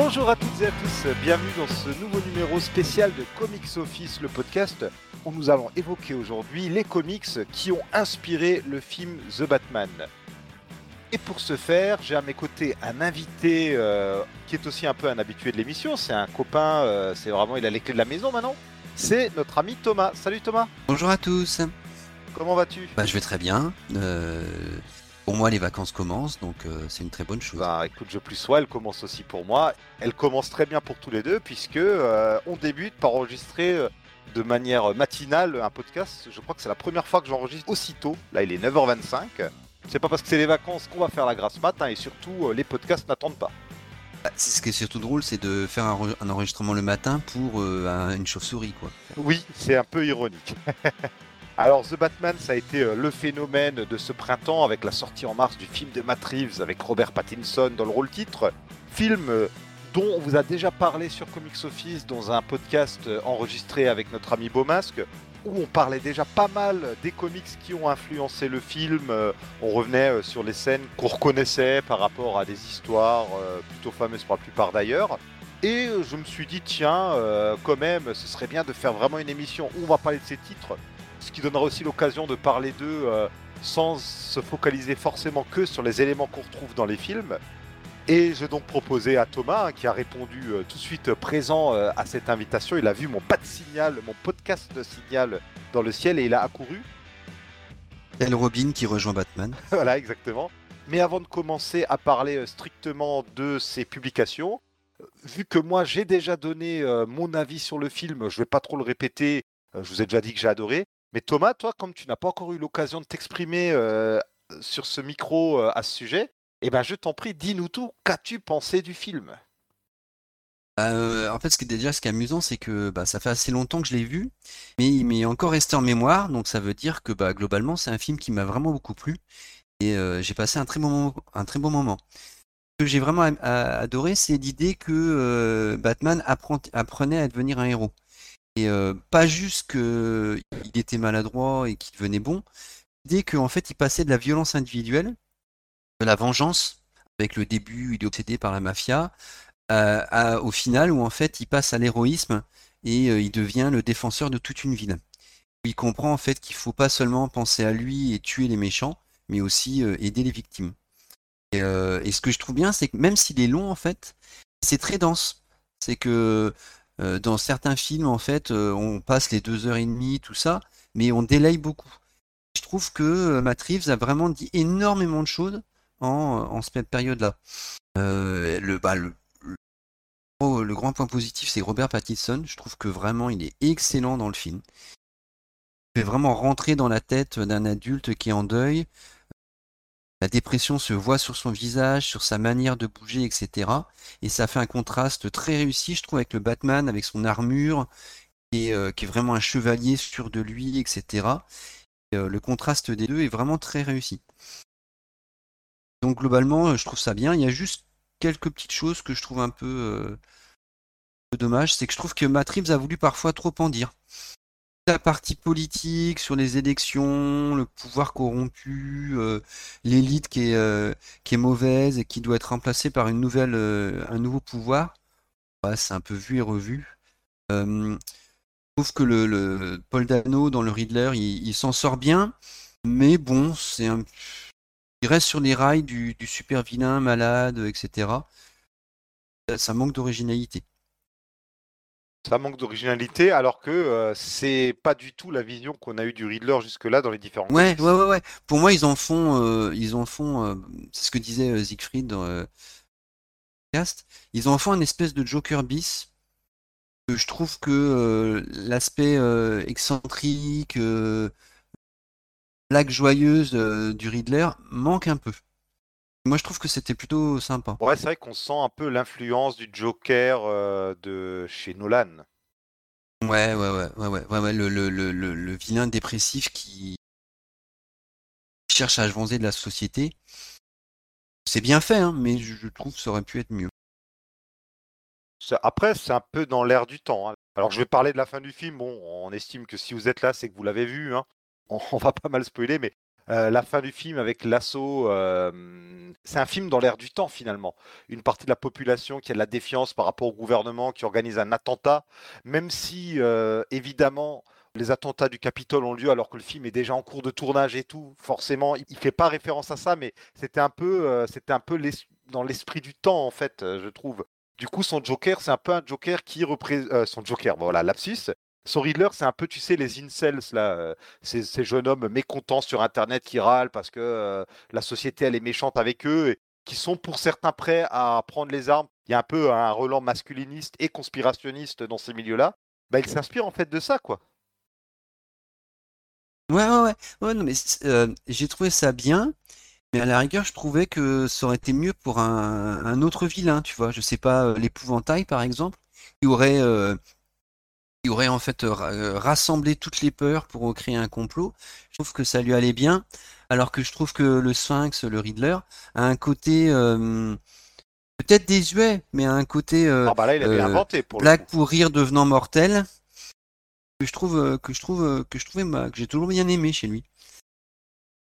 Bonjour à toutes et à tous, bienvenue dans ce nouveau numéro spécial de Comics Office, le podcast où nous allons évoquer aujourd'hui les comics qui ont inspiré le film The Batman. Et pour ce faire, j'ai à mes côtés un invité euh, qui est aussi un peu un habitué de l'émission, c'est un copain, euh, c'est vraiment, il a les clés de la maison maintenant. C'est notre ami Thomas. Salut Thomas. Bonjour à tous. Comment vas-tu? Bah je vais très bien. Euh, pour moi les vacances commencent donc euh, c'est une très bonne chose. Bah écoute, je plus sois, elle commence aussi pour moi. Elle commence très bien pour tous les deux puisque euh, on débute par enregistrer euh, de manière matinale un podcast. Je crois que c'est la première fois que j'enregistre aussitôt. Là, il est 9h25. C'est pas parce que c'est les vacances qu'on va faire la grasse mat hein, et surtout les podcasts n'attendent pas. Bah, ce qui est surtout drôle c'est de faire un, un enregistrement le matin pour un- une chauve-souris quoi. Oui, c'est un peu ironique. Alors The Batman, ça a été euh, le phénomène de ce printemps avec la sortie en mars du film de Matt Reeves avec Robert Pattinson dans le rôle titre. Film euh, dont on vous a déjà parlé sur Comics Office dans un podcast euh, enregistré avec notre ami Beaumasque où on parlait déjà pas mal des comics qui ont influencé le film. On revenait sur les scènes qu'on reconnaissait par rapport à des histoires plutôt fameuses pour la plupart d'ailleurs. Et je me suis dit, tiens, quand même, ce serait bien de faire vraiment une émission où on va parler de ces titres, ce qui donnera aussi l'occasion de parler d'eux euh, sans se focaliser forcément que sur les éléments qu'on retrouve dans les films. Et j'ai donc proposé à Thomas, hein, qui a répondu euh, tout de suite présent euh, à cette invitation. Il a vu mon pas de signal, mon podcast de signal dans le ciel et il a accouru. Tel Robin qui rejoint Batman. voilà, exactement. Mais avant de commencer à parler strictement de ces publications, vu que moi j'ai déjà donné mon avis sur le film, je vais pas trop le répéter, je vous ai déjà dit que j'ai adoré. Mais Thomas, toi, comme tu n'as pas encore eu l'occasion de t'exprimer euh, sur ce micro euh, à ce sujet, eh ben je t'en prie, dis-nous tout, qu'as-tu pensé du film? Bah, euh, en fait, ce qui est déjà ce qui est amusant, c'est que bah, ça fait assez longtemps que je l'ai vu, mais il m'est encore resté en mémoire, donc ça veut dire que bah, globalement, c'est un film qui m'a vraiment beaucoup plu et j'ai passé un très bon moment, un très bon moment. Ce que j'ai vraiment adoré, c'est l'idée que Batman apprenait à devenir un héros. Et euh, pas juste qu'il était maladroit et qu'il devenait bon, l'idée qu'en fait, il passait de la violence individuelle, de la vengeance, avec le début, il est obsédé par la mafia, à- au final où en fait il passe à l'héroïsme et euh, il devient le défenseur de toute une ville. Il comprend en fait qu'il faut pas seulement penser à lui et tuer les méchants, mais aussi euh, aider les victimes. Et, euh, et ce que je trouve bien, c'est que même s'il est long en fait, c'est très dense. C'est que euh, dans certains films en fait, euh, on passe les deux heures et demie, tout ça, mais on délaye beaucoup. Je trouve que euh, Matt a vraiment dit énormément de choses en, en cette période-là. Le, bah, le, le grand point positif, c'est Robert Pattinson. Je trouve que vraiment, il est excellent dans le film. Il fait vraiment rentrer dans la tête d'un adulte qui est en deuil. La dépression se voit sur son visage, sur sa manière de bouger, etc. Et ça fait un contraste très réussi, je trouve, avec le Batman, avec son armure, et, euh, qui est vraiment un chevalier sûr de lui, etc. Et, euh, le contraste des deux est vraiment très réussi. Donc globalement, euh, je trouve ça bien. Il y a juste quelques petites choses que je trouve un peu, un peu dommage, c'est que je trouve que Matt Reeves a voulu parfois trop en dire. La partie politique sur les élections, le pouvoir corrompu, euh, l'élite qui est, euh, qui est mauvaise et qui doit être remplacée par une nouvelle, euh, un nouveau pouvoir, c'est un peu vu et revu. Je trouve que le, le Paul Dano dans le Riddler, il, s'en sort bien, mais bon, c'est un, il reste sur les rails du, du super vilain, malade, etc. Ça- Ça manque d'originalité. Ça manque d'originalité, alors que euh, c'est pas du tout la vision qu'on a eue du Riddler jusque-là dans les différents Ouais, comics. ouais, ouais, ouais. Pour moi, ils en font, euh, ils en font, euh, c'est ce que disait Siegfried dans le podcast. Ils en font un espèce de Joker bis. que Je trouve que l'aspect excentrique, blague joyeuse du Riddler manque un peu. Moi, je trouve que c'était plutôt sympa. Ouais, c'est vrai qu'on sent un peu l'influence du Joker euh, de chez Nolan. Ouais, ouais, ouais, ouais, ouais, ouais, ouais, le, le, le, le, vilain dépressif qui cherche à avancer de la société. C'est bien fait, hein, mais je, je trouve que ça aurait pu être mieux. Ça- Après, c'est un peu dans l'air du temps. hein. Alors, je vais parler de la fin du film. Bon, on estime que si vous êtes là, c'est que vous l'avez vu. hein. On, on va pas mal spoiler, mais Euh, la fin du film avec l'assaut, euh, c'est un film dans l'air du temps finalement. Une partie de la population qui a de la défiance par rapport au gouvernement, qui organise un attentat, même si euh, évidemment les attentats du Capitole ont lieu alors que le film est déjà en cours de tournage et tout. Forcément, il fait pas référence à ça, mais c'était un peu, c'était un peu dans l'esprit du temps en fait, je trouve. Du coup, son Joker, c'est un peu un Joker qui représente son Joker. Voilà, lapsus. Son Riddler, c'est un peu, tu sais, les incels, euh, ces, jeunes hommes mécontents sur Internet qui râlent parce que euh, la société, elle est méchante avec eux, et qui sont pour certains prêts à prendre les armes. Il y a un peu un relan masculiniste et conspirationniste dans ces milieux-là. Bah, il s'inspire en fait de ça, quoi. Ouais, ouais, ouais. ouais non, mais euh, j'ai trouvé ça bien. Mais à la rigueur, je trouvais que ça aurait été mieux pour un, un autre vilain, tu vois. Je sais pas, l'épouvantail, par exemple, qui aurait qui aurait en fait euh, rassemblé toutes les peurs pour créer un complot. Je trouve que ça lui allait bien, alors que je trouve que le Sphinx, le Riddler, a un côté euh, peut-être désuet, mais a un côté euh, ah bah là, il avait inventé pour blague pour rire devenant mortel que je trouve que je trouve que je trouvais que j'ai toujours bien aimé chez lui.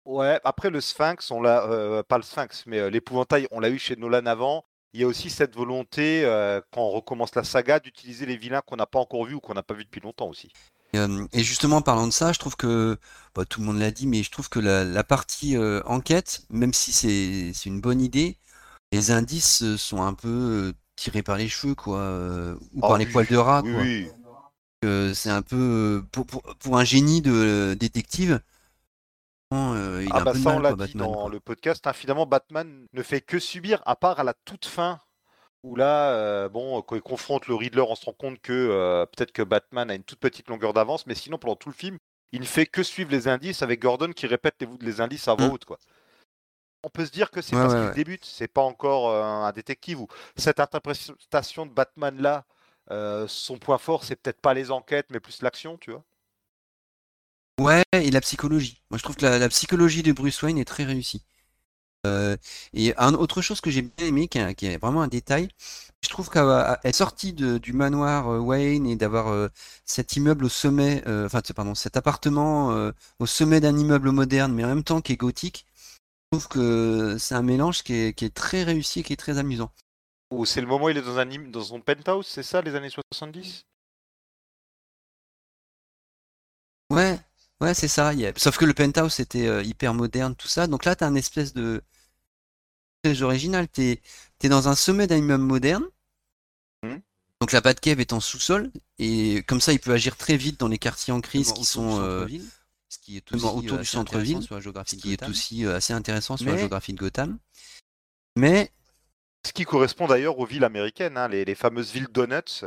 Ouais, après le Sphinx, on l'a pas le Sphinx, mais l'épouvantail, on l'a eu chez Nolan avant il y a aussi cette volonté, euh, quand on recommence la saga, d'utiliser les vilains qu'on n'a pas encore vus ou qu'on n'a pas vus depuis longtemps aussi. Euh, et justement, parlant de ça, je trouve que, bah, tout le monde l'a dit, mais je trouve que la, partie euh, enquête, même si c'est une bonne idée, les indices sont un peu tirés par les cheveux, quoi, ou par ah les poils de rat, quoi. c'est un peu pour, pour, un génie de détective, euh, il ah bah ça, on l'a dit dans le podcast. Hein, finalement, Batman ne fait que subir, à part à la toute fin, où là, euh, bon, quand il confronte le Riddler, on se rend compte que euh, peut-être que Batman a une toute petite longueur d'avance, mais sinon, pendant tout le film, il ne fait que suivre les indices avec Gordon qui répète les, les indices à voix mm. haute, quoi. On peut se dire que c'est parce qu'il débute, c'est pas encore un détective ou cette interprétation de Batman là, son point fort, c'est peut-être pas les enquêtes, mais plus l'action, tu vois. Ouais, et la psychologie. Moi, je trouve que la, psychologie de Bruce Wayne est très réussie. Euh, et un, autre chose que j'ai bien aimé, qui, est vraiment un détail, je trouve qu'être sorti du manoir euh, Wayne et d'avoir euh, cet immeuble au sommet, enfin, pardon, cet appartement au sommet d'un immeuble moderne, mais en même temps qui est gothique, je trouve que c'est un mélange qui est, très réussi et qui est très amusant. C'est le moment où il est dans, un, dans son penthouse, c'est ça, les années 70 Ouais, Ouais, c'est ça. Sauf que le penthouse était euh, hyper moderne, tout ça. Donc là, tu as un espèce de très original. Tu es, dans un sommet d'un immeuble moderne. Mmh. Donc la Batcave est en sous-sol. Et comme ça, il peut agir très vite dans les quartiers en crise qui sont euh, ce qui est autour euh, du centre-ville. Ce qui est aussi assez intéressant sur la géographie de Gotham. Mais. Ce qui correspond d'ailleurs aux villes américaines, hein, les, les fameuses villes donuts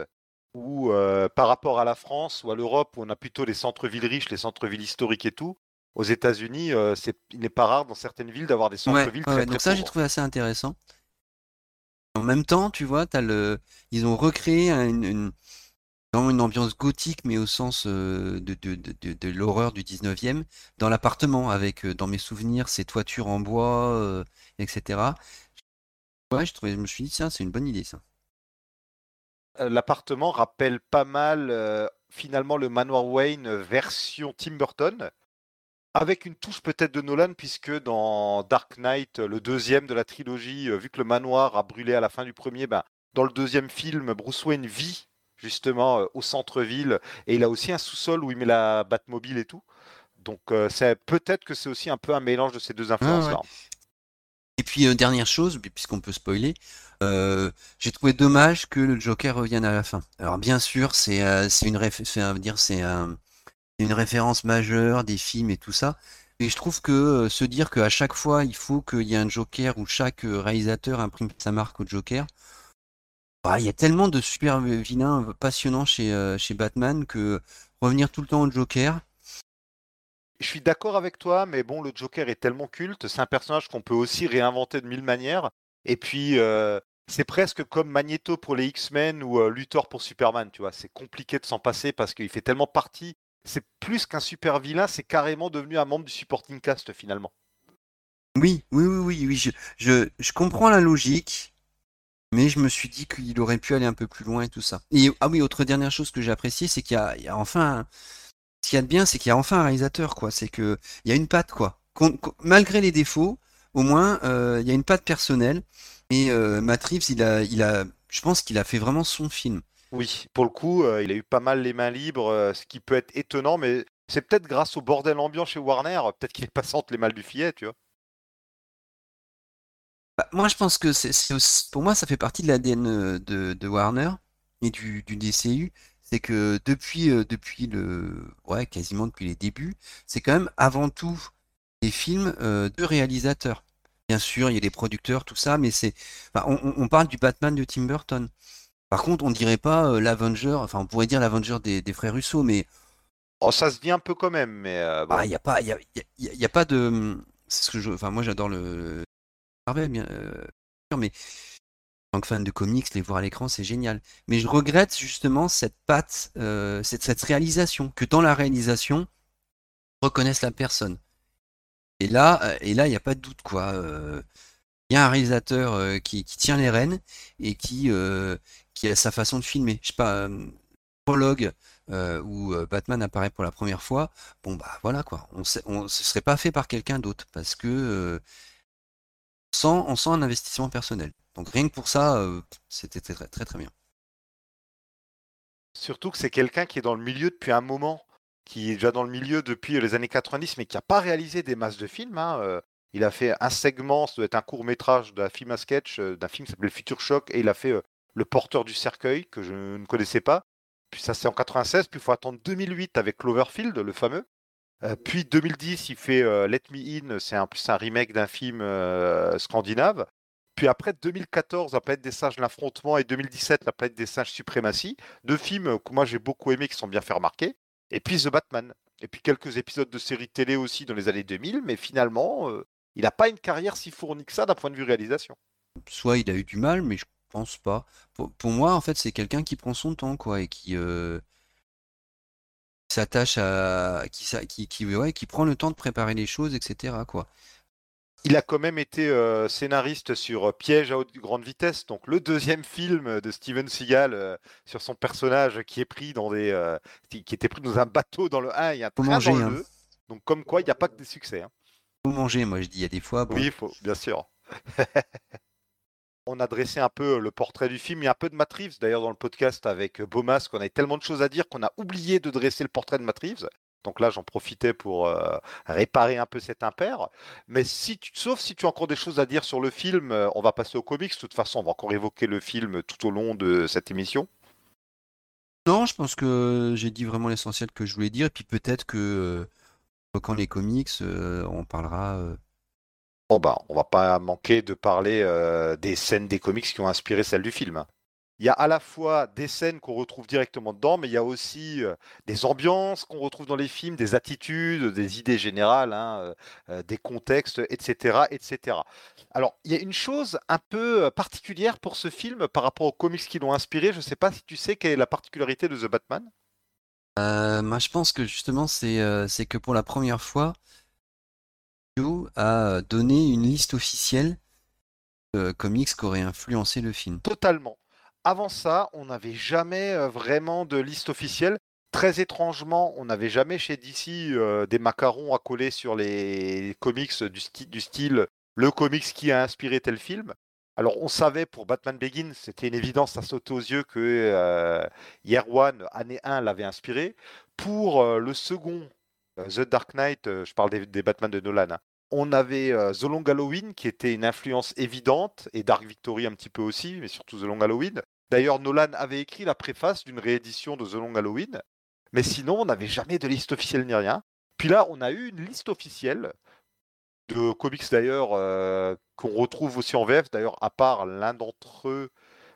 où euh, par rapport à la France ou à l'Europe, où on a plutôt les centres-villes riches, les centres-villes historiques et tout, aux États-Unis, euh, il n'est pas rare dans certaines villes d'avoir des centres-villes très, Donc ça, j'ai trouvé assez intéressant. En même temps, tu vois, as le... ils ont recréé une, une, une ambiance gothique, mais au sens euh, de, de, de, de l'horreur du 19e, dans l'appartement, avec, dans mes souvenirs, ces toitures en bois, etc. Ouais, je, trouvais, je me suis dit, tiens, c'est une bonne idée, ça. Euh, l'appartement rappelle pas mal euh, finalement le manoir Wayne euh, version Tim Burton, avec une touche peut-être de Nolan, puisque dans Dark Knight, le deuxième de la trilogie, vu que le manoir a brûlé à la fin du premier, ben, dans le deuxième film, Bruce Wayne vit justement au centre-ville et il a aussi un sous-sol où il met la Batmobile et tout. Donc c'est peut-être que c'est aussi un peu un mélange de ces deux influences-là. Et puis dernière chose, puisqu'on peut spoiler, euh, j'ai trouvé dommage que le Joker revienne à la fin. Alors bien sûr, c'est euh, une, c'est une référence majeure des films et tout ça. Mais je trouve que euh, se dire qu'à chaque fois, il faut qu'il y ait un Joker ou chaque réalisateur imprime sa marque au Joker, bah, il y a tellement de super vilains passionnants chez Batman que revenir tout le temps au Joker, je suis d'accord avec toi, mais bon, le Joker est tellement culte, c'est un personnage qu'on peut aussi réinventer de mille manières. Et puis, c'est presque comme Magneto pour les X-Men ou Luthor pour Superman, tu vois. C'est compliqué de s'en passer parce qu'il fait tellement partie. C'est plus qu'un super vilain, c'est carrément devenu un membre du supporting cast finalement. Oui, oui, oui, oui, oui. Je, je, comprends la logique, mais je me suis dit qu'il aurait pu aller un peu plus loin et tout ça. Et ah oui, autre dernière chose que j'ai appréciée, c'est qu'il y, a enfin. Ce qu'il y a de bien, c'est qu'il y a enfin un réalisateur, quoi. C'est qu'il y a une patte, quoi. malgré les défauts, au moins, il y a une patte personnelle. Matt Reeves, il a, il a, je pense qu'il a fait vraiment son film. Oui, pour le coup, il a eu pas mal les mains libres, ce qui peut être étonnant, mais c'est peut-être grâce au bordel ambiant chez Warner, peut-être qu'il est passé entre les mal du filet, tu vois. Bah, moi, je pense que c'est, pour moi, ça fait partie de l'ADN de, Warner et du, DCU. C'est que depuis, depuis le, ouais, quasiment depuis les débuts, c'est quand même avant tout des films de réalisateurs. Bien sûr, il y a des producteurs, tout ça, mais c'est, on, parle du Batman de Tim Burton. Par contre, on dirait pas l'Avenger, enfin, on pourrait dire l'Avenger des, frères Russo, mais Oh, ça se dit un peu quand même, mais il n'y a pas, il y a, pas de, c'est ce que je, enfin, moi j'adore le Marvel, bien sûr, mais en tant que fan de comics, les voir à l'écran, c'est génial. Mais je regrette justement cette patte, cette, cette réalisation, que dans la réalisation, reconnaissent la personne. Et là, euh, et là, il n'y a pas de doute quoi. Euh, il y a un réalisateur euh, qui, tient les rênes et qui, a sa façon de filmer. Je sais pas, prologue où Batman apparaît pour la première fois. Bon bah voilà quoi. On ne serait pas fait par quelqu'un d'autre parce que on sent un investissement personnel. Donc rien que pour ça, c'était très, très très bien. Surtout que c'est quelqu'un qui est dans le milieu depuis un moment qui est déjà dans le milieu depuis les années 90, mais qui n'a pas réalisé des masses de films. Hein, euh. Il a fait un segment, ça doit être un court métrage d'un film à sketch, euh, d'un film qui s'appelait Future Shock, et il a fait euh, Le Porteur du Cercueil, que je ne connaissais pas. Puis ça, c'est en 96, puis il faut attendre 2008 avec Cloverfield, le fameux. puis 2010, il fait Let Me In, c'est un, un remake d'un film scandinave. Puis après 2014, La planète des singes, l'affrontement, et 2017, La planète des singes, suprématie. Deux films que moi j'ai beaucoup aimés, qui sont bien fait remarquer. Et puis The Batman. Et puis quelques épisodes de séries télé aussi dans les années 2000, mais finalement, euh, il n'a pas une carrière si fournie que ça d'un point de vue réalisation. Soit il a eu du mal, mais je pense pas. Pour, moi, en fait, c'est quelqu'un qui prend son temps, quoi, et qui euh, s'attache à, qui, qui, qui, ouais, qui prend le temps de préparer les choses, etc., quoi. Il a quand même été euh, scénariste sur euh, Piège à haute grande vitesse, donc le deuxième film de Steven Seagal euh, sur son personnage qui est pris dans des, qui était pris dans un bateau dans le 1 et un train manger, dans le hein. Donc comme quoi, il n'y a pas que des succès. Hein. Faut manger, moi je dis, il y a des fois. Oui, faut, bien sûr. on a dressé un peu le portrait du film. Il y a un peu de Matt d'ailleurs dans le podcast avec Bomas, qu'on avait tellement de choses à dire qu'on a oublié de dresser le portrait de Matt donc là, j'en profitais pour euh, réparer un peu cet impair. Mais si tu, sauf si tu as encore des choses à dire sur le film, euh, on va passer aux comics. De toute façon, on va encore évoquer le film tout au long de cette émission. Non, je pense que j'ai dit vraiment l'essentiel que je voulais dire. Et puis peut-être que euh, quand les comics, on parlera. Bon bah, on va pas manquer de parler des scènes des comics qui ont inspiré celles du film. Il y a à la fois des scènes qu'on retrouve directement dedans, mais il y a aussi des ambiances qu'on retrouve dans les films, des attitudes, des idées générales, hein, des contextes, etc., etc. Alors, il y a une chose un peu particulière pour ce film par rapport aux comics qui l'ont inspiré. Je ne sais pas si tu sais quelle est la particularité de The Batman. Euh, moi, je pense que justement, c'est que pour la première fois, Joe a donné une liste officielle de comics qui auraient influencé le film. Totalement. Avant ça, on n'avait jamais vraiment de liste officielle. Très étrangement, on n'avait jamais chez DC des macarons à coller sur les comics du, style le comics qui a inspiré tel film. Alors on savait pour Batman Begins, c'était une évidence, ça sautait aux yeux que Year One, année 1, l'avait inspiré. Pour le second, The Dark Knight, je parle des, Batman de Nolan, hein, on avait The Long Halloween qui était une influence évidente, et Dark Victory un petit peu aussi, mais surtout The Long Halloween. D'ailleurs, Nolan avait écrit la préface d'une réédition de The Long Halloween, mais sinon, on n'avait jamais de liste officielle ni rien. Puis là, on a eu une liste officielle de comics d'ailleurs euh, qu'on retrouve aussi en VF. D'ailleurs, à part l'un d'entre eux,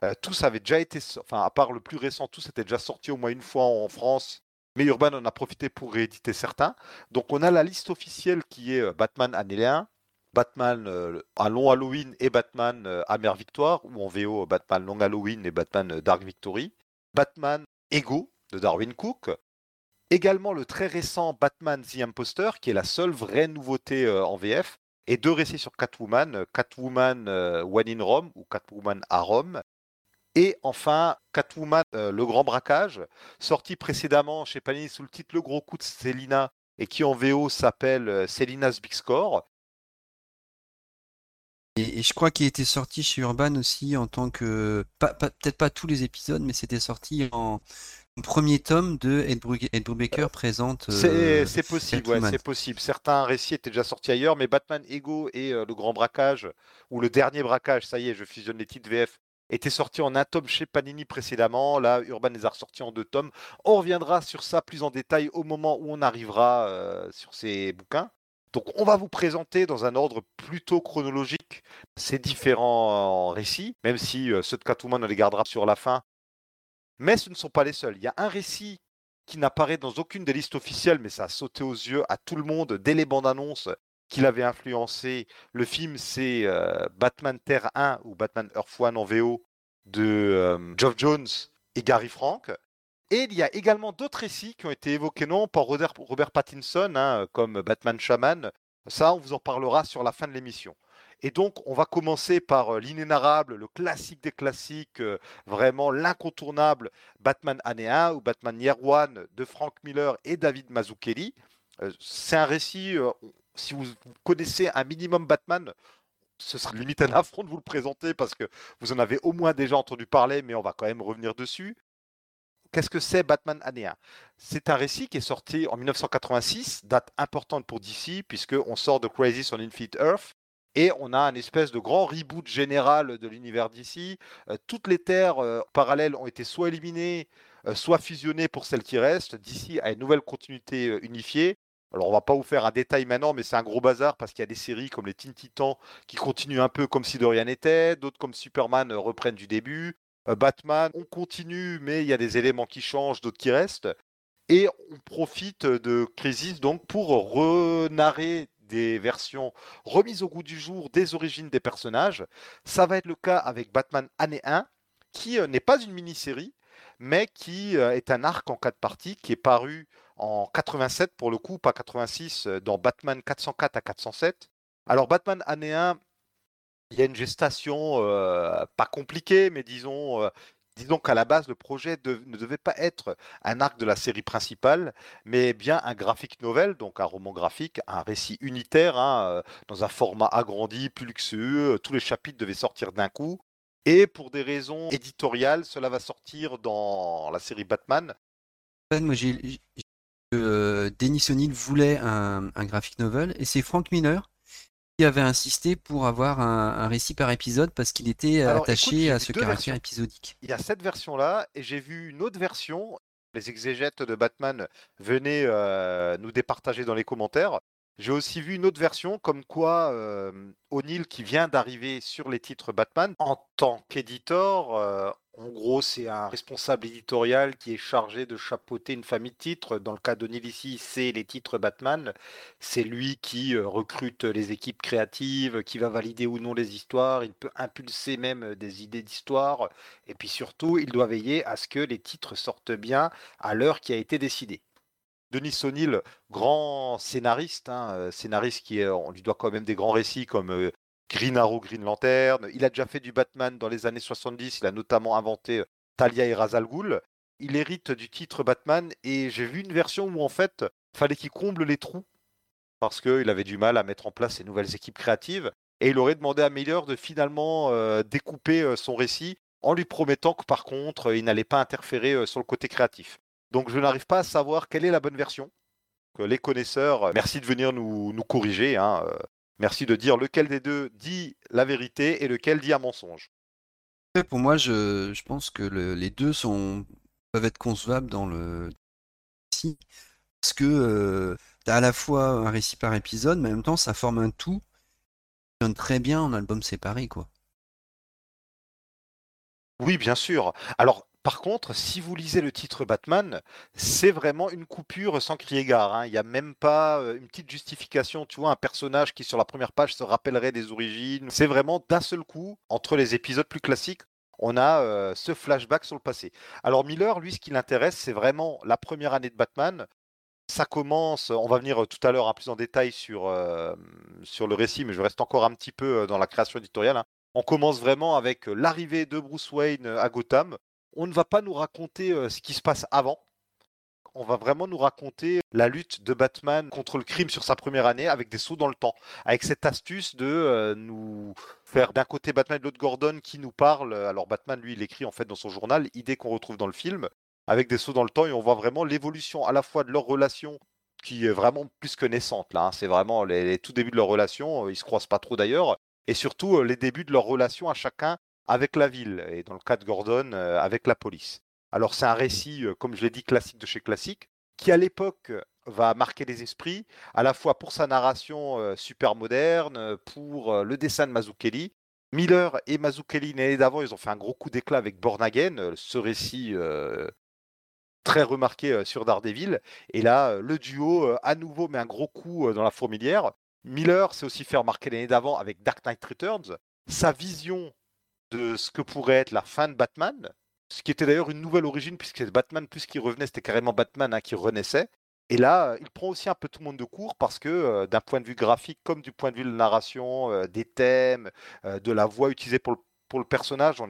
euh, tous avaient déjà été, enfin, à part le plus récent, tous étaient déjà sortis au moins une fois en France. Mais Urban en a profité pour rééditer certains. Donc, on a la liste officielle qui est euh, Batman année 1, Batman euh, long Halloween et Batman euh, Amère Victoire, ou en VO Batman Long Halloween et Batman euh, Dark Victory, Batman Ego de Darwin Cook, également le très récent Batman The Imposter, qui est la seule vraie nouveauté en VF, et deux récits sur Catwoman, Catwoman One in Rome ou Catwoman à Rome, et enfin, Catwoman, le grand braquage, sorti précédemment chez Panini sous le titre Le gros coup de Selina et qui en VO s'appelle Selina's Big Score. Et, je crois qu'il était sorti chez Urban aussi en tant que. Peut-être pas tous les épisodes, mais c'était sorti en premier tome de Ed, Brubaker présente. c'est possible, ouais, c'est possible. Certains récits étaient déjà sortis ailleurs, mais Batman Ego et le Grand Braquage, ou le dernier braquage, ça y est, je fusionne les titres VF, était sorti en un tome chez Panini précédemment. Là, Urban les a ressortis en deux tomes. On reviendra sur ça plus en détail au moment où on arrivera euh, sur ces bouquins. Donc, on va vous présenter dans un ordre plutôt chronologique ces différents récits, même si euh, ceux de Catwoman, on les gardera sur la fin. Mais ce ne sont pas les seuls. Il y a un récit qui n'apparaît dans aucune des listes officielles, mais ça a sauté aux yeux à tout le monde dès les bandes annonces qu'il avait influencé. Le film, c'est euh, Batman Terre 1 ou Batman Earth 1 en VO de euh, Geoff Jones et Gary Frank. Et il y a également d'autres récits qui ont été évoqués non par Robert, Pattinson, hein, comme Batman Shaman. Ça, on vous en parlera sur la fin de l'émission. Et donc, on va commencer par euh, l'inénarrable, le classique des classiques, vraiment l'incontournable Batman Année 1 ou Batman Year One de Frank Miller et David Mazzucchelli. c'est un récit, si vous connaissez un minimum Batman, ce sera limite un affront de vous le présenter parce que vous en avez au moins déjà entendu parler, mais on va quand même revenir dessus. Qu'est-ce que c'est Batman année 1 C'est un récit qui est sorti en 1986, date importante pour DC, puisqu'on sort de Crisis on Infinite Earth, et on a un espèce de grand reboot général de l'univers DC. Euh, toutes les terres euh, parallèles ont été soit éliminées, euh, soit fusionnées pour celles qui restent. DC a une nouvelle continuité unifiée. Alors on va pas vous faire un détail maintenant, mais c'est un gros bazar parce qu'il y a des séries comme les Teen Titans qui continuent un peu comme si de rien n'était, d'autres comme Superman reprennent du début. Euh, Batman, on continue, mais il y a des éléments qui changent, d'autres qui restent. Et on profite de Crisis donc pour renarrer des versions remises au goût du jour des origines des personnages. Ça va être le cas avec Batman année 1, qui euh, n'est pas une mini-série, mais qui est un arc en quatre parties qui est paru en 87 pour le coup, pas 86, euh, dans Batman 404 à 407. Alors Batman année 1, il y a une gestation pas compliquée, mais disons, disons qu'à la base, le projet ne devait pas être un arc de la série principale, mais bien un graphique novel, donc un roman graphique, un récit unitaire, hein, dans un format agrandi, plus luxueux. Tous les chapitres devaient sortir d'un coup. Et pour des raisons éditoriales, cela va sortir dans la série Batman. Moi, j'ai Denis voulait un, graphic novel et c'est Frank Miller avait insisté pour avoir un, récit par épisode parce qu'il était attaché à ce caractère épisodique. Il y a cette version-là et j'ai vu une autre version. Les exégètes de Batman venaient euh, nous départager dans les commentaires. J'ai aussi vu une autre version comme quoi euh, O'Neill, qui vient d'arriver sur les titres Batman, en tant qu'éditeur, en gros, c'est un responsable éditorial qui est chargé de chapeauter une famille de titres. Dans le cas d'O'Neill ici, c'est les titres Batman. C'est lui qui euh, recrute les équipes créatives, qui va valider ou non les histoires. Il peut impulser même des idées d'histoire. Et puis surtout, il doit veiller à ce que les titres sortent bien à l'heure qui a été décidée. Denis O'Neill, grand scénariste, hein, euh, scénariste qui on lui doit quand même des grands récits comme euh, Green Arrow, Green Lantern. Il a déjà fait du Batman dans les années 70. Il a notamment inventé euh, Talia et Razal Ghul. Il hérite du titre Batman et j'ai vu une version où en fait, fallait qu'il comble les trous parce qu'il avait du mal à mettre en place ses nouvelles équipes créatives. Et il aurait demandé à Miller de finalement découper son récit en lui promettant que par contre, il n'allait pas interférer sur le côté créatif. Donc je n'arrive pas à savoir quelle est la bonne version. Les connaisseurs, merci de venir nous, nous corriger. Hein. Merci de dire lequel des deux dit la vérité et lequel dit un mensonge. Pour moi, je, pense que les deux sont, peuvent être concevables dans le récit. Parce que euh, tu as à la fois un récit par épisode, mais en même temps, ça forme un tout qui donne très bien en album séparé. quoi. Oui, bien sûr. Alors, par contre, si vous lisez le titre Batman, c'est vraiment une coupure sans crier gare. Hein. Il n'y a même pas euh, une petite justification. Tu vois, un personnage qui sur la première page se rappellerait des origines. C'est vraiment d'un seul coup, entre les épisodes plus classiques, on a euh, ce flashback sur le passé. Alors Miller, lui, ce qui l'intéresse, c'est vraiment la première année de Batman. Ça commence, on va venir tout à l'heure un plus en détail sur, euh, sur le récit, mais je reste encore un petit peu dans la création éditoriale. Hein. On commence vraiment avec l'arrivée de Bruce Wayne à Gotham on ne va pas nous raconter ce qui se passe avant. on va vraiment nous raconter la lutte de Batman contre le crime sur sa première année avec des sauts dans le temps, avec cette astuce de euh, nous faire d'un côté Batman et de l'autre Gordon qui nous parle. Alors Batman, lui, il écrit en fait dans son journal, idée qu'on retrouve dans le film, avec des sauts dans le temps et on voit vraiment l'évolution à la fois de leur relation qui est vraiment plus que naissante là. Hein. C'est vraiment les, tout débuts de leur relation. Ils se croisent pas trop d'ailleurs, et surtout les débuts de leur relation à chacun avec la ville et dans le cas de Gordon avec la police. Alors c'est un récit, comme je l'ai dit, classique de chez classique, qui à l'époque va marquer les esprits, à la fois pour sa narration super moderne, pour le dessin de Mazzucchelli. Miller et Mazzucchelli, l'année d'avant, ils ont fait un gros coup d'éclat avec Born Again, ce récit très remarqué sur Daredevil. Et là, le duo, à nouveau, met un gros coup dans la fourmilière. Miller s'est aussi fait remarquer l'année d'avant avec Dark Knight Returns. Sa vision de ce que pourrait être la fin de Batman, ce qui était d'ailleurs une nouvelle origine, puisque Batman, plus qu'il revenait, c'était carrément Batman hein, qui renaissait. Et là, il prend aussi un peu tout le monde de court parce que d'un point de vue graphique, comme du point de vue de la narration, des thèmes, de la voix utilisée pour le, personnage,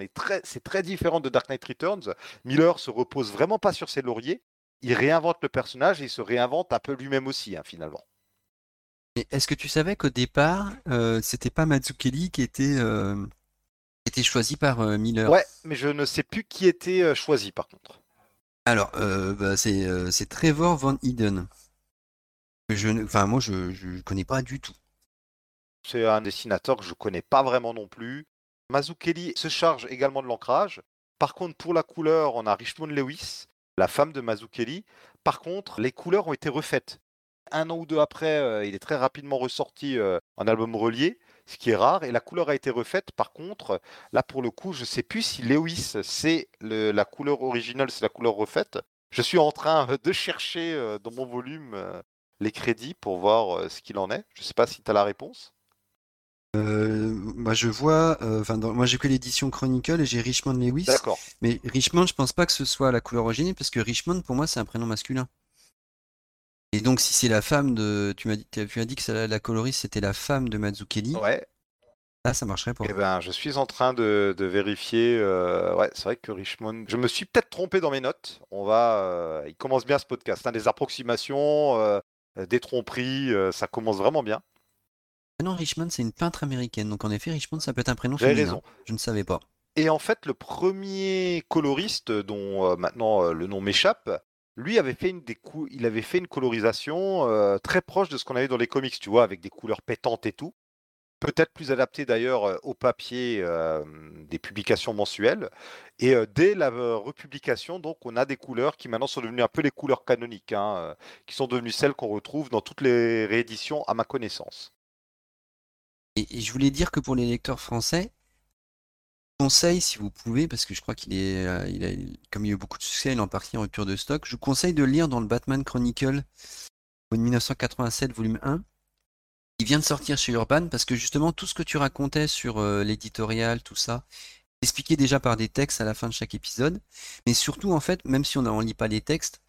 c'est très différent de Dark Knight Returns. Miller se repose vraiment pas sur ses lauriers. Il réinvente le personnage et il se réinvente un peu lui-même aussi, hein, finalement. Est-ce que tu savais qu'au départ, c'était pas Mazzucchelli qui était était choisi par euh, Miller. Ouais, mais je ne sais plus qui était euh, choisi par contre. Alors, euh, bah, c'est Trevor Van Eden. Je, enfin, moi, je ne connais pas du tout. C'est un dessinateur que je connais pas vraiment non plus. Mazzucchelli se charge également de l'ancrage. Par contre, pour la couleur, on a Richmond Lewis, la femme de Mazzucchelli. Par contre, les couleurs ont été refaites. Un an ou deux après, il est très rapidement ressorti en album relié ce qui est rare. Et la couleur a été refaite. Par contre, là pour le coup, je ne sais plus si Lewis c'est la couleur originale, c'est la couleur refaite. Je suis en train de chercher euh, dans mon volume euh, les crédits pour voir euh, ce qu'il en est. Je ne sais pas si tu as la réponse. Bah, je vois, enfin, moi j'ai que l'édition Chronicle et j'ai Richmond Lewis. D'accord. Mais Richmond, je pense pas que ce soit la couleur originale parce que Richmond, pour moi, c'est un prénom masculin. Et donc, si c'est la femme de. Tu m'as dit, tu as dit que la coloriste c'était la femme de Mazzucchelli. Ouais. Là, ça marcherait pas. Eh ben, je suis en train de, vérifier. Euh, ouais, c'est vrai que Richmond. Je me suis peut-être trompé dans mes notes. On va. Euh, il commence bien ce podcast. Hein, des approximations, euh, des tromperies, ça commence vraiment bien. Ah non, Richmond, c'est une peintre américaine. Donc en effet, Richmond, ça peut être un prénom féminin. raison. Je ne savais pas. Et en fait, le premier coloriste dont maintenant le nom m'échappe, lui avait fait une, des il avait fait une colorisation euh, très proche de ce qu'on avait dans les comics, tu vois, avec des couleurs pétantes et tout. Peut-être plus adapté d'ailleurs euh, au papier euh, des publications mensuelles. Et dès la republication, donc, on a des couleurs qui maintenant sont devenues un peu les couleurs canoniques, hein, qui sont devenues celles qu'on retrouve dans toutes les rééditions à ma connaissance. et je voulais dire que pour les lecteurs français, conseille, si vous pouvez, parce que je crois qu'il est, euh, il a, comme il a eu beaucoup de succès, il est en partie en rupture de stock. Je vous conseille de lire dans le Batman Chronicle 1987, volume 1. Il vient de sortir chez Urban parce que justement tout ce que tu racontais sur euh, l'éditorial, tout ça, expliqué déjà par des textes à la fin de chaque épisode. Mais surtout, en fait, même si on ne lit pas les textes,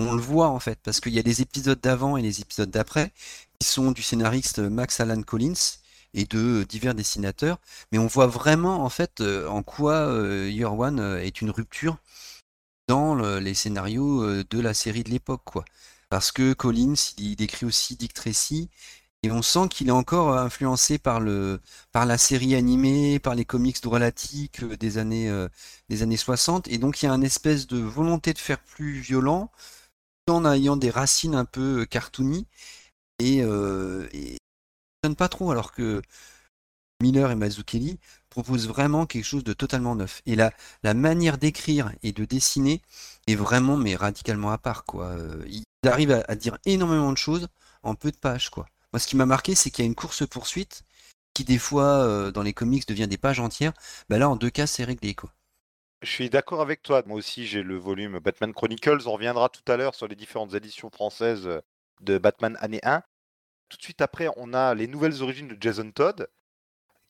on le voit en fait, parce qu'il y a des épisodes d'avant et les épisodes d'après qui sont du scénariste Max Alan Collins et de divers dessinateurs. Mais on voit vraiment en fait euh, en quoi euh, Year One euh, est une rupture dans les scénarios de la série de l'époque, quoi. Parce que Collins, il décrit aussi Dick Tracy, et on sent qu'il est encore influencé par le par la série animée, par les comics drôlatiques des années des années 60, et donc il y a une espèce de volonté de faire plus violent, en ayant des racines un peu cartoony, et, et pas trop, alors que Miller et Mazzucchelli proposent vraiment quelque chose de totalement neuf. Et la, la manière d'écrire et de dessiner est vraiment, mais radicalement à part, quoi. Euh, il arrive à, dire énormément de choses en peu de pages, quoi. Moi, ce qui m'a marqué, c'est qu'il y a une course-poursuite qui, des fois, euh, dans les comics, devient des pages entières. Bah là, en deux cas, c'est réglé, quoi. Je suis d'accord avec toi. Moi aussi, j'ai le volume Batman Chronicles. On reviendra tout à l'heure sur les différentes éditions françaises de Batman année 1 tout de suite après, on a les nouvelles origines de Jason Todd,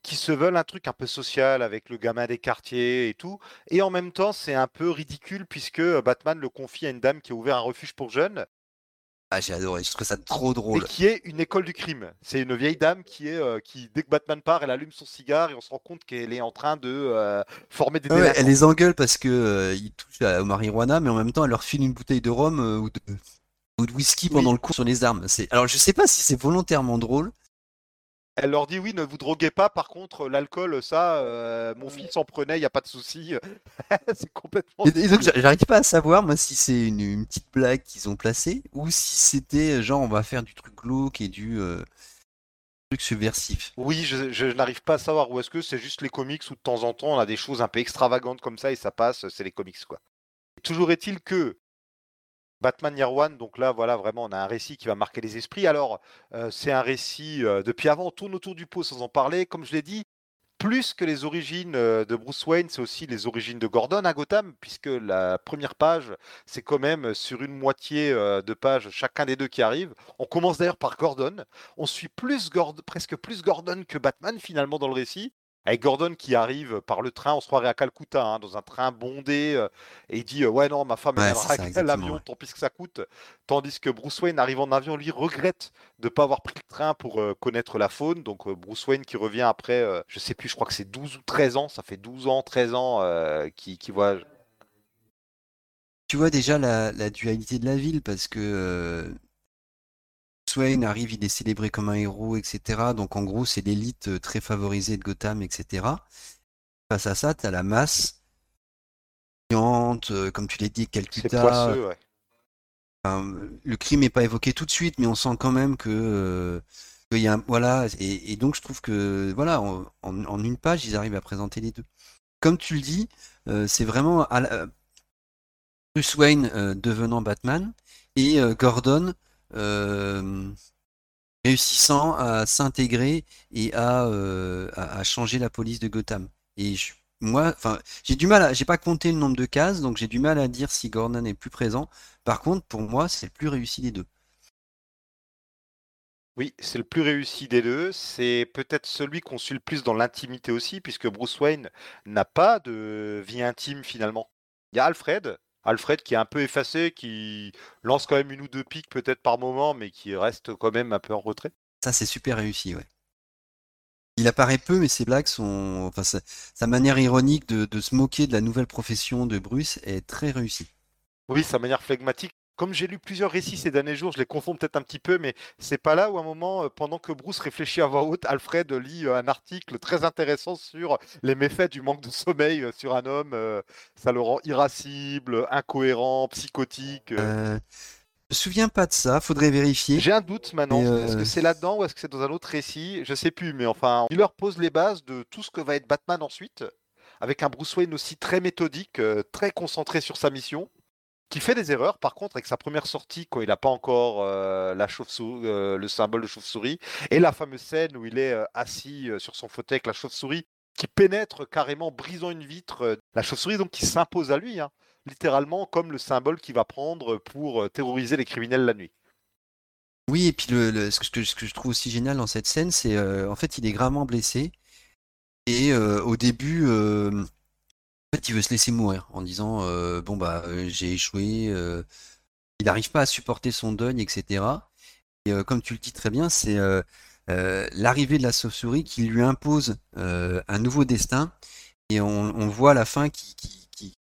qui se veulent un truc un peu social avec le gamin des quartiers et tout. Et en même temps, c'est un peu ridicule puisque Batman le confie à une dame qui a ouvert un refuge pour jeunes. Ah, j'ai adoré, je trouve ça trop drôle. Et qui est une école du crime. C'est une vieille dame qui est euh, qui dès que Batman part, elle allume son cigare et on se rend compte qu'elle est en train de euh, former des ouais, Elle les engueule parce que euh, ils touchent au marijuana, mais en même temps, elle leur file une bouteille de rhum ou, de, ou, de, whisky pendant le cours sur les armes. C'est alors je sais pas si c'est volontairement drôle, elle leur dit oui, ne vous droguez pas. Par contre, l'alcool, ça, euh, mon fils en prenait, il n'y a pas de souci. c'est complètement. Et, donc, j'arrive pas à savoir, moi, si c'est une, petite blague qu'ils ont placée ou si c'était euh, genre on va faire du truc glauque et du euh, truc subversif. Oui, je, n'arrive pas à savoir. Ou est-ce que c'est juste les comics où de temps en temps on a des choses un peu extravagantes comme ça et ça passe, c'est les comics, quoi. Toujours est-il que Batman Year One, donc là, voilà, vraiment, on a un récit qui va marquer les esprits. Alors, euh, c'est un récit, euh, depuis avant, on tourne autour du pot sans en parler. Comme je l'ai dit, plus que les origines euh, de Bruce Wayne, c'est aussi les origines de Gordon à Gotham, puisque la première page, c'est quand même sur une moitié de page chacun des deux qui arrive. On commence d'ailleurs par Gordon. On suit plus presque plus Gordon que Batman finalement dans le récit avec Gordon qui arrive par le train, on se croirait à Calcutta, hein, dans un train bondé, euh, et il dit euh, Ouais, non, ma femme ouais, l'avion, tant pis que ça coûte. Tandis que Bruce Wayne arrive en avion, lui, regrette de ne pas avoir pris le train pour euh, connaître la faune. Donc, Bruce Wayne qui revient après, je sais plus, je crois que c'est 12 ou 13 ans, ça fait 12 ans, 13 ans qui, qui voit. Tu vois déjà la, la, dualité de la ville parce que Wayne arrive, il est célébré comme un héros, etc. Donc en gros, c'est l'élite euh, très favorisée de Gotham, etc. Face à ça, tu as la masse, euh, comme tu l'as dit, Calcutta. le crime n'est pas évoqué tout de suite, mais on sent quand même que. Euh, y a voilà, et, donc je trouve que voilà, en, une page, ils arrivent à présenter les deux. Comme tu le dis, c'est vraiment Bruce Wayne devenant Batman et Gordon réussissant à s'intégrer et euh, à, à, changer la police de Gotham. Et moi, enfin, j'ai du mal, j'ai pas compté le nombre de cases, donc j'ai du mal à dire si Gordon est plus présent. Par contre, pour moi, c'est le plus réussi des deux. Oui, c'est le plus réussi des deux. C'est peut-être celui qu'on suit le plus dans l'intimité aussi, puisque Bruce Wayne n'a pas de vie intime finalement. Il y a Alfred, Alfred qui est un peu effacé, qui lance quand même une ou deux piques peut-être par moment, mais qui reste quand même un peu en retrait. Ça, c'est super réussi, ouais. Il apparaît peu, mais ses blagues sont. Enfin, sa, manière ironique de, de, se moquer de la nouvelle profession de Bruce est très réussie. Oui, sa manière flegmatique comme j'ai lu plusieurs récits ces derniers jours, je les confonds peut-être un petit peu, mais c'est pas là où à un moment, euh, pendant que Bruce réfléchit à voix haute, Alfred lit euh, un article très intéressant sur les méfaits du manque de sommeil euh, sur un homme. Ça le rend irascible, incohérent, psychotique. Euh... Je me souviens pas de ça, faudrait vérifier. J'ai un doute maintenant. Est-ce que c'est là-dedans ou est-ce que c'est dans un autre récit? Je sais plus, mais enfin, il leur pose les bases de tout ce que va être Batman ensuite, avec un Bruce Wayne aussi très méthodique, très concentré sur sa mission qui fait des erreurs par contre avec sa première sortie quand il n'a pas encore euh, la chauve-souris, euh, le symbole de chauve-souris et la fameuse scène où il est euh, assis sur son fauteuil avec la chauve-souris qui pénètre carrément brisant une vitre la chauve-souris donc qui s'impose à lui hein, littéralement comme le symbole qu'il va prendre pour terroriser les criminels la nuit. Oui et puis le, ce, que, je trouve aussi génial dans cette scène c'est en fait il est gravement blessé et au début fait, il veut se laisser mourir en disant euh, bon bah euh, j'ai échoué, euh, il n'arrive pas à supporter son deuil, etc. Et comme tu le dis très bien, c'est l'arrivée de la sauve-souris qui lui impose un nouveau destin. Et on, voit à la fin qui, qui,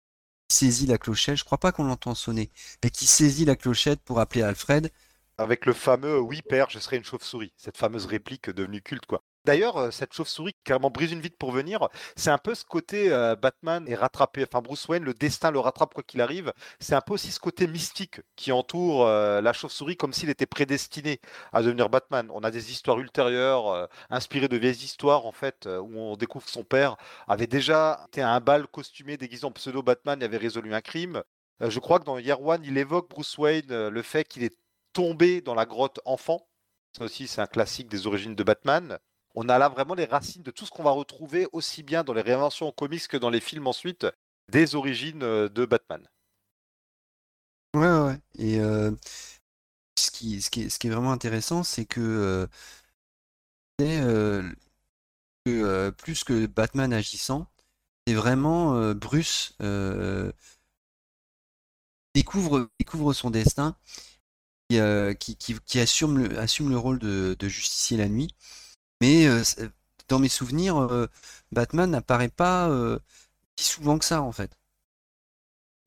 saisit la clochette. Je crois pas qu'on l'entend sonner, mais qui saisit la clochette pour appeler Alfred. Avec le fameux oui père, je serai une chauve-souris. Cette fameuse réplique devenue culte quoi. D'ailleurs, euh, cette chauve-souris qui carrément brise une vitre pour venir, c'est un peu ce côté euh, Batman est rattrapé, enfin Bruce Wayne, le destin le rattrape quoi qu'il arrive. C'est un peu aussi ce côté mystique qui entoure euh, la chauve-souris comme s'il était prédestiné à devenir Batman. On a des histoires ultérieures inspirées de vieilles histoires en fait où on découvre que son père avait déjà été à un bal costumé déguisé en pseudo Batman et avait résolu un crime. je crois que dans Year One, il évoque Bruce Wayne le fait qu'il est tombé dans la grotte enfant. Ça aussi, c'est un classique des origines de Batman on a là vraiment les racines de tout ce qu'on va retrouver aussi bien dans les réinventions comics que dans les films ensuite des origines euh, de Batman. Ouais, ouais. Et euh, ce, qui, est, vraiment intéressant, c'est que, euh, plus que Batman agissant, c'est vraiment Bruce découvre, découvre son destin qui, qui, assume, le, assume le rôle de, de justicier la nuit. Mais dans mes souvenirs, Batman n'apparaît pas si souvent que ça, en fait.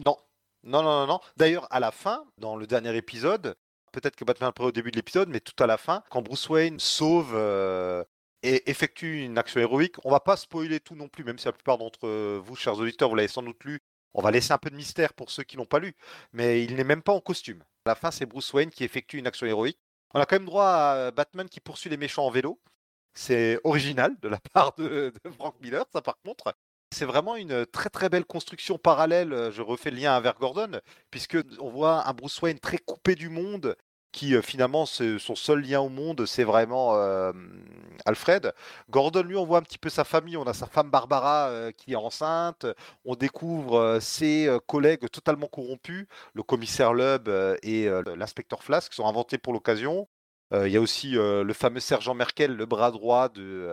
Non, non, non, non. non. D'ailleurs, à la fin, dans le dernier épisode, peut-être que Batman apparaît au début de l'épisode, mais tout à la fin, quand Bruce Wayne sauve et effectue une action héroïque, on va pas spoiler tout non plus, même si la plupart d'entre vous, chers auditeurs, vous l'avez sans doute lu. On va laisser un peu de mystère pour ceux qui l'ont pas lu, mais il n'est même pas en costume. À la fin, c'est Bruce Wayne qui effectue une action héroïque. On a quand même droit à Batman qui poursuit les méchants en vélo. C'est original de la part de, Frank Miller, ça par contre. C'est vraiment une très très belle construction parallèle. Je refais le lien avec Gordon, puisque on voit un Bruce Wayne très coupé du monde, qui finalement son seul lien au monde, c'est vraiment Alfred. Gordon, lui, on voit un petit peu sa famille. On a sa femme Barbara qui est enceinte. On découvre ses collègues totalement corrompus, le commissaire Lubb et l'inspecteur Flask, qui sont inventés pour l'occasion. Il y a aussi le fameux sergent Merkel, le bras droit de,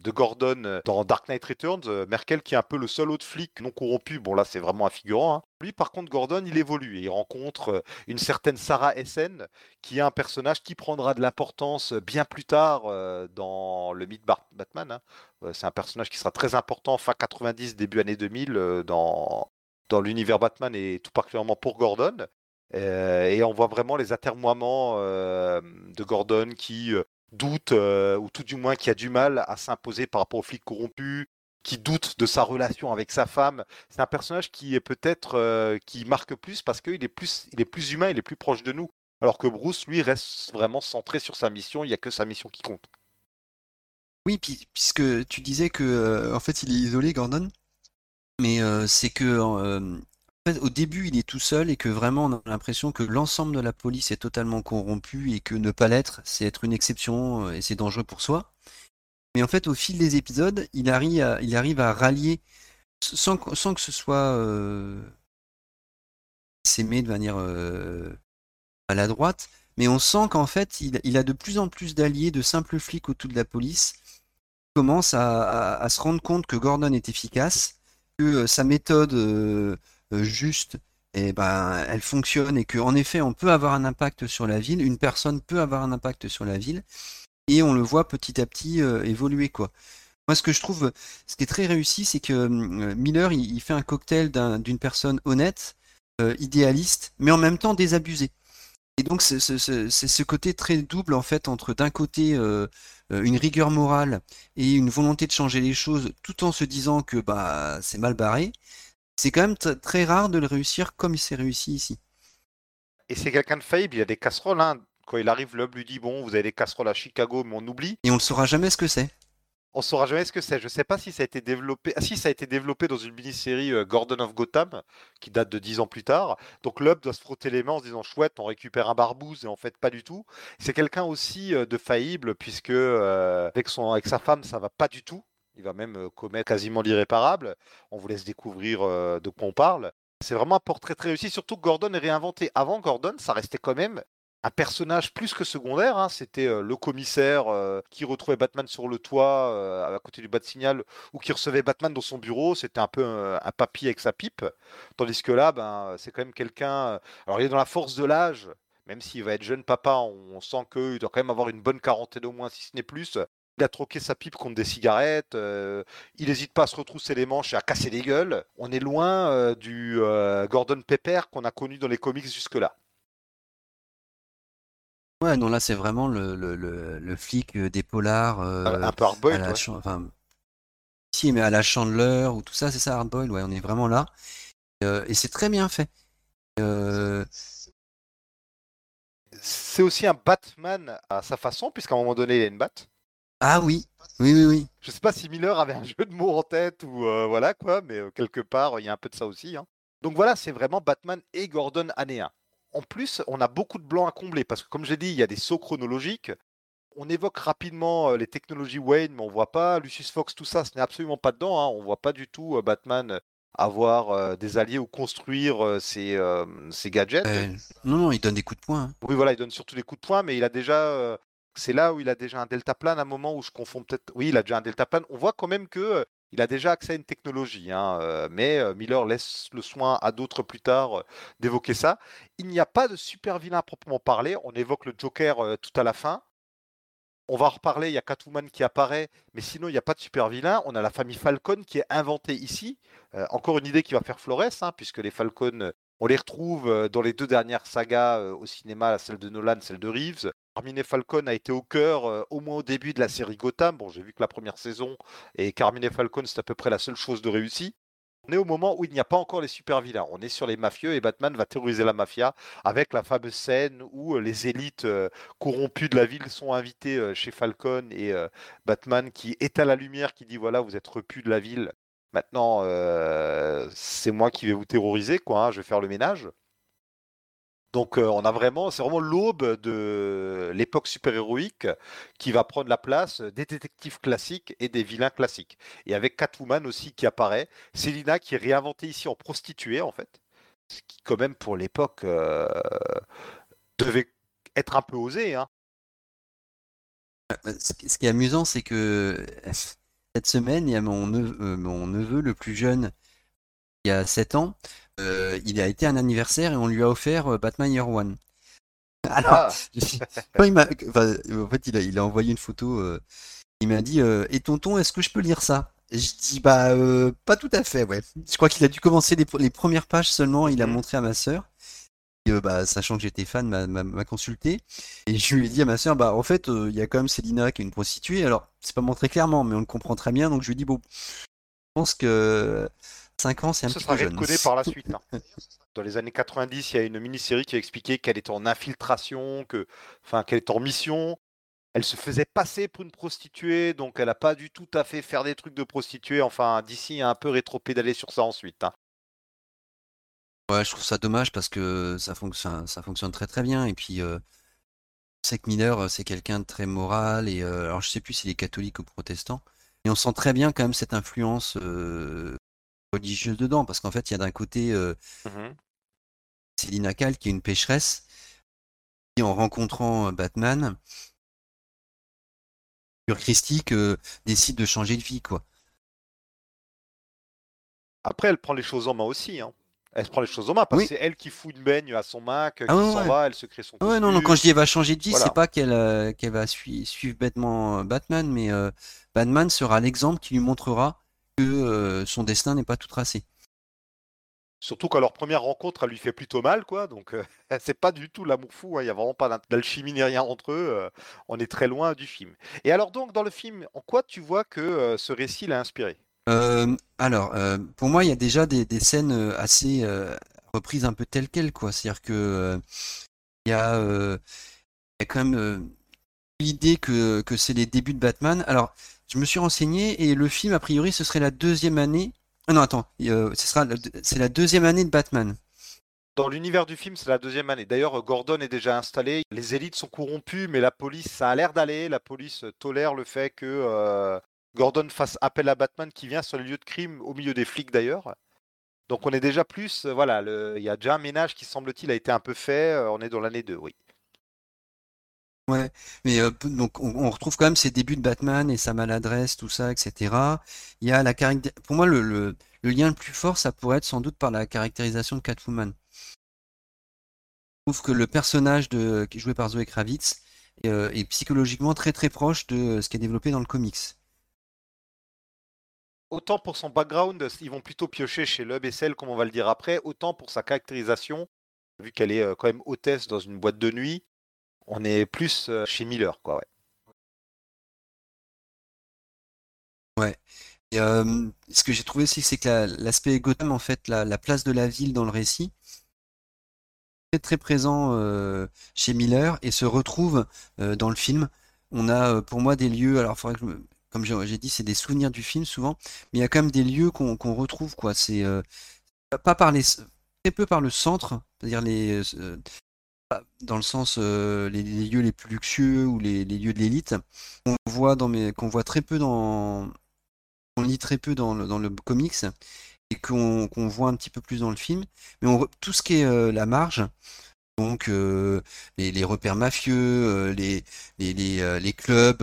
de Gordon dans Dark Knight Returns. Merkel qui est un peu le seul autre flic non corrompu. Bon là c'est vraiment un figurant. Hein. Lui par contre Gordon il évolue et il rencontre une certaine Sarah Essen qui est un personnage qui prendra de l'importance bien plus tard dans le mythe Batman. Hein. C'est un personnage qui sera très important fin 90 début années 2000 dans dans l'univers Batman et tout particulièrement pour Gordon. Euh, et on voit vraiment les atermoiements euh, de Gordon qui euh, doute, ou tout du moins qui a du mal à s'imposer par rapport aux flics corrompus, qui doute de sa relation avec sa femme. C'est un personnage qui est peut-être qui marque plus parce qu'il est plus, il est plus humain, il est plus proche de nous. Alors que Bruce, lui, reste vraiment centré sur sa mission. Il n'y a que sa mission qui compte. Oui, puisque tu disais que en fait il est isolé, Gordon, mais c'est que au début, il est tout seul et que vraiment on a l'impression que l'ensemble de la police est totalement corrompu et que ne pas l'être, c'est être une exception euh, et c'est dangereux pour soi. Mais en fait, au fil des épisodes, il arrive à, à rallier sans, que ce soit euh, s'aimer de manière euh, maladroite, mais on sent qu'en fait, il, a de plus en plus d'alliés, de simples flics autour de la police, qui commencent à, se rendre compte que Gordon est efficace, que sa méthode juste, et ben, elle fonctionne et qu'en effet, on peut avoir un impact sur la ville, une personne peut avoir un impact sur la ville, et on le voit petit à petit euh, évoluer, quoi. Moi, ce que je trouve, ce qui est très réussi, c'est que euh, Miller, il, fait un cocktail d'une personne honnête, idéaliste, mais en même temps désabusée. Et donc, c'est ce côté très double, en fait, entre d'un côté une rigueur morale et une volonté de changer les choses, tout en se disant que bah, c'est mal barré c'est quand même très rare de le réussir comme il s'est réussi ici. Et c'est quelqu'un de faillible, il y a des casseroles. Hein. Quand il arrive, l'homme lui dit Bon, vous avez des casseroles à Chicago, mais on oublie. Et on ne saura jamais ce que c'est. On saura jamais ce que c'est. Je ne sais pas si ça a été développé. Ah, si, ça a été développé dans une mini-série euh, Gordon of Gotham, qui date de dix ans plus tard. Donc l'homme doit se frotter les mains en se disant chouette, on récupère un barbouze, et en fait, pas du tout. C'est quelqu'un aussi euh, de faillible, puisque euh, avec, son, avec sa femme, ça va pas du tout. Il va même commettre quasiment l'irréparable. On vous laisse découvrir de quoi on parle. C'est vraiment un portrait très réussi, surtout que Gordon est réinventé. Avant Gordon, ça restait quand même un personnage plus que secondaire. Hein. C'était le commissaire qui retrouvait Batman sur le toit à côté du bas de signal ou qui recevait Batman dans son bureau. C'était un peu un, papy avec sa pipe. Tandis que là, ben, c'est quand même quelqu'un. Alors il est dans la force de l'âge. Même s'il va être jeune papa, on sent qu'il doit quand même avoir une bonne quarantaine au moins, si ce n'est plus. Il a troqué sa pipe contre des cigarettes. Euh, il n'hésite pas à se retrousser les manches et à casser les gueules. On est loin euh, du euh, Gordon Pepper qu'on a connu dans les comics jusque-là. Ouais, non, là, c'est vraiment le, le, flic des polars. un peu hardboiled, enfin, si, mais à la Chandler ou tout ça, c'est ça, hardboiled, ouais, on est vraiment là. et c'est très bien fait. C'est aussi un Batman à sa façon, puisqu'à un moment donné, il a une batte. Ah oui, oui, oui, oui. Je sais pas si Miller avait un jeu de mots en tête ou euh, voilà quoi, mais euh, quelque part, il y a un peu de ça aussi. Hein. Donc voilà, c'est vraiment Batman et Gordon année 1. En plus, on a beaucoup de blancs à combler parce que, comme j'ai dit, il y a des sauts chronologiques. On évoque rapidement euh, les technologies Wayne, mais on voit pas Lucius Fox, tout ça, ce n'est absolument pas dedans. Hein. On voit pas du tout Batman avoir des alliés ou construire ses, gadgets. non, non, il donne des coups de poing. Hein. Oui, voilà, il donne surtout des coups de poing, mais il a déjà c'est là où il a déjà un deltaplane à un moment où je confonds peut-être. Oui, il a déjà un deltaplane. On voit quand même que Il a déjà accès à une technologie, hein, mais Miller laisse le soin à d'autres plus tard d'évoquer ça. Il n'y a pas de super vilain proprement parler. On évoque le Joker tout à la fin. On va en reparler, il y a Catwoman qui apparaît, mais sinon il n'y a pas de super vilain. On a la famille Falcon qui est inventée ici. encore une idée qui va faire Flores, hein, puisque les Falcon, on les retrouve dans les deux dernières sagas au cinéma, celle de Nolan, celle de Reeves. Carmine Falcon a été au cœur, euh, au moins au début de la série Gotham. Bon, j'ai vu que la première saison et Carmine Falcon, c'est à peu près la seule chose de réussi. On est au moment où il n'y a pas encore les super vilains. On est sur les mafieux et Batman va terroriser la mafia avec la fameuse scène où euh, les élites euh, corrompues de la ville sont invitées chez Falcon et Batman qui éteint la lumière, qui dit voilà, vous êtes repus de la ville. Maintenant, c'est moi qui vais vous terroriser, quoi. Hein, je vais faire le ménage. Donc euh, on a vraiment, c'est vraiment l'aube de l'époque super-héroïque qui va prendre la place des détectives classiques et des vilains classiques. Et avec Catwoman aussi qui apparaît, Selina qui est réinventée ici en prostituée en fait, ce qui quand même pour l'époque euh, devait être un peu osé. Hein. Euh, ce qui est amusant, c'est que cette semaine, il y a mon neveu, mon neveu le plus jeune, il y a 7 ans, euh, il a été un anniversaire et on lui a offert euh, Batman Year One. Alors, ah. il en fait, il a, envoyé une photo. Euh, il m'a dit Et tonton, est-ce que je peux lire ça? Et Je dis Bah, pas tout à fait, ouais. Je crois qu'il a dû commencer les, premières pages seulement. Il a mm. montré à ma sœur. Bah, sachant que j'étais fan, m'a consulté. Et je lui ai dit à ma sœur Bah, en fait, il y a quand même Célina qui est une prostituée. Alors, c'est pas montré clairement, mais on le comprend très bien. Donc, je lui ai dit Bon, je pense que 5 ans, c'est un Ce petit peu jeune. par la suite. Hein. Dans les années 90, il y a une mini-série qui a expliqué qu'elle était en infiltration, que, enfin, qu'elle était en mission. Elle se faisait passer pour une prostituée, donc elle n'a pas du tout à fait faire des trucs de prostituée. Enfin, d'ici a un peu rétro-pédalé sur ça ensuite. Hein. Ouais, je trouve ça dommage parce que ça fonctionne, ça fonctionne très très bien. Et puis, euh, que Miller, euh, c'est quelqu'un de très moral. Et euh, alors, je sais plus s'il est catholique ou protestant, mais on sent très bien quand même cette influence euh, religieuse dedans, parce qu'en fait, il y a d'un côté euh, mmh Céline Cal, qui est une pécheresse, qui en rencontrant euh, Batman, sur Christique, décide de changer de vie, quoi. Après, elle prend les choses en main aussi. Hein. Elle se prend les choses en main parce que c'est elle qui fout une baigne à son Mac, ah qui s'en va, elle se crée son. Ouais, non, non, quand je dis elle va changer de vie, c'est pas qu'elle euh, qu'elle va suivre bêtement Batman, mais Batman sera l'exemple qui lui montrera euh, son destin n'est pas tout tracé. Surtout qu'à leur première rencontre, elle lui fait plutôt mal, quoi. Donc, euh, c'est pas du tout l'amour fou. Hein. Il n'y a vraiment pas d'alchimie ni rien entre eux. Euh, on est très loin du film. Et alors, donc, dans le film, en quoi tu vois que ce récit l'a inspiré? Alors, pour moi, il y a déjà des, scènes assez reprises un peu telles quelles, quoi. C'est-à-dire que il y, a, quand même l'idée que, c'est les débuts de Batman. Alors, je me suis renseigné et le film, a priori, ce serait la deuxième année. Non, attends, ce sera c'est la deuxième année de Batman. Dans l'univers du film, c'est la deuxième année. D'ailleurs, Gordon est déjà installé. Les élites sont corrompues, mais la police, ça a l'air d'aller. La police tolère le fait que euh, Gordon fasse appel à Batman qui vient sur les lieux de crime, au milieu des flics d'ailleurs. Donc on est déjà plus, euh, voilà, il y a déjà un ménage qui semble-t-il a été un peu fait. Euh, on est dans l'année 2, oui. Ouais, mais euh, donc on, retrouve quand même ses débuts de Batman et sa maladresse, tout ça, etc. Il y a la pour moi le, le, lien le plus fort, ça pourrait être sans doute par la caractérisation de Catwoman. Je trouve que le personnage qui est joué par Zoé Kravitz est psychologiquement très très proche de ce qui est développé dans le comics. Autant pour son background, ils vont plutôt piocher chez Lub et comme on va le dire après, autant pour sa caractérisation, vu qu'elle est euh, quand même hôtesse dans une boîte de nuit, on est plus euh, chez Miller, quoi, ouais. Ce que j'ai trouvé aussi, c'est que l'aspect Gotham, en fait, la, place de la ville dans le récit, est très présent euh, chez Miller et se retrouve dans le film. On a pour moi des lieux, alors comme j'ai dit, c'est des souvenirs du film souvent, mais il y a quand même des lieux qu'on retrouve, quoi. C'est pas par les très peu par le centre, c'est-à-dire les dans le sens euh, les, lieux les plus luxueux ou les, lieux de l'élite qu'on voit dans mes qu'on voit très peu dans on lit très peu dans le, comics et qu'on voit un petit peu plus dans le film mais on, tout ce qui est euh, la marge Donc les, les, repères mafieux, les, les, les, clubs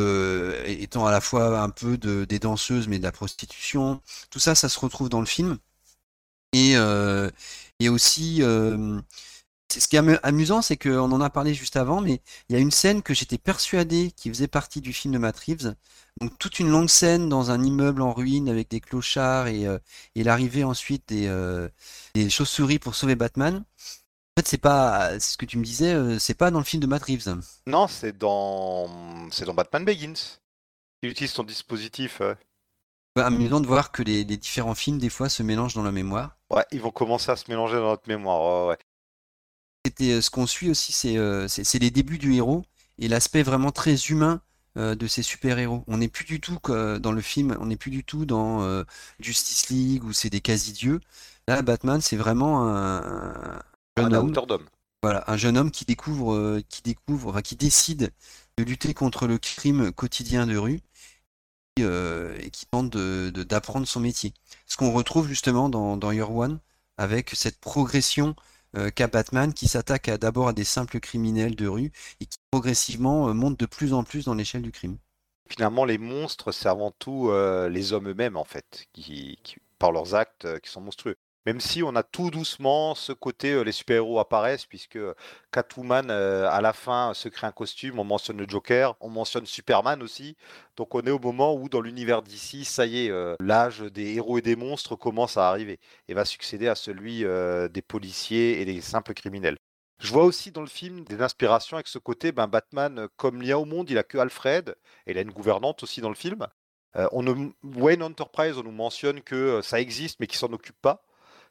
étant à la fois un peu de, des danseuses mais de la prostitution, tout ça, ça se retrouve dans le film. Et, et aussi, ce qui est amusant, c'est qu'on en a parlé juste avant, mais il y a une scène que j'étais persuadé qui faisait partie du film de Matt Reeves. Donc toute une longue scène dans un immeuble en ruine avec des clochards et, euh, l'arrivée ensuite des, euh, des chauves-souris pour sauver Batman. En fait, c'est pas ce que tu me disais, euh, c'est pas dans le film de Matt Reeves. Non, c'est dans c'est dans Batman Begins. Il utilise son dispositif. Bah, amusant de voir que les, les, différents films des fois se mélangent dans la mémoire. Ouais, ils vont commencer à se mélanger dans notre mémoire. Ouais, euh, ce qu'on suit aussi, euh, c'est les débuts du héros et l'aspect vraiment très humain euh, de ces super-héros. On n'est plus du tout dans le film, on n'est plus du tout dans Justice League où c'est des quasi-dieux. Là, Batman, c'est vraiment un, jeune homme. Voilà, un jeune homme qui découvre, qui découvre, qui décide de lutter contre le crime quotidien de rue et qui tente d'apprendre son métier. Ce qu'on retrouve justement dans, dans Year One avec cette progression euh, qu'à Batman qui s'attaque d'abord à des simples criminels de rue et qui progressivement euh, monte de plus en plus dans l'échelle du crime. Finalement, les monstres, c'est avant tout euh, les hommes eux-mêmes, en fait, qui, par leurs actes, qui sont monstrueux. Même si on a tout doucement ce côté, euh, les super-héros apparaissent, puisque Catwoman, euh, à la fin, se crée un costume, on mentionne le Joker, on mentionne Superman aussi. Donc on est au moment où, dans l'univers d'ici, ça y est, euh, l'âge des héros et des monstres commence à arriver et va succéder à celui des policiers et des simples criminels. Je vois aussi dans le film des inspirations avec ce côté, ben, Batman, comme il au monde, il a que Alfred, et il a une gouvernante aussi dans le film. on Wayne Enterprise, on nous mentionne que ça existe, mais qu'il s'en occupe pas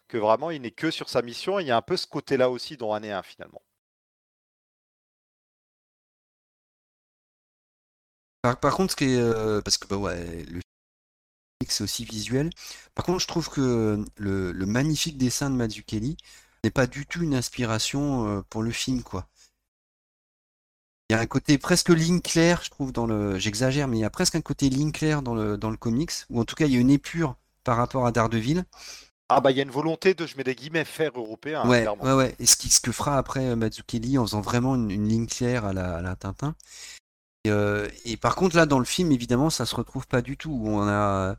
que vraiment il n'est que sur sa mission. Et il y a un peu ce côté-là aussi dans Année 1 finalement. Par, contre, ce qui euh, parce que bah ouais, le c'est aussi visuel. Par contre, je trouve que le, magnifique dessin de Mazzucchelli n'est pas du tout une inspiration euh, pour le film, quoi. Il y a un côté presque ligne claire, je trouve, dans le. J'exagère, mais il y a presque un côté ligne dans le, dans le comics, ou en tout cas, il y a une épure par rapport à Daredevil. Ah bah il y a une volonté de, je mets des guillemets, faire européen. Ouais, ouais, ouais. Et ce, qui, ce que fera après euh, Mazzucchelli en faisant vraiment une, ligne claire à la, à la Tintin. Et, euh, et, par contre là dans le film évidemment ça se retrouve pas du tout. On a, on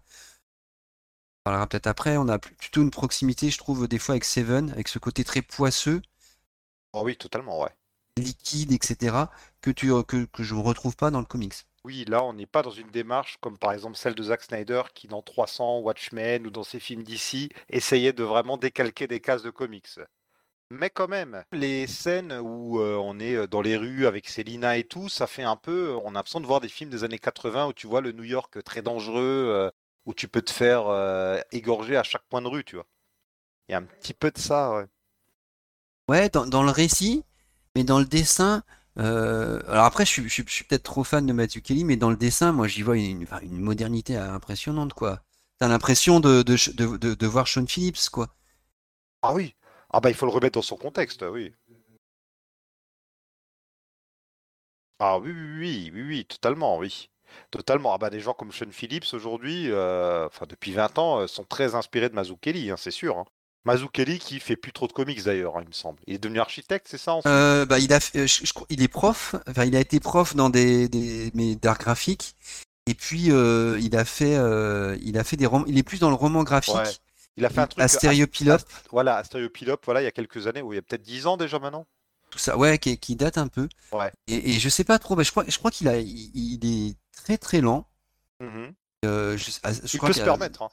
parlera peut-être après, on a plutôt une proximité je trouve des fois avec Seven, avec ce côté très poisseux. Oh oui totalement ouais. Liquide etc. que tu que, que je ne retrouve pas dans le comics. Oui, là, on n'est pas dans une démarche comme par exemple celle de Zack Snyder qui, dans 300, Watchmen ou dans ses films d'ici, essayait de vraiment décalquer des cases de comics. Mais quand même, les scènes où euh, on est euh, dans les rues avec Selina et tout, ça fait un peu. On a l'impression de voir des films des années 80 où tu vois le New York très dangereux, euh, où tu peux te faire égorger à chaque point de rue, tu vois. Il y a un petit peu de ça, ouais. Ouais, dans le récit, mais dans le dessin, euh, alors après, je suis, peut-être trop fan de Matthew Kelly, mais dans le dessin, moi, j'y vois une, modernité impressionnante, quoi. T'as l'impression de, voir Sean Phillips, quoi. Ah oui. Ah bah il faut le remettre dans son contexte, oui. Ah oui, oui, oui, oui, oui, totalement, oui. Totalement. Ah bah des gens comme Sean Phillips aujourd'hui, euh, enfin depuis 20 ans, euh, sont très inspirés de Mazzucchelli, hein, c'est sûr. Hein. Mazzucchelli qui fait plus trop de comics d'ailleurs, hein, il me semble. Il est devenu architecte, c'est ça en euh, bah, il, a, euh, il est prof, enfin, il a été prof dans des, des d'art graphique. Et puis euh, il a fait, il a fait des romans. Il est plus dans le roman graphique. Il a fait un truc. Astéréopilope. voilà, Astéréopilope, voilà, il y a quelques années, ou il y a peut-être 10 ans déjà maintenant? Tout ça, ouais, qui, date un peu. Ouais. Et, et je sais pas trop, mais je crois, je crois qu'il a, il, est très très lent. Mmh je, ah, il peut se permettre. Hein.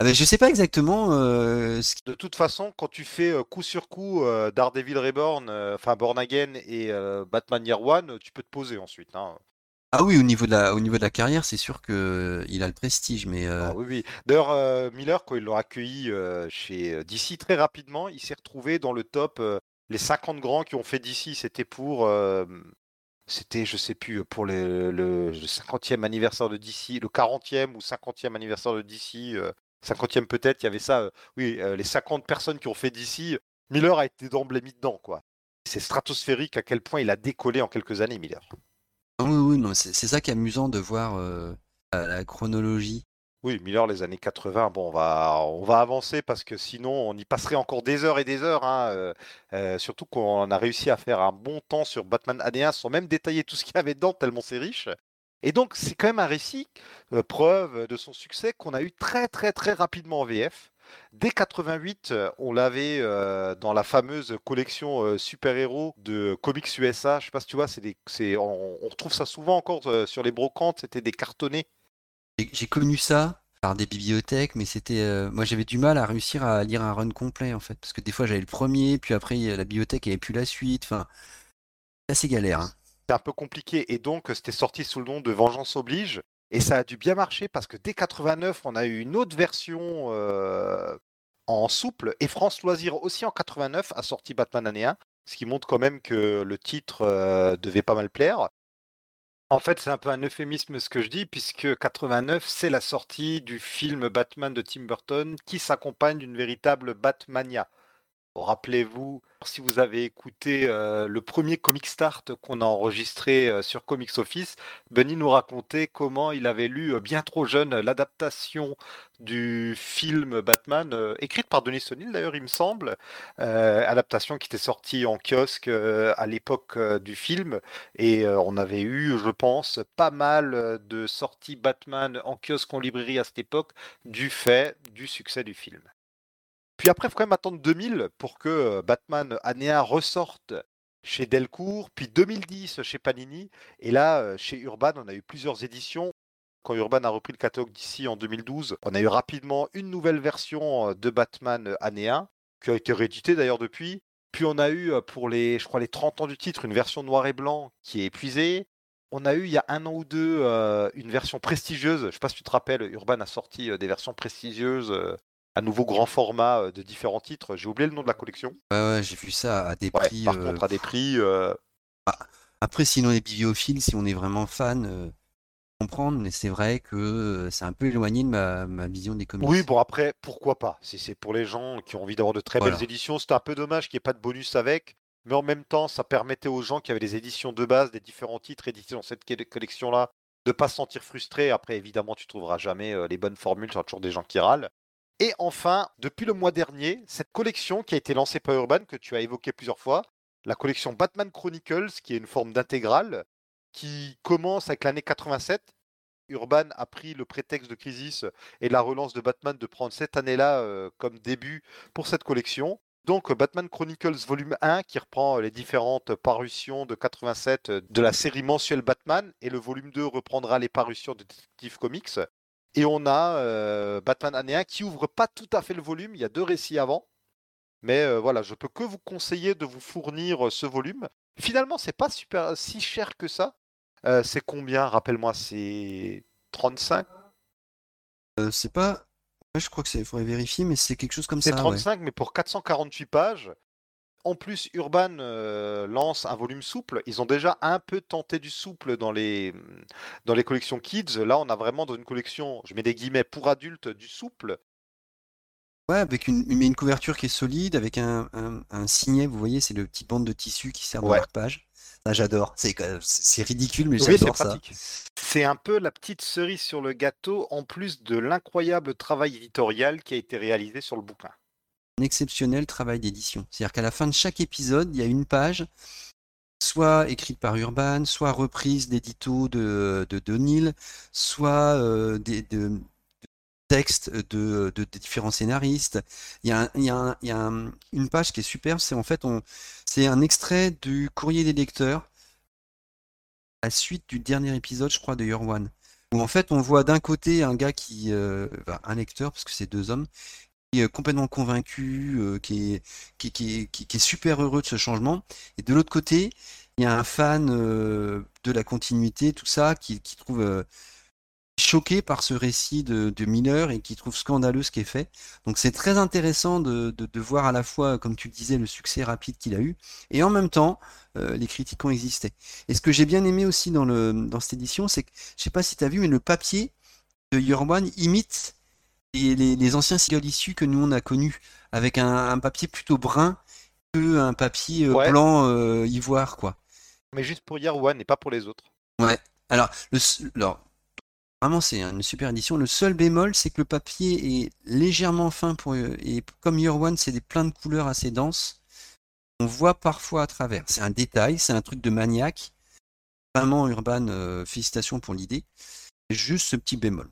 Ah ben, je sais pas exactement. Euh, de toute façon, quand tu fais euh, coup sur coup euh, Daredevil Reborn, enfin Born Again et Batman Year One, tu peux te poser ensuite. Hein. Ah oui, au niveau de la, au niveau de la carrière, c'est sûr que il a le prestige, mais. Ah oui, oui. D'ailleurs, Miller, quand il l'a accueilli chez DC très rapidement, il s'est retrouvé dans le top. les 50 grands qui ont fait DC, c'était pour c'était, je sais plus, pour le, le, 50e anniversaire de DC, le 40e ou 50e anniversaire de DC, 50e peut-être, il y avait ça, euh, oui, euh, les 50 personnes qui ont fait d'ici, Miller a été d'emblée mis dedans, quoi. C'est stratosphérique à quel point il a décollé en quelques années, Miller. Ah oui, oui, non, c'est ça qui est amusant de voir euh, la chronologie Oui, Miller, les années 80, bon, on va, on va avancer parce que sinon, on y passerait encore des heures et des heures. hein, euh, euh, surtout qu'on a réussi à faire un bon temps sur Batman année 1 sans même détailler tout ce qu'il y avait dedans, tellement c'est riche. Et donc, c'est quand même un récit, euh, preuve de son succès, qu'on a eu très, très, très rapidement en VF. Dès 88, euh, on l'avait euh, dans la fameuse collection super-héros de Comics USA. Je sais pas si tu vois, c'est des, on, retrouve ça souvent encore sur les brocantes. C'était des cartonnés. J'ai- connu ça par des bibliothèques, mais c'était, moi j'avais du mal à réussir à lire un run complet en fait, parce que des fois j'avais le premier, puis après la bibliothèque avait plus la suite. Enfin, c'est assez galère. hein. C'est un peu compliqué. Et donc, c'était sorti sous le nom de Vengeance Oblige. Et ça a dû bien marcher parce que dès 89, on a eu une autre version euh, en souple. Et France Loisirs aussi en 89 a sorti Batman année 1. Ce qui montre quand même que le titre euh, devait pas mal plaire. En fait, c'est un peu un euphémisme ce que je dis, puisque 89, c'est la sortie du film Batman de Tim Burton qui s'accompagne d'une véritable Batmania. Rappelez-vous, si vous avez écouté euh, le premier Comic Start qu'on a enregistré euh, sur Comics Office, Benny nous racontait comment il avait lu euh, bien trop jeune l'adaptation du film Batman, écrite par Denis Sonil d'ailleurs, il me semble, adaptation qui était sortie en kiosque à l'époque du film, et on avait eu, je pense, pas mal de sorties Batman en kiosque en librairie à cette époque du fait du succès du film. Puis après, il faut quand même attendre 2000 pour que Batman année 1 ressorte chez Delcourt, puis 2010 chez Panini, et là, chez Urban, on a eu plusieurs éditions. Quand Urban a repris le catalogue d'ici en 2012, on a eu rapidement une nouvelle version de Batman année 1, qui a été rééditée d'ailleurs depuis. Puis on a eu pour les, je crois, les 30 ans du titre, une version noir et blanc qui est épuisée. On a eu il y a un an ou deux une version prestigieuse. Je ne sais pas si tu te rappelles, Urban a sorti des versions prestigieuses à nouveau grand format euh, de différents titres. J'ai oublié le nom de la collection. Ouais, ouais, j'ai vu ça à des Ouais, prix. par euh, contre, à des prix. euh, Après, sinon les bibliophiles, si on est vraiment fan, euh, comprendre, mais c'est vrai que c'est un peu éloigné de ma, ma vision des comics. Oui, bon, après, pourquoi pas? Si c'est pour les gens qui ont envie d'avoir de très Voilà. belles éditions, c'est un peu dommage qu'il n'y ait pas de bonus avec. Mais en même temps, ça permettait aux gens qui avaient les éditions de base des différents titres édités dans cette collection-là de pas se sentir frustrés. Après, évidemment, tu trouveras jamais les bonnes formules, il y aura toujours des gens qui râlent. Et enfin, depuis le mois dernier, cette collection qui a été lancée par Urban, que tu as évoqué plusieurs fois, la collection Batman Chronicles, qui est une forme d'intégrale, qui commence avec l'année 87. Urban a pris le prétexte de Crisis et la relance de Batman de prendre cette année-là euh, comme début pour cette collection. Donc Batman Chronicles volume 1 qui reprend euh, les différentes parutions de 87 euh, de la série mensuelle Batman et le volume 2 reprendra les parutions de Detective Comics. Et on a euh, Batman année 1 qui ouvre pas tout à fait le volume, il y a deux récits avant. Mais euh, voilà, je peux que vous conseiller de vous fournir euh, ce volume. Finalement, c'est pas super si cher que ça. Euh, c'est combien? Rappelle-moi, c'est 35 Euh, c'est pas. Ouais, je crois que c'est. Il faudrait vérifier, mais c'est quelque chose comme C'est ça. ouais. 35, mais pour 448 pages. En plus, Urban euh, lance un volume souple. Ils ont déjà un peu tenté du souple dans les, dans les collections Kids. Là, on a vraiment dans une collection, je mets des guillemets, pour adultes, du souple. Ouais, avec une, mais une couverture qui est solide, avec un, un, un signet, vous voyez, c'est le petit bande de tissu qui sert de Ouais. marque-page. Ça, j'adore. C'est ridicule, mais Oui, j'adore ça. pratique. C'est un peu la petite cerise sur le gâteau, en plus de l'incroyable travail éditorial qui a été réalisé sur le bouquin. Exceptionnel travail d'édition. C'est-à-dire qu'à la fin de chaque épisode, il y a une page, soit écrite par Urban, soit reprise d'édito de, de Donil, soit euh, des, de, de textes de, différents scénaristes. Il y une page qui est superbe, c'est en fait on, c'est un extrait du courrier des lecteurs, à la suite du dernier épisode, je crois, de Year One. Où en fait on voit d'un côté un gars qui, euh, un lecteur, parce que c'est deux hommes, complètement convaincu, euh, qui, est, qui, qui est- super heureux de ce changement. Et de l'autre côté, il y a un fan euh, de la continuité, tout ça, qui, trouve euh, choqué par ce récit de, de Miller et qui trouve scandaleux ce qui est fait. Donc c'est très intéressant de, de, voir à la fois, comme tu le disais, le succès rapide qu'il a eu, et en même temps, euh, les critiques ont existé. Et ce que j'ai bien aimé aussi dans, le, dans cette édition, c'est que, je sais pas si tu as vu, mais le papier de One imite les, les, les anciens singles issus que nous on a connus, avec un, un papier plutôt brun que un papier euh, Ouais. blanc euh, ivoire, quoi. Mais juste pour Year One et pas pour les autres. Ouais. Alors, le, alors, Vraiment, c'est une super édition. Le seul bémol, c'est que le papier est légèrement fin pour, et comme Year One, c'est des plein de couleurs assez denses. On voit parfois à travers. C'est un détail, c'est un truc de maniaque. Vraiment, Urban, euh, félicitations pour l'idée. Juste ce petit bémol.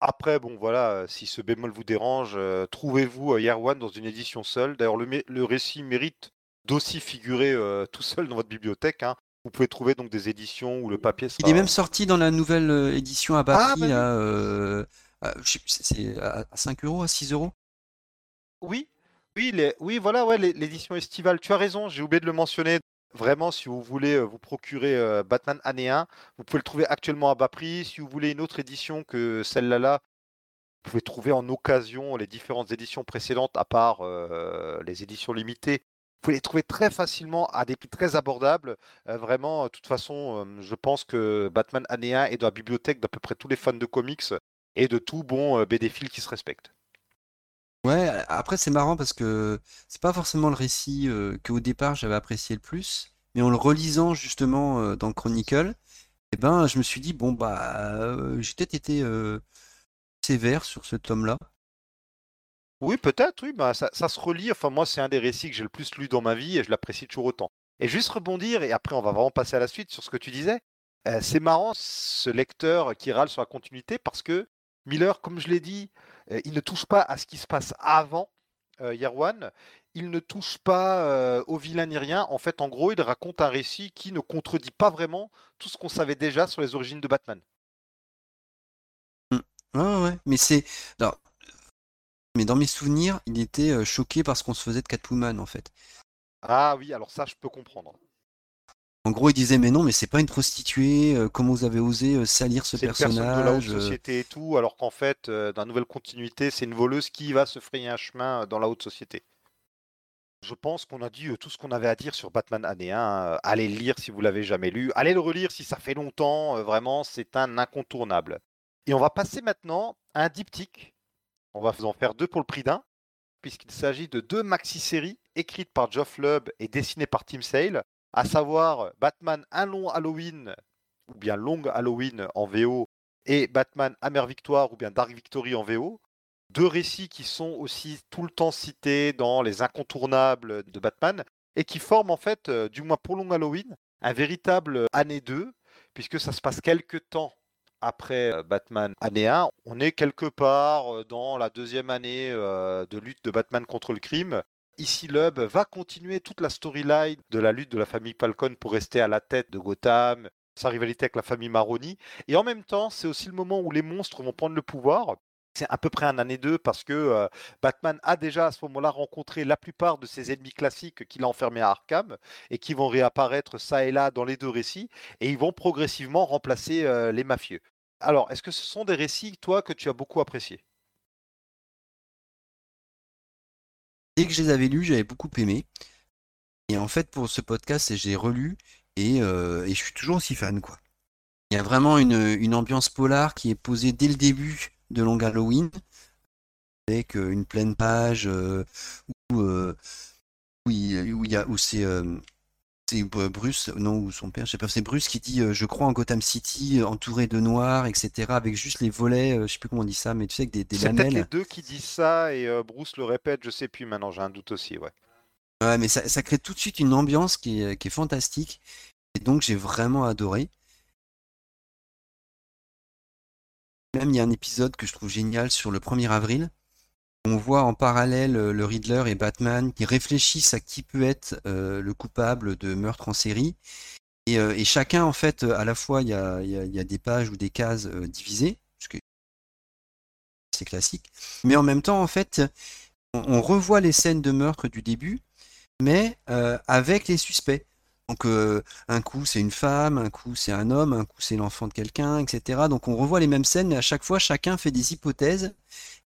Après, bon, voilà, si ce bémol vous dérange, euh, trouvez-vous euh, Year One dans une édition seule. D'ailleurs, le, récit mérite d'aussi figurer tout seul dans votre bibliothèque. Hein. Vous pouvez trouver donc des éditions où le papier sera... Il est même sorti dans la nouvelle édition à bas ah, bah c'est à 5 euros, à 6 euros Oui, oui, oui, voilà, ouais, l'édition estivale. Tu as raison, j'ai oublié de le mentionner. Vraiment, si vous voulez euh, vous procurer euh, Batman année 1, vous pouvez le trouver actuellement à bas prix. Si vous voulez une autre édition que celle-là, là, vous pouvez trouver en occasion les différentes éditions précédentes, à part euh, les éditions limitées. Vous pouvez les trouver très facilement à des prix très abordables. vraiment, de toute façon, je pense que Batman année 1 est dans la bibliothèque d'à peu près tous les fans de comics et de tout bon BD qui se respecte. Ouais, après c'est marrant parce que c'est pas forcément le récit euh, qu'au départ j'avais apprécié le plus, mais en le relisant justement dans Chronicle, eh ben je me suis dit bon bah j'ai peut-être été sévère sur ce tome-là. Oui, peut-être, oui, bah, ça, se relit. Enfin, moi, c'est un des récits que j'ai le plus lu dans ma vie et je l'apprécie toujours autant. Et juste rebondir, et après, on va vraiment passer à la suite sur ce que tu disais. c'est marrant, ce lecteur qui râle sur la continuité parce que Miller, comme je l'ai dit, il ne touche pas à ce qui se passe avant euh, Yerwan. Il ne touche pas euh, au vilain ni rien. En fait, en gros, il raconte un récit qui ne contredit pas vraiment tout ce qu'on savait déjà sur les origines de Batman. Ouais, ouais, mais c'est. Mais dans mes souvenirs, il était choqué par ce qu'on se faisait de Catwoman, en fait. Ah oui, alors ça, je peux comprendre. En gros, il disait mais non, mais c'est pas une prostituée. Euh, comment vous avez osé euh, salir ce personnage de la haute euh société et tout, alors qu'en fait, dans la nouvelle continuité, c'est une voleuse qui va se frayer un chemin dans la haute société. Je pense qu'on a dit tout ce qu'on avait à dire sur Batman année 1. allez le lire si vous l'avez jamais lu. Allez le relire si ça fait longtemps. vraiment, c'est un incontournable. Et on va passer maintenant à un diptyque. On va en faire deux pour le prix d'un, puisqu'il s'agit de deux maxi-séries écrites par Geoff Lubb et dessinées par Tim Sale à savoir Batman Un long Halloween, ou bien Long Halloween en VO, et Batman Amère Victoire, ou bien Dark Victory en VO. Deux récits qui sont aussi tout le temps cités dans les incontournables de Batman, et qui forment en fait, euh, du moins pour Long Halloween, un véritable année 2, puisque ça se passe quelques temps après euh, Batman année 1. On est quelque part euh, dans la deuxième année de lutte de Batman contre le crime, Ici, Lub va continuer toute la storyline de la lutte de la famille Falcon pour rester à la tête de Gotham, sa rivalité avec la famille Maroni. Et en même temps, c'est aussi le moment où les monstres vont prendre le pouvoir. C'est à peu près un année 2 parce que euh, Batman a déjà à ce moment-là rencontré la plupart de ses ennemis classiques qu'il a enfermés à Arkham et qui vont réapparaître ça et là dans les deux récits et ils vont progressivement remplacer euh, les mafieux. Alors, est-ce que ce sont des récits, toi, que tu as beaucoup appréciés? Dès que je les avais lus, j'avais beaucoup aimé. Et en fait, pour ce podcast, j'ai relu euh, et, je suis toujours aussi fan, quoi. Il y a vraiment une, ambiance polar qui est posée dès le début de Long Halloween, avec euh, une pleine page euh, où, où, il, y a, où c'est c'est Bruce, non, ou son père, je sais pas, c'est Bruce qui dit Je crois en Gotham City, entouré de noirs, etc., avec juste les volets, je sais plus comment on dit ça, mais tu sais, avec des, des C'est peut-être les deux qui disent ça et Bruce le répète, je sais plus maintenant, j'ai un doute aussi, ouais. Ouais, mais ça, crée tout de suite une ambiance qui est, qui est fantastique, et donc j'ai vraiment adoré. Même il y a un épisode que je trouve génial sur le 1er avril, on voit en parallèle euh, le Riddler et Batman qui réfléchissent à qui peut être euh, le coupable de meurtre en série. Et, euh, chacun, en fait, à la fois, il y a, des pages ou des cases divisées, ce que c'est classique, mais en même temps, en fait, on, revoit les scènes de meurtre du début, mais avec les suspects. Donc un coup c'est une femme, un coup c'est un homme, un coup c'est l'enfant de quelqu'un, etc. Donc on revoit les mêmes scènes, mais à chaque fois chacun fait des hypothèses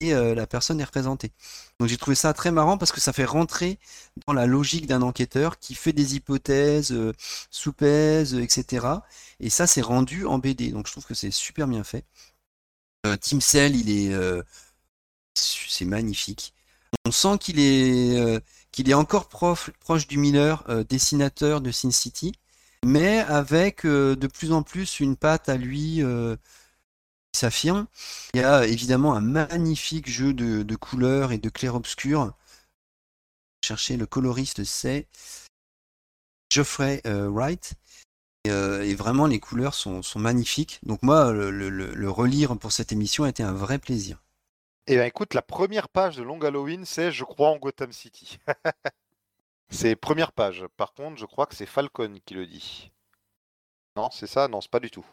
et euh, la personne est représentée. Donc j'ai trouvé ça très marrant parce que ça fait rentrer dans la logique d'un enquêteur qui fait des hypothèses, euh, sous-pèse, etc. Et ça c'est rendu en BD. Donc je trouve que c'est super bien fait. Euh, Team Cell, il est, c'est magnifique. On sent qu'il est, qu'il est encore proche du Miller, dessinateur de Sin City, mais avec de plus en plus une patte à lui s'affirme. Il y a évidemment un magnifique jeu de, couleurs et de clair-obscur. Chercher le coloriste, c'est Geoffrey Wright. Et, vraiment, les couleurs sont, magnifiques. Donc moi, le, relire pour cette émission a été un vrai plaisir. Eh bien écoute, la première page de Long Halloween, c'est Je crois en Gotham City. c'est première page. Par contre, je crois que c'est Falcon qui le dit. Non, c'est ça? Non, c'est pas du tout.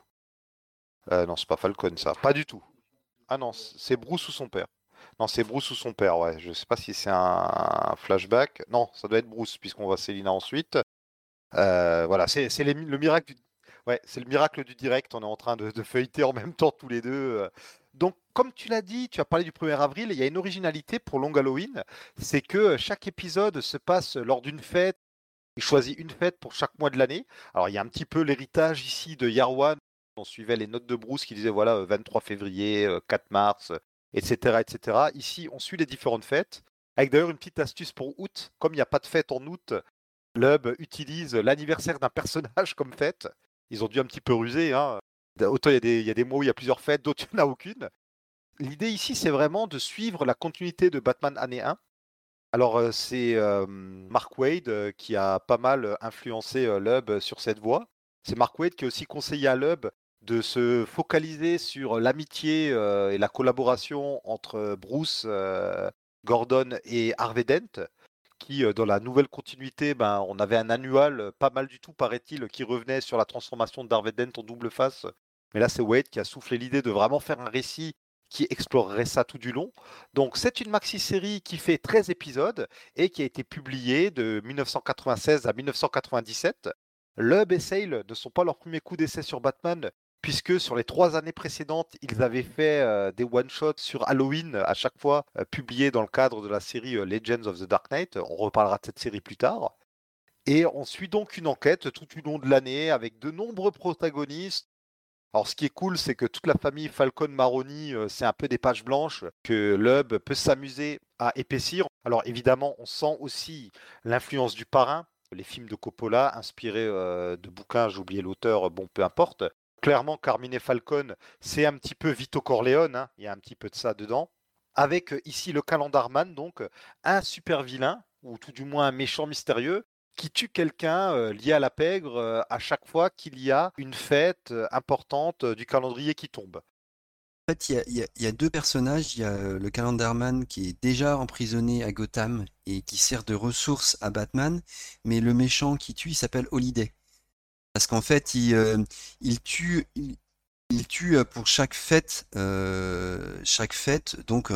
Euh, non, c'est pas Falcon, ça. Pas du tout. Ah non, c'est Bruce ou son père. Non, c'est Bruce ou son père, ouais. Je sais pas si c'est un flashback. Non, ça doit être Bruce, puisqu'on voit Célina ensuite. Euh, voilà, c'est le miracle du... Ouais, c'est le miracle du direct. On est en train de, de, feuilleter en même temps tous les deux. Euh. Donc, comme tu l'as dit, tu as parlé du 1er avril, il y a une originalité pour Long Halloween, c'est que chaque épisode se passe lors d'une fête. Il choisit une fête pour chaque mois de l'année. Alors, il y a un petit peu l'héritage ici de Yarwan. On suivait les notes de Bruce qui disaient voilà, 23 février, 4 mars, etc., etc. Ici, on suit les différentes fêtes. Avec d'ailleurs une petite astuce pour août. Comme il n'y a pas de fête en août, Lub utilise l'anniversaire d'un personnage comme fête. Ils ont dû un petit peu ruser. Hein. Autant il y, a des, mots où il y a plusieurs fêtes, d'autres il n'y en a aucune. L'idée ici, c'est vraiment de suivre la continuité de Batman année 1. Alors, euh, c'est euh, Mark Wade euh, qui a pas mal influencé Lub sur cette voie. C'est Mark Wade qui a aussi conseillé à Lub de se focaliser sur l'amitié et la collaboration entre Bruce, Gordon et Harvey Dent qui, dans la nouvelle continuité, ben, on avait un annual pas mal du tout, paraît-il, qui revenait sur la transformation de Darvey Dent en double face. Mais là, c'est Wade qui a soufflé l'idée de vraiment faire un récit qui explorerait ça tout du long. Donc, c'est une maxi-série qui fait 13 épisodes et qui a été publiée de 1996 à 1997. Lub et Sale ne sont pas leurs premiers coups d'essai sur Batman, puisque sur les trois années précédentes, ils avaient fait euh, des one-shots sur Halloween, à chaque fois euh, publiés dans le cadre de la série euh, Legends of the Dark Knight. On reparlera de cette série plus tard. Et on suit donc une enquête tout au long de l'année avec de nombreux protagonistes. Alors ce qui est cool, c'est que toute la famille Falcon Maroni, c'est un peu des pages blanches que Lub peut s'amuser à épaissir. Alors évidemment, on sent aussi l'influence du parrain, les films de Coppola inspirés de bouquins, j'ai oublié l'auteur, bon peu importe, clairement, Carmine Falcon, c'est un petit peu Vito Corleone, hein. il y a un petit peu de ça dedans. Avec euh, ici le Calendarman, donc un super vilain, ou tout du moins un méchant mystérieux, qui tue quelqu'un euh, lié à la pègre euh, à chaque fois qu'il y a une fête importante du calendrier qui tombe. En fait, il y, a, deux personnages. Il y a le Calendarman qui est déjà emprisonné à Gotham et qui sert de ressource à Batman, mais le méchant qui tue, il s'appelle Holiday. Parce qu'en fait, il, euh, il tue, il, tue euh, pour chaque fête, euh, chaque fête, donc.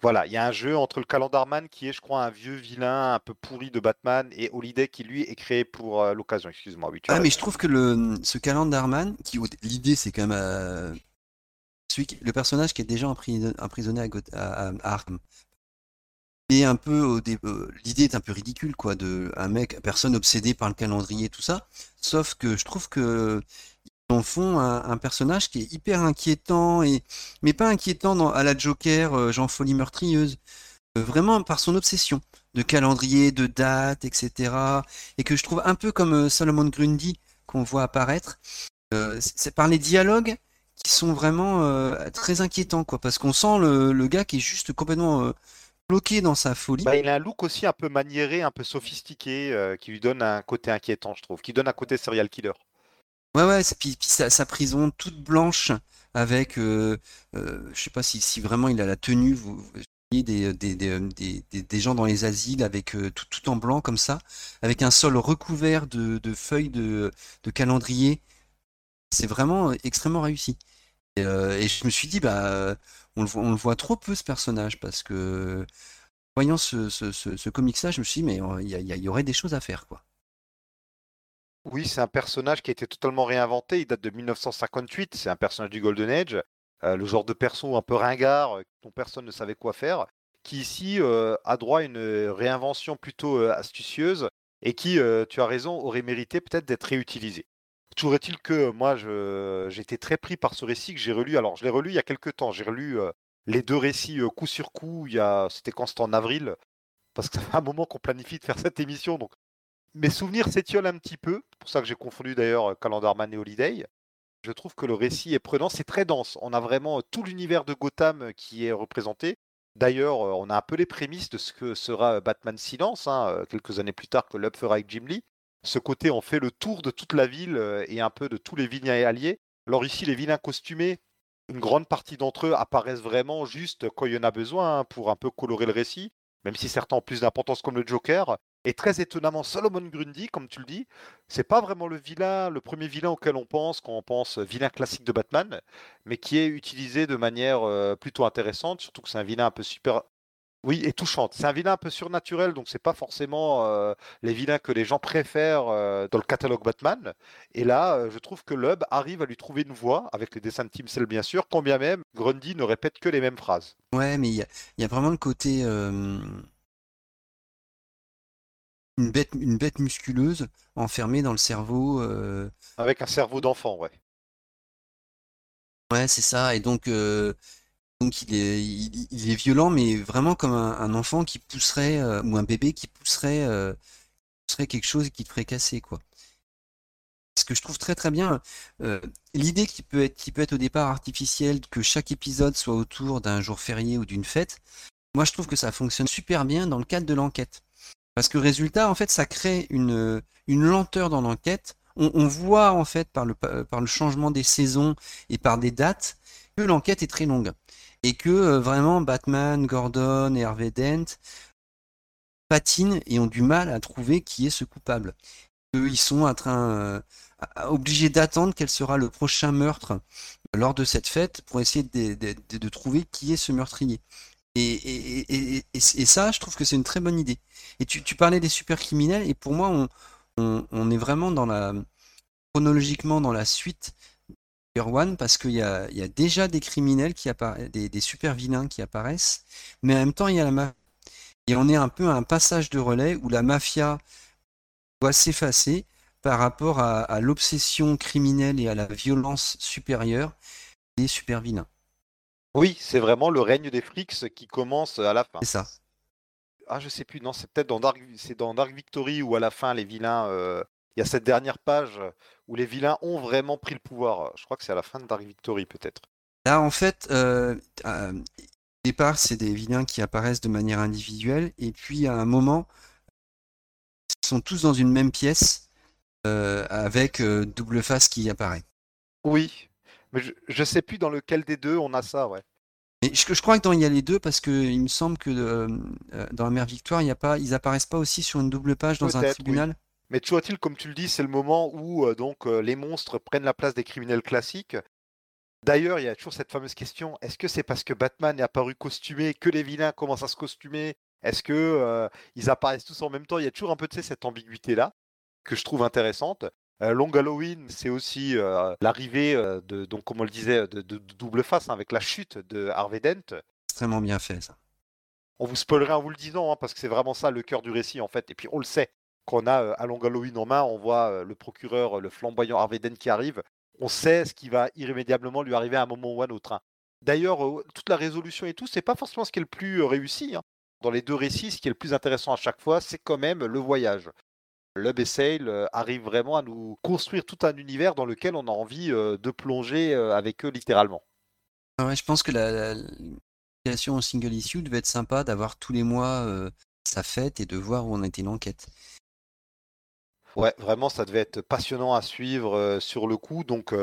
Voilà, il y a un jeu entre le Calendarman qui est, je crois, un vieux vilain un peu pourri de Batman et Holiday qui lui est créé pour l'occasion. Excuse-moi. ah, mais je trouve que le, ce Calendarman, qui l'idée c'est quand même celui le personnage qui est déjà emprisonné à, à, à Arkham un peu euh, l'idée est un peu ridicule quoi de un mec personne obsédé par le calendrier tout ça. Sauf que je trouve que ils en font un, personnage qui est hyper inquiétant et mais pas inquiétant dans, à la Joker euh, Jean Folie meurtrieuse euh, vraiment par son obsession de calendrier de date etc et que je trouve un peu comme Solomon Grundy qu'on voit apparaître. C'est par les dialogues qui sont vraiment très inquiétants quoi parce qu'on sent le, le, gars qui est juste complètement bloqué dans sa folie. Bah, il a un look aussi un peu maniéré, un peu sophistiqué, euh, qui lui donne un côté inquiétant, je trouve, qui donne un côté serial killer. Ouais, ouais, puis, puis sa, prison toute blanche, avec, euh, euh, je sais pas si, si, vraiment il a la tenue, vous, voyez des, des, des, des, gens dans les asiles avec tout, tout, en blanc comme ça, avec un sol recouvert de, de feuilles de, de calendrier. C'est vraiment extrêmement réussi. Et, et, je me suis dit, bah on le, voit trop peu ce personnage parce que voyant ce, ce, ce, je me suis dit, mais euh, il y, aurait des choses à faire, quoi. Oui, c'est un personnage qui a été totalement réinventé. Il date de 1958. C'est un personnage du Golden Age. Euh, le genre de perso un peu ringard, euh, dont personne ne savait quoi faire, qui ici a droit à une réinvention plutôt astucieuse et qui, tu as raison, aurait mérité peut-être d'être réutilisé. Toujours est-il que moi, été très pris par ce récit que j'ai relu. Alors, je l'ai relu il y a quelques temps. J'ai relu les deux récits coup sur coup. C'était quand? C'était en avril, parce que ça fait un moment qu'on planifie de faire cette émission. Donc, mes souvenirs s'étiolent un petit peu, c'est pour ça que j'ai confondu d'ailleurs Calendarman et Holiday. Je trouve que le récit est prenant, c'est très dense. On a vraiment tout l'univers de Gotham qui est représenté. D'ailleurs, on a un peu les prémices de ce que sera Batman Silence, hein, quelques années plus tard que L'Up fera avec Jim Lee. Ce côté, on fait le tour de toute la ville et un peu de tous les vilains alliés. Alors ici, les vilains costumés, une grande partie d'entre eux apparaissent vraiment juste quand il y en a besoin hein, pour un peu colorer le récit, même si certains ont plus d'importance comme le Joker. Et très étonnamment, Solomon Grundy, comme tu le dis, c'est pas vraiment le vilain, le premier vilain auquel on pense quand on pense vilain classique de Batman, mais qui est utilisé de manière euh, plutôt intéressante, surtout que c'est un vilain un peu super. Oui, et touchante. C'est un vilain un peu surnaturel, donc c'est pas forcément euh, les vilains que les gens préfèrent euh, dans le catalogue Batman. Et là, je trouve que Lub arrive à lui trouver une voix, avec les dessins de Tim Cell bien sûr, quand bien même Grundy ne répète que les mêmes phrases. Ouais, mais il y, y a, vraiment le côté une bête, une bête musculeuse enfermée dans le cerveau. Euh, Avec un cerveau d'enfant, ouais. Ouais, c'est ça. Et donc, euh, donc il est, violent, mais vraiment comme un, enfant qui pousserait, euh, ou un bébé qui pousserait, pousserait quelque chose et qui te ferait casser, quoi. Ce que je trouve très très bien, l'idée qui peut être, qui peut être au départ artificielle, que chaque épisode soit autour d'un jour férié ou d'une fête, moi je trouve que ça fonctionne super bien dans le cadre de l'enquête. Parce que résultat, en fait, ça crée une, une lenteur dans l'enquête. On, voit, en fait, par le, par le changement des saisons et par des dates, que l'enquête est très longue. Et que euh, vraiment Batman, Gordon et Harvey Dent patinent et ont du mal à trouver qui est ce coupable. Ils sont en train, euh, obligés d'attendre quel sera le prochain meurtre lors de cette fête pour essayer de, trouver qui est ce meurtrier. Et, ça, je trouve que c'est une très bonne idée. Et tu, parlais des super criminels, et pour moi, on, est vraiment dans la chronologiquement dans la suite One parce qu'il y a, déjà des criminels qui apparaissent, des, super vilains qui apparaissent, mais en même temps, il y a la mafia. Et on est un peu à un passage de relais où la mafia doit s'effacer par rapport à l'obsession criminelle et à la violence supérieure des super vilains. Oui, c'est vraiment le règne des frics qui commence à la fin. C'est ça. Ah, je sais plus, non, c'est peut-être dans Dark, c'est dans Dark Victory où à la fin les vilains, euh, il y a cette dernière page où les vilains ont vraiment pris le pouvoir. Je crois que c'est à la fin de Dark Victory peut-être. Là, en fait, euh, au départ, c'est des vilains qui apparaissent de manière individuelle, et puis à un moment, ils sont tous dans une même pièce euh, avec double face qui apparaît. Oui, mais je, ne sais plus dans lequel des deux on a ça, ouais. Mais je, je crois que dans il y a les deux parce que il me semble que euh, euh, dans la Mère Victoire, il y a pas, ils apparaissent pas aussi sur une double page dans un tribunal? Mais tu vois-t-il, comme tu le dis, c'est le moment où euh, donc les monstres prennent la place des criminels classiques. D'ailleurs, il y a toujours cette fameuse question est-ce que c'est parce que Batman est apparu costumé que les vilains commencent à se costumer Est-ce que ils apparaissent tous en même temps? Il y a toujours un peu de cette ambiguïté là que je trouve intéressante. Euh, Long Halloween, c'est aussi euh, l'arrivée euh, de, donc comme on le disait, de, double face hein, avec la chute de Harvey Dent. Extrêmement bien fait ça. On vous spoilerait en vous le disant, hein, parce que c'est vraiment ça le cœur du récit en fait. Et puis on le sait, quand on a à Long Halloween en main, on voit le procureur, le flamboyant Harvey Dent qui arrive. On sait ce qui va irrémédiablement lui arriver à un moment ou à un autre. Hein. D'ailleurs, toute la résolution et tout, c'est pas forcément ce qui est le plus réussi. Dans les deux récits, ce qui est le plus intéressant à chaque fois, c'est quand même le voyage. Lub et Sale euh, arrive vraiment à nous construire tout un univers dans lequel on a envie euh, de plonger euh, avec eux littéralement. Ah je pense que la, création au single issue devait être sympa d'avoir tous les mois sa fête et de voir où on était l'enquête. Ouais, vraiment, ça devait être passionnant à suivre sur le coup. Donc,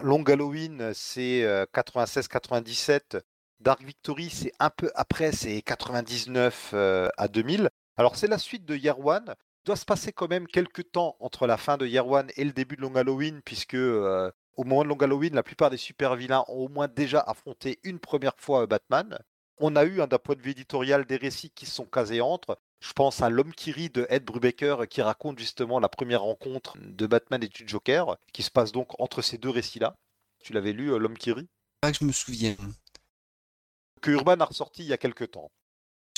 Long Halloween, c'est 96-97. Dark Victory, c'est un peu après, c'est 99 à 2000. Alors, c'est la suite de Year One doit se passer quand même quelques temps entre la fin de Year One et le début de Long Halloween, puisque au moment de Long Halloween, la plupart des super vilains ont au moins déjà affronté une première fois Batman. On a eu, un d'un point de vue éditorial, des récits qui se sont casés entre. Je pense à L'homme qui rit de Ed Brubaker qui raconte justement la première rencontre de Batman et du Joker, qui se passe donc entre ces deux récits-là. Tu l'avais lu, euh, L'homme qui rit? Pas que je me souviens. Que Urban a ressorti il y a quelques temps.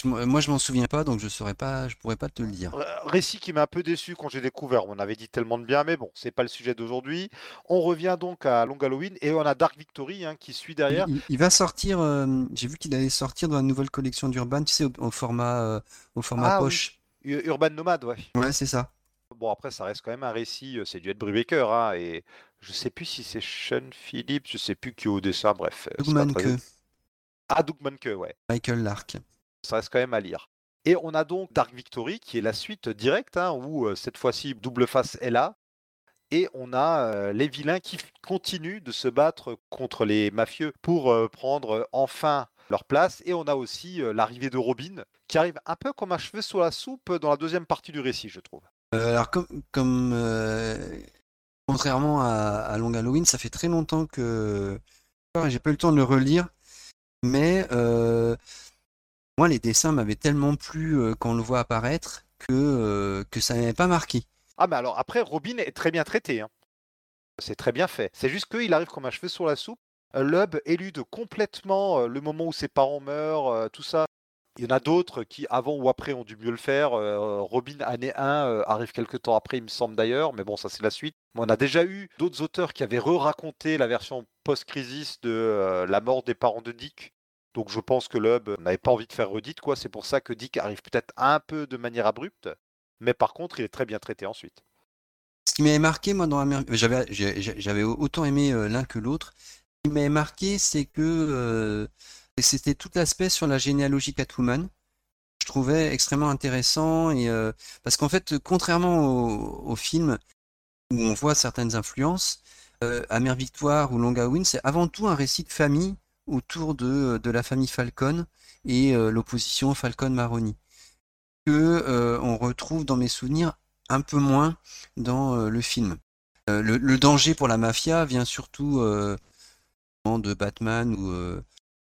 Moi, je m'en souviens pas, donc je saurais pas, je pourrais pas te le dire. Récit qui m'a un peu déçu quand j'ai découvert. On avait dit tellement de bien, mais bon, c'est pas le sujet d'aujourd'hui. On revient donc à Long Halloween et on a Dark Victory hein, qui suit derrière. Il, va sortir. Euh, j'ai vu qu'il allait sortir dans la nouvelle collection d'Urban, tu sais, au, format, euh, au format ah poche. Urban Nomad, ouais. Ouais, c'est ça. Bon, après, ça reste quand même un récit, euh, c'est du Ed Brubaker, hein, et je sais plus si c'est Sean Phillips, je sais plus qui est au dessin, bref. euh, Doug très- Ah, Doug Mahnke, ouais. Michael Lark. Ça reste quand même à lire. Et on a donc Dark Victory, qui est la suite directe, hein, où euh, cette fois-ci, Double Face est là. Et on a euh, les vilains qui continuent de se battre contre les mafieux pour euh, prendre enfin leur place. Et on a aussi l'arrivée de Robin, qui arrive un peu comme un cheveu sur la soupe dans la deuxième partie du récit, je trouve. Alors comme, comme contrairement à, à Long Halloween, ça fait très longtemps que j'ai pas eu le temps de le relire, mais moi les dessins m'avaient tellement plu euh, quand on le voit apparaître que, euh, que ça m'avait pas marqué. Ah, mais alors après, Robin est très bien traité. hein. C'est très bien fait. C'est juste qu'il arrive comme un cheveu sur la soupe. Euh, Lub élude complètement le moment où ses parents meurent, tout ça. Il y en a d'autres qui, avant ou après, ont dû mieux le faire. Robin, année 1, euh, arrive quelques temps après, il me semble d'ailleurs. Mais bon, ça, c'est la suite. On a déjà eu d'autres auteurs qui avaient re-raconté la version post-crisis de la mort des parents de Dick. Donc je pense que Lub n'avait pas envie de faire redite, quoi. C'est pour ça que Dick arrive peut-être un peu de manière abrupte. Mais par contre, il est très bien traité ensuite. Ce qui m'avait marqué moi dans Amer- j'avais j'avais autant aimé euh, l'un que l'autre. Ce qui m'avait marqué, c'est que euh, c'était tout l'aspect sur la généalogie Catwoman. Je trouvais extrêmement intéressant euh, parce qu'en fait, contrairement au, au film où on voit certaines influences, euh, Amère Victoire ou Long Halloween, c'est avant tout un récit de famille autour de, de la famille Falcon et euh, l'opposition Falcon-Maroni que euh, on retrouve dans mes souvenirs un peu moins dans euh, le film. Euh, le, danger pour la mafia vient surtout euh, de Batman ou euh,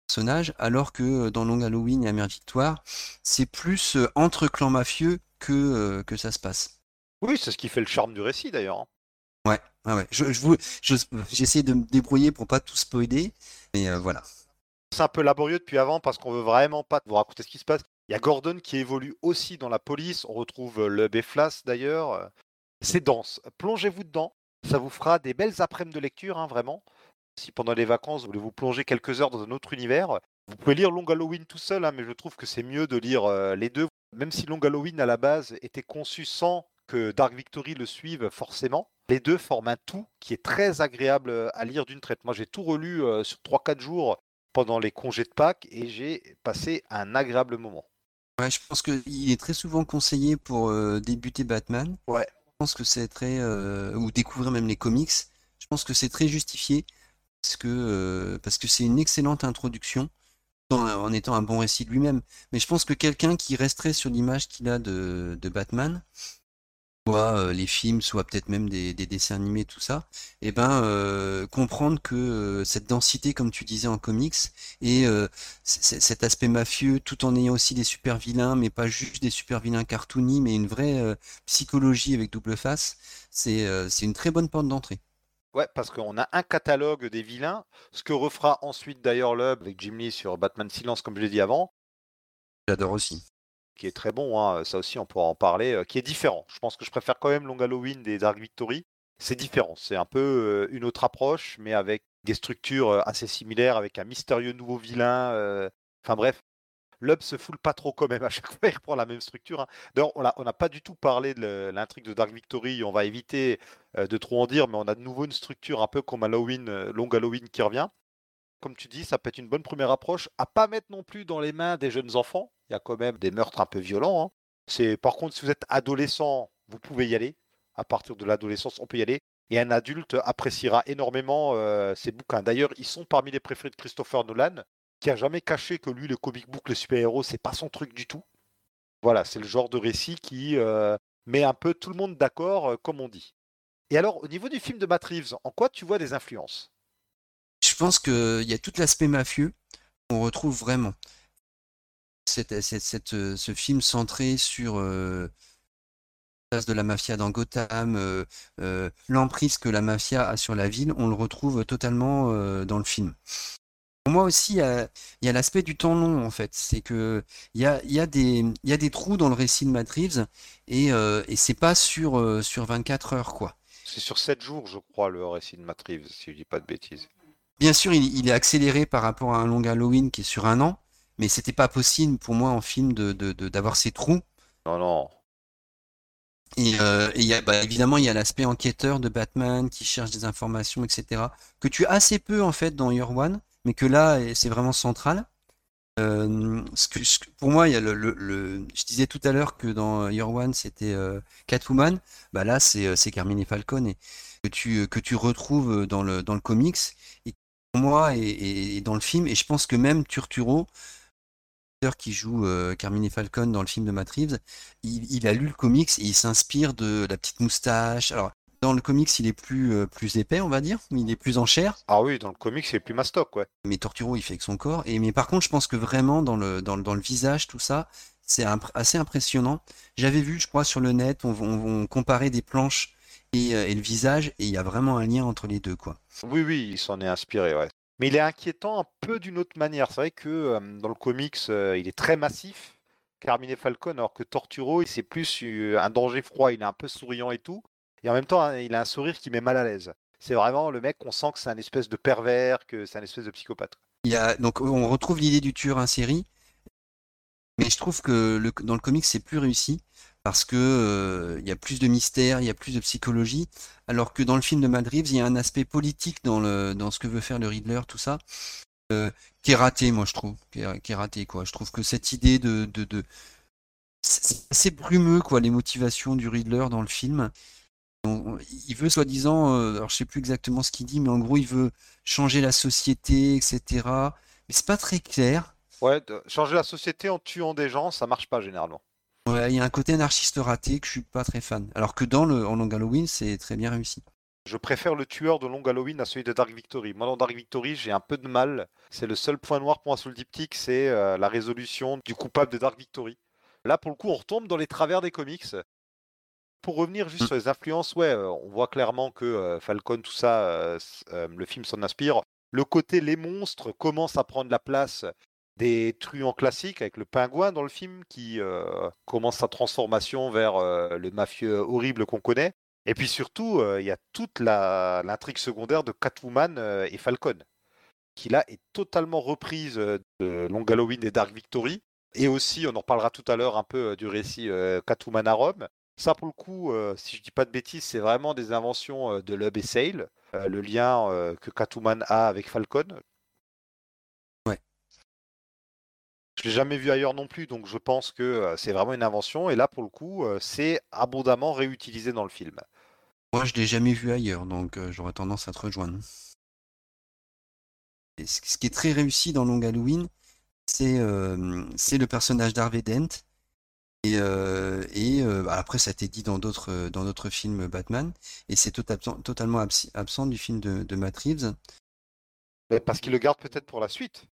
personnages, alors que euh, dans Long Halloween et Amère Victoire, c'est plus euh, entre clans mafieux que, euh, que ça se passe. Oui, c'est ce qui fait le charme du récit d'ailleurs. Ouais, ouais, ouais. Je, je vous, je- j'essaie de me débrouiller pour pas tout spoiler, mais euh, voilà. C'est un peu laborieux depuis avant parce qu'on veut vraiment pas vous raconter ce qui se passe. Il y a Gordon qui évolue aussi dans la police. On retrouve euh, le Flas d'ailleurs. Euh, C'est dense. Plongez-vous dedans. Ça vous fera des belles après-midi de lecture, hein, vraiment. Si pendant les vacances, vous voulez vous plonger quelques heures dans un autre univers, vous pouvez lire Long Halloween tout seul, hein, mais je trouve que c'est mieux de lire euh, les deux. Même si Long Halloween à la base était conçu sans que Dark Victory le suive forcément, les deux forment un tout qui est très agréable euh, à lire d'une traite. Moi, j'ai tout relu euh, sur 3-4 jours pendant les congés de Pâques et j'ai passé un agréable moment. Ouais, je pense qu'il est très souvent conseillé pour euh, débuter Batman. Ouais. Je pense que c'est très euh, ou découvrir même les comics. Je pense que c'est très justifié parce que euh, parce que c'est une excellente introduction en, en étant un bon récit de lui-même. Mais je pense que quelqu'un qui resterait sur l'image qu'il a de, de Batman, soit euh, les films, soit peut-être même des, des dessins animés, tout ça, et ben euh, comprendre que euh, cette densité, comme tu disais en comics, et euh, cet aspect mafieux, tout en ayant aussi des super vilains, mais pas juste des super vilains cartoony, mais une vraie psychologie avec double face, c'est c'est une très bonne porte d'entrée. Ouais, parce qu'on a un catalogue des vilains, ce que refera ensuite d'ailleurs Lub avec Jim Lee sur Batman Silence, comme je l'ai dit avant, J'adore aussi. Qui est très bon, hein, ça aussi on pourra en parler, qui est différent. Je pense que je préfère quand même Long Halloween des Dark Victory. C'est différent, c'est un peu une autre approche, mais avec des structures assez similaires, avec un mystérieux nouveau vilain. Enfin bref, Lub se foule pas trop quand même, à chaque fois il reprend la même structure. hein. D'ailleurs, on n'a pas du tout parlé de l'intrigue de Dark Victory, on va éviter de trop en dire, mais on a de nouveau une structure un peu comme Halloween, Long Halloween qui revient. Comme tu dis, ça peut être une bonne première approche, à pas mettre non plus dans les mains des jeunes enfants. Y a quand même des meurtres un peu violents. hein. Par contre, si vous êtes adolescent, vous pouvez y aller. À partir de l'adolescence, on peut y aller. Et un adulte appréciera énormément euh, ces bouquins. D'ailleurs, ils sont parmi les préférés de Christopher Nolan, qui a jamais caché que lui, le comic book, les super-héros, c'est pas son truc du tout. Voilà, c'est le genre de récit qui euh, met un peu tout le monde d'accord, euh, comme on dit. Et alors, au niveau du film de Matt Reeves, en quoi tu vois des influences? Je pense qu'il y a tout l'aspect mafieux qu'on retrouve vraiment. Cette, cette- cette, euh, ce film centré sur euh, la place de la mafia dans Gotham, euh, euh, l'emprise que la mafia a sur la ville, on le retrouve totalement euh, dans le film. Pour moi aussi, il y a, l'aspect du temps long, en fait. C'est que il y a, il y a des, il y a des trous dans le récit de Matt Reeves et, euh, et c'est pas sur, euh, sur 24 heures, quoi. C'est sur 7 jours, je crois, le récit de Matt Reeves, si je dis pas de bêtises. Bien sûr, il, il est accéléré par rapport à un long Halloween qui est sur un an, mais c'était pas possible pour moi en film de, de- de- d'avoir ces trous. Non, non. Et, euh, et il y a, bah, évidemment, il y a l'aspect enquêteur de Batman qui cherche des informations, etc. Que tu as assez peu en fait dans Year One, mais que là, c'est vraiment central. Euh, ce que, ce que- pour moi, il y a le, le- le- je disais tout à l'heure que dans Year One, c'était euh, Catwoman. Bah là, c'est Carmine Falcone et que tu que tu retrouves dans le dans le comics et pour moi et, et- et dans le film. Et je pense que même Turturro, qui joue euh, Carmine Falcone dans le film de Matt Reeves, il, il a lu le comics et il s'inspire de la petite moustache. Alors dans le comics, il est plus euh, plus épais, on va dire, il est plus en chair? Ah oui, dans le comic, c'est plus mastoc, ouais. Mais Torturo, il fait avec son corps. Et mais par contre, je pense que vraiment dans le dans le, dans le visage, tout ça, c'est imp- assez impressionnant. J'avais vu, je crois, sur le net, on, on, on comparait des planches et, euh, et le visage, et il y a vraiment un lien entre les deux, quoi. Oui, oui, il s'en est inspiré, ouais. Mais il est inquiétant un peu d'une autre manière. C'est vrai que dans le comics, il est très massif, Carmine Falcone, alors que Torturo, c'est plus un danger froid. Il est un peu souriant et tout. Et en même temps, hein, il a un sourire qui met mal à l'aise. C'est vraiment le mec, on sent que c'est un espèce de pervers, que c'est un espèce de psychopathe. Donc on retrouve l'idée du tueur en série, mais je trouve que dans le comics, c'est plus réussi parce que euh, il y a plus de mystère, il y a plus de psychologie, alors que dans le film de Matt Reeves, il y a un aspect politique dans le dans ce que veut faire le Riddler, tout ça, euh, qui est raté, moi je trouve, qui est, raté quoi. Je trouve que cette idée de de, c'est assez brumeux quoi, les motivations du Riddler dans le film. Il veut soi-disant, euh, alors je sais plus exactement ce qu'il dit, mais en gros il veut changer la société, etc. Mais c'est pas très clair. Ouais, changer la société en tuant des gens, ça marche pas généralement. Ouais, il y a un côté anarchiste raté que je suis pas très fan. Alors que dans le en Long Halloween, c'est très bien réussi. Je préfère le tueur de Long Halloween à celui de Dark Victory. Moi, dans Dark Victory, j'ai un peu de mal. C'est le seul point noir pour moi sur le diptyque, c'est euh, la résolution du coupable de Dark Victory. Là, pour le coup, on retombe dans les travers des comics. Pour revenir juste Mm. sur les influences, ouais, euh, on voit clairement que euh, Falcon, tout ça, le film s'en inspire. Le côté les monstres commence à prendre la place des truands classiques avec le pingouin dans le film qui euh, commence sa transformation vers euh, le mafieux horrible qu'on connaît. Et puis surtout, euh, il y a toute l'intrigue secondaire de Catwoman et Falcon, qui là est totalement reprise de Long Halloween et Dark Victory. Et aussi, on en reparlera tout à l'heure un peu du récit Catwoman à Rome. Ça, pour le coup, si je dis pas de bêtises, c'est vraiment des inventions de Lub et Sale, le lien que Catwoman a avec Falcon. Je l'ai jamais vu ailleurs non plus, donc je pense que euh, c'est vraiment une invention. Et là, pour le coup, euh, c'est abondamment réutilisé dans le film. Moi, je l'ai jamais vu ailleurs, donc euh, j'aurais tendance à te rejoindre. Et ce qui est très réussi dans Long Halloween, c'est euh, le personnage d'Harvey Dent. Et, euh, et euh, bah, après, ça a été dit dans d'autres dans d'autres films Batman, et c'est tota- totalement abs- absent du film de, de Matt Reeves. Mais parce qu'il le garde peut-être pour la suite.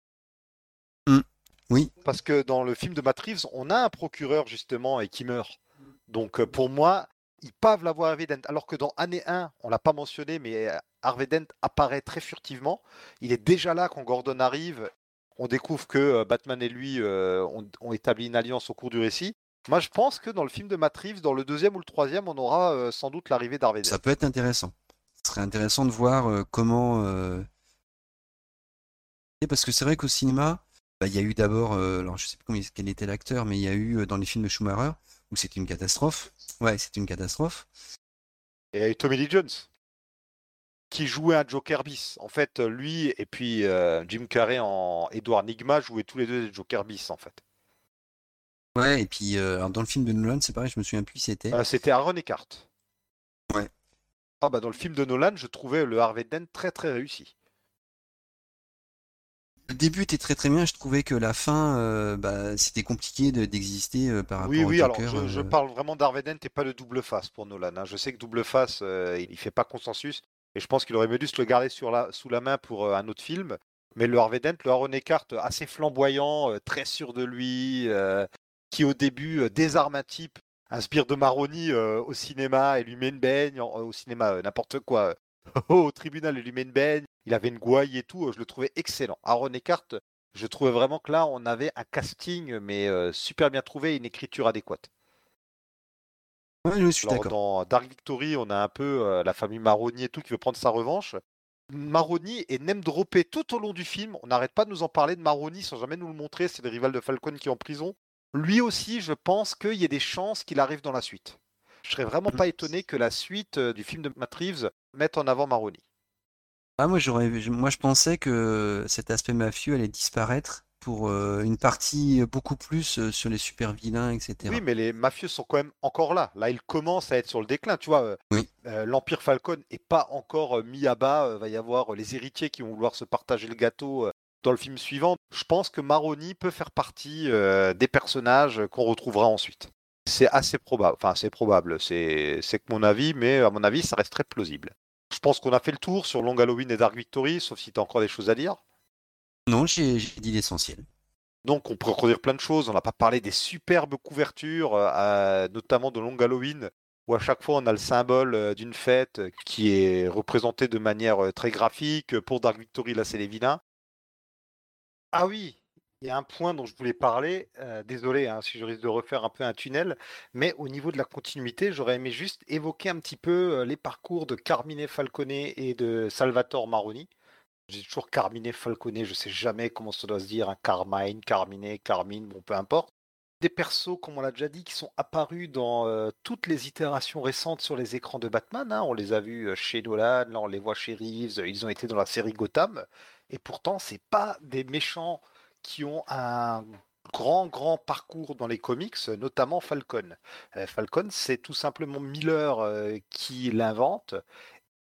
Mm. Oui. Parce que dans le film de Matt Reeves, on a un procureur justement et qui meurt. Donc euh, pour moi, ils peuvent l'avoir Harvey Dent. Alors que dans Année 1, on l'a pas mentionné, mais euh, Harvey Dent apparaît très furtivement. Il est déjà là quand Gordon arrive. On découvre que euh, Batman et lui euh, ont, ont établi une alliance au cours du récit. Moi, je pense que dans le film de Matt Reeves, dans le deuxième ou le troisième, on aura euh, sans doute l'arrivée d'Harvey Dent. Ça peut être intéressant. Ce serait intéressant de voir euh, comment. Parce que c'est vrai qu'au cinéma, bah, il y a eu d'abord, euh, alors je sais plus combien- quel était l'acteur, mais il y a eu euh, dans les films de Schumacher où c'était une catastrophe. Ouais, c'était une catastrophe. Et il y a eu Tommy Lee Jones qui jouait un Joker bis. En fait, lui et puis euh, Jim Carrey en Edward Nigma jouaient tous les deux des Joker bis en fait. Ouais, et puis euh, alors dans le film de Nolan, c'est pareil, je me souviens plus qui c'était. C'était Aaron Eckhart. Ouais. Ah bah dans le film de Nolan, je trouvais le Harvey Dent très très réussi. Le début était très très bien, je trouvais que la fin, euh, bah, c'était compliqué de- d'exister euh, par rapport Oui, au oui, alors je, je euh. parle vraiment d'Harvey Dent et pas de double face pour Nolan. hein. Je sais que double face, il, fait pas consensus et je pense qu'il aurait mieux dû se le garder sur la, sous la main pour un autre film. Mais le Harvey Dent, le Aaron Eckhart, assez flamboyant, très sûr de lui, qui au début désarme un type, inspire de Maroni au cinéma et lui met une au cinéma, n'importe quoi, au tribunal et lui met une baigne, il avait une gouaille et tout, euh, je le trouvais excellent. Aaron Eckhart, je trouvais vraiment que là, on avait un casting, mais euh, super bien trouvé et une écriture adéquate. Ouais, je suis d'accord. dans Dark Victory, on a un peu euh, la famille Maroni et tout qui veut prendre sa revanche. Maroni est même droppé tout au long du film. On n'arrête pas de nous en parler de Maroni sans jamais nous le montrer. C'est le rival de Falcon qui est en prison. Lui aussi, je pense qu'il y a des chances qu'il arrive dans la suite. je serais vraiment pas étonné que la suite du film de Matt Reeves mette en avant Maroni. Ah, moi, j'aurais, moi, je pensais que cet aspect mafieux allait disparaître pour une partie beaucoup plus sur les super vilains, etc. Oui, mais les mafieux sont quand même encore là. Là, ils commencent à être sur le déclin. Tu vois, l'Empire Falcon n'est pas encore mis à bas. Il va y avoir les héritiers qui vont vouloir se partager le gâteau dans le film suivant. Je pense que Maroni peut faire partie des personnages qu'on retrouvera ensuite. C'est assez probable. Enfin, c'est probable. C'est que mon avis, mais à mon avis, ça reste très plausible. Je pense qu'on a fait le tour sur Long Halloween et Dark Victory, sauf si tu as encore des choses à dire. Non, j'ai dit l'essentiel. Donc on pourrait redire plein de choses. On n'a pas parlé des superbes couvertures, euh, notamment de Long Halloween, où à chaque fois on a le symbole euh, d'une fête qui est représenté de manière euh, très graphique. Pour Dark Victory, là c'est les vilains. Ah oui, il y a un point dont je voulais parler, désolé hein, si je risque de refaire un peu un tunnel, mais au niveau de la continuité, j'aurais aimé juste évoquer un petit peu les parcours de Carmine Falcone et de Salvatore Maroni. J'ai toujours Carmine Falcone, je sais jamais comment ça doit se dire, hein, Carmine, Carmine, Carmine, bon peu importe. Des persos, comme on l'a déjà dit, qui sont apparus dans toutes les itérations récentes sur les écrans de Batman. Hein. On les a vus chez Nolan, là on les voit chez Reeves, ils ont été dans la série Gotham. Et pourtant, c'est pas des méchants qui ont un grand, grand parcours dans les comics, notamment Falcon. Euh, Falcon, c'est tout simplement Miller euh, qui l'invente.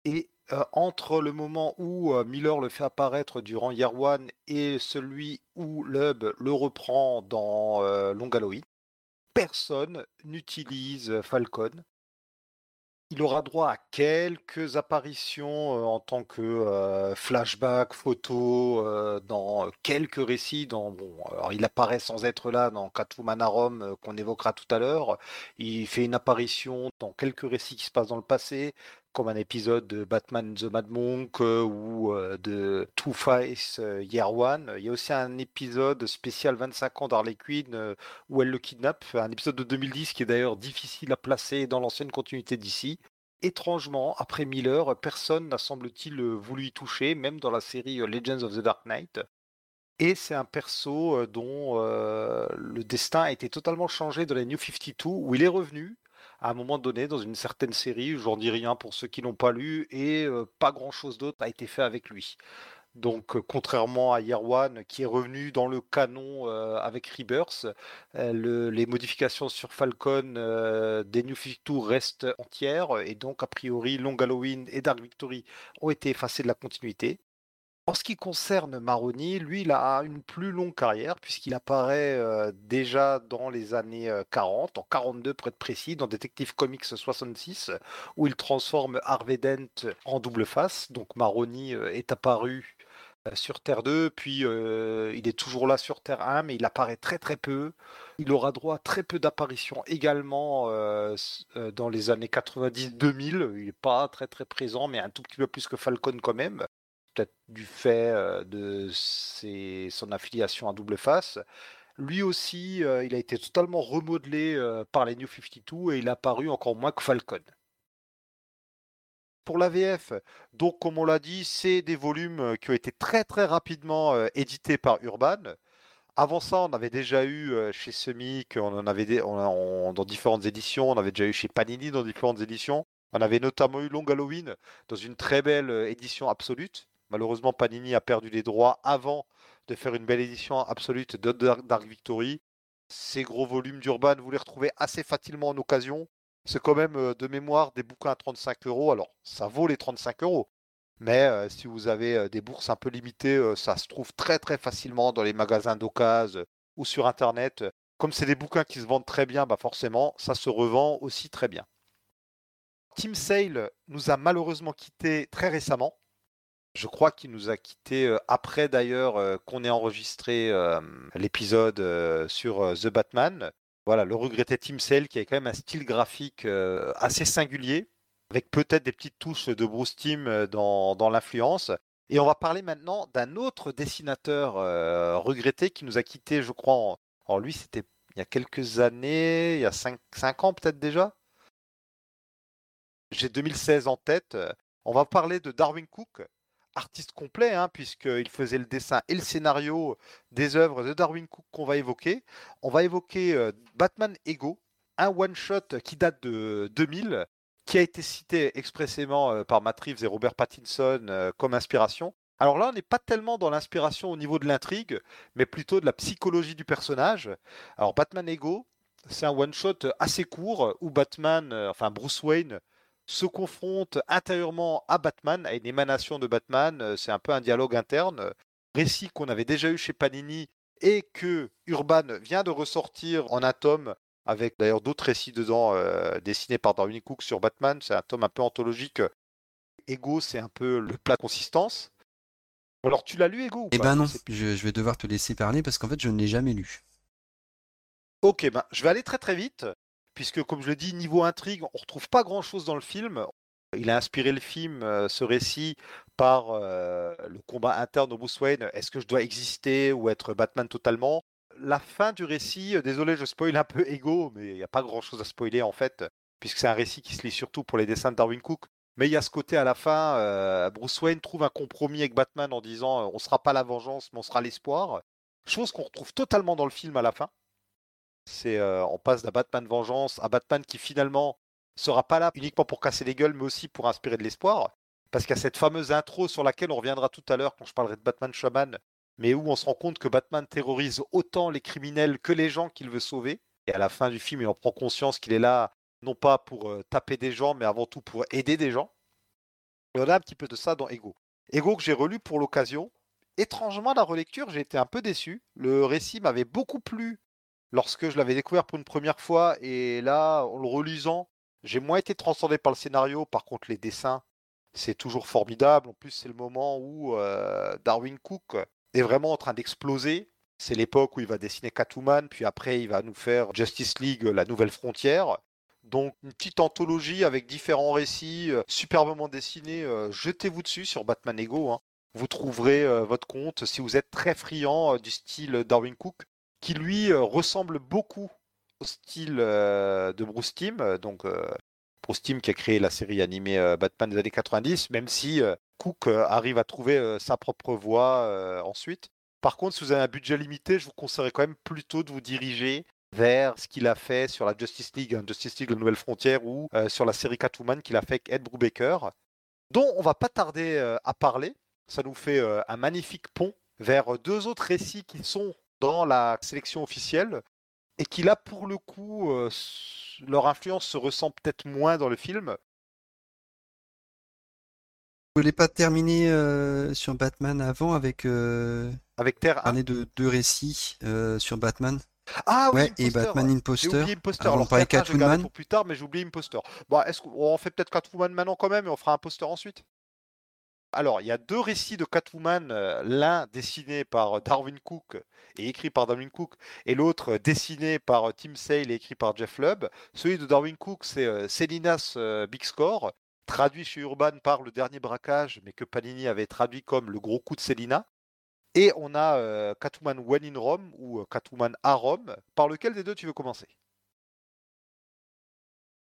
Et euh, entre le moment où Miller le fait apparaître durant Year One et celui où Lub le reprend dans Long Halloween, personne n'utilise Falcon il aura droit à quelques apparitions en tant que flashback, photo, dans quelques récits. Dans, il apparaît sans être là dans Rome qu'on évoquera tout à l'heure. Il fait une apparition dans quelques récits qui se passent dans le passé, comme un épisode de Batman the Mad Monk ou de Two-Face Year One. Il y a aussi un épisode spécial 25 ans d'Harley Quinn où elle le kidnappe, un épisode de 2010 qui est d'ailleurs difficile à placer dans l'ancienne continuité d'ici. Étrangement, après Miller, personne n'a semble-t-il voulu y toucher, même dans la série Legends of the Dark Knight. Et c'est un perso dont le destin a été totalement changé dans les New 52, où il est revenu à un moment donné dans une certaine série, j'en dis rien pour ceux qui n'ont pas lu, et pas grand-chose d'autre a été fait avec lui. Donc, contrairement à Year One, qui est revenu dans le canon avec Rebirth, les modifications sur Falcon des New 52 restent entières, et donc, a priori, Long Halloween et Dark Victory ont été effacés de la continuité. En ce qui concerne Maroni, lui, il a une plus longue carrière puisqu'il apparaît déjà dans les années 40, en 42 pour être précis, dans Detective Comics 66, où il transforme Harvey Dent en double face. Donc Maroni est apparu sur Terre 2, puis il est toujours là sur Terre 1, mais il apparaît très très peu. Il aura droit à très peu d'apparitions également dans les années 90-2000. Il n'est pas très très présent, mais un tout petit peu plus que Falcon quand même peut-être du fait de son affiliation à double face. Lui aussi, il a été totalement remodelé par les New 52 et il a paru encore moins que Falcon. Pour la VF, donc comme on l'a dit, c'est des volumes qui ont été très très rapidement édités par Urban. Avant ça, on avait déjà eu chez Semic, on en avait dans différentes éditions, on avait déjà eu chez Panini dans différentes éditions. On avait notamment eu Long Halloween dans une très belle édition absolue. Malheureusement, Panini a perdu les droits avant de faire une belle édition absolue de Dark Victory. Ces gros volumes d'Urban, vous les retrouvez assez facilement en occasion. C'est quand même euh, de mémoire des bouquins à 35 euros. Alors, ça vaut les 35 euros. Mais euh, si vous avez euh, des bourses un peu limitées, ça se trouve très très facilement dans les magasins d'occasion ou sur Internet. Comme c'est des bouquins qui se vendent très bien, bah forcément, ça se revend aussi très bien. Team Sale nous a malheureusement quittés très récemment. Je crois qu'il nous a quittés après d'ailleurs qu'on ait enregistré l'épisode sur The Batman. Voilà, le regretté Tim Sale qui a quand même un style graphique assez singulier, avec peut-être des petites touches de Bruce Timm dans, l'influence. Et on va parler maintenant d'un autre dessinateur regretté qui nous a quittés, je crois. En... lui, c'était il y a quelques années, il y a 5, 5 ans peut-être déjà. J'ai 2016 en tête. On va parler de Darwin Cook, artiste complet, hein, puisqu'il faisait le dessin et le scénario des œuvres de Darwin Cook qu'on va évoquer. On va évoquer euh, Batman Ego, un one-shot qui date de 2000, qui a été cité expressément euh, par Matt Reeves et Robert Pattinson euh, comme inspiration. Alors là, on n'est pas tellement dans l'inspiration au niveau de l'intrigue, mais plutôt de la psychologie du personnage. Alors Batman Ego, c'est un one-shot assez court où Batman, euh, enfin Bruce Wayne, se confronte intérieurement à Batman, à une émanation de Batman. C'est un peu un dialogue interne. Récit qu'on avait déjà eu chez Panini et que Urban vient de ressortir en un tome avec d'ailleurs d'autres récits dedans euh, dessinés par Darwin Cook sur Batman. C'est un tome un peu anthologique. Ego, c'est un peu le plat consistance. Alors, tu l'as lu, Ego ou Eh ben non, je, je vais devoir te laisser parler parce qu'en fait, je ne l'ai jamais lu. Ok, ben, je vais aller très très vite, puisque comme je le dis, niveau intrigue, on retrouve pas grand-chose dans le film. Il a inspiré le film, euh, ce récit, par euh, le combat interne au Bruce Wayne. Est-ce que je dois exister ou être Batman totalement? La fin du récit, euh, désolé, je spoil un peu Ego, mais il n'y a pas grand-chose à spoiler en fait, puisque c'est un récit qui se lit surtout pour les dessins de Darwin Cook. Mais il y a ce côté à la fin, Bruce Wayne trouve un compromis avec Batman en disant on sera pas la vengeance, mais on sera l'espoir. Chose qu'on retrouve totalement dans le film à la fin. C'est, euh, on passe d'un Batman vengeance à Batman qui finalement sera pas là uniquement pour casser les gueules, mais aussi pour inspirer de l'espoir. Parce qu'il y a cette fameuse intro sur laquelle on reviendra tout à l'heure quand je parlerai de Batman Shaman, mais où on se rend compte que Batman terrorise autant les criminels que les gens qu'il veut sauver. Et à la fin du film, il en prend conscience qu'il est là non pas pour euh, taper des gens, mais avant tout pour aider des gens. Et on a un petit peu de ça dans Ego. Ego que j'ai relu pour l'occasion. Étrangement, la relecture, j'ai été un peu déçu. Le récit m'avait beaucoup plu lorsque je l'avais découvert pour une première fois. Et là, en le relisant, j'ai moins été transcendé par le scénario. Par contre, les dessins, c'est toujours formidable. En plus, c'est le moment où euh, Darwin Cook est vraiment en train d'exploser. C'est l'époque où il va dessiner Catwoman, puis après, il va nous faire Justice League, la nouvelle frontière. Donc, une petite anthologie avec différents récits euh, superbement dessinés. Euh, Jetez-vous dessus sur Batman Ego. hein. Vous trouverez euh, votre compte si vous êtes très friand euh, du style Darwin Cook, qui lui euh, ressemble beaucoup au style euh, de Bruce Timm. euh, Donc, Bruce Timm qui a créé la série animée Batman des années 90, même si Cook arrive à trouver sa propre voie ensuite. Par contre, si vous avez un budget limité, je vous conseillerais quand même plutôt de vous diriger vers ce qu'il a fait sur la Justice League, hein, Justice League La Nouvelle Frontière, ou sur la série Catwoman qu'il a fait avec Ed Brubaker, dont on va pas tarder à parler. Ça nous fait un magnifique pont vers deux autres récits qui sont dans la sélection officielle et qui là, pour le coup, euh, leur influence se ressent peut-être moins dans le film. Vous voulez pas terminer euh, sur Batman avant avec euh, Avec Terre 1. parler de deux récits euh, sur Batman? Ah oui, Ouais, et. Batman J'ai Imposter. oublié Imposter. Alors, parler Terre 1, je vais garder Catwoman. pour plus tard, mais j'ai oublié Imposter. Bon, est-ce qu'on fait peut-être Catwoman maintenant quand même et on fera Imposter ensuite? Alors, il y a deux récits de Catwoman, euh, l'un dessiné par Darwin Cook et écrit par Darwin Cook, et l'autre euh, dessiné par Tim Sale et écrit par Jeff Lubb. Celui de Darwin Cook, c'est euh, Selinas euh, Big Score, traduit chez Urban par Le Dernier Braquage, mais que Panini avait traduit comme Le Gros Coup de Selina. Et on a euh, Catwoman When in Rome ou euh, Catwoman à Rome. Par lequel des deux tu veux commencer?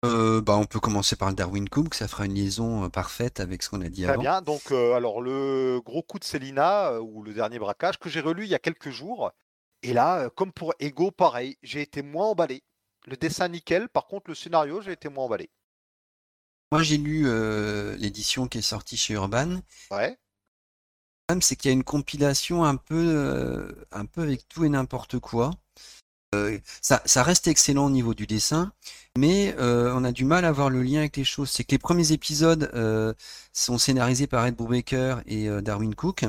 Euh, bah, on peut commencer par le Darwin Cook, ça fera une liaison euh, parfaite avec ce qu'on a dit Très avant. bien. Donc, euh, alors, le gros coup de Célina, ou le dernier braquage, que j'ai relu il y a quelques jours. Et là, comme pour Ego, pareil, j'ai été moins emballé. Le dessin nickel, par contre, le scénario, j'ai été moins emballé. Moi, j'ai lu l'édition qui est sortie chez Urban. Ouais. Le problème, c'est qu'il y a une compilation un peu, un peu avec tout et n'importe quoi. Euh, ça, ça reste excellent au niveau du dessin, mais euh, on a du mal à voir le lien avec les choses. C'est que les premiers épisodes euh, sont scénarisés par Ed Brubaker et Darwin Cook.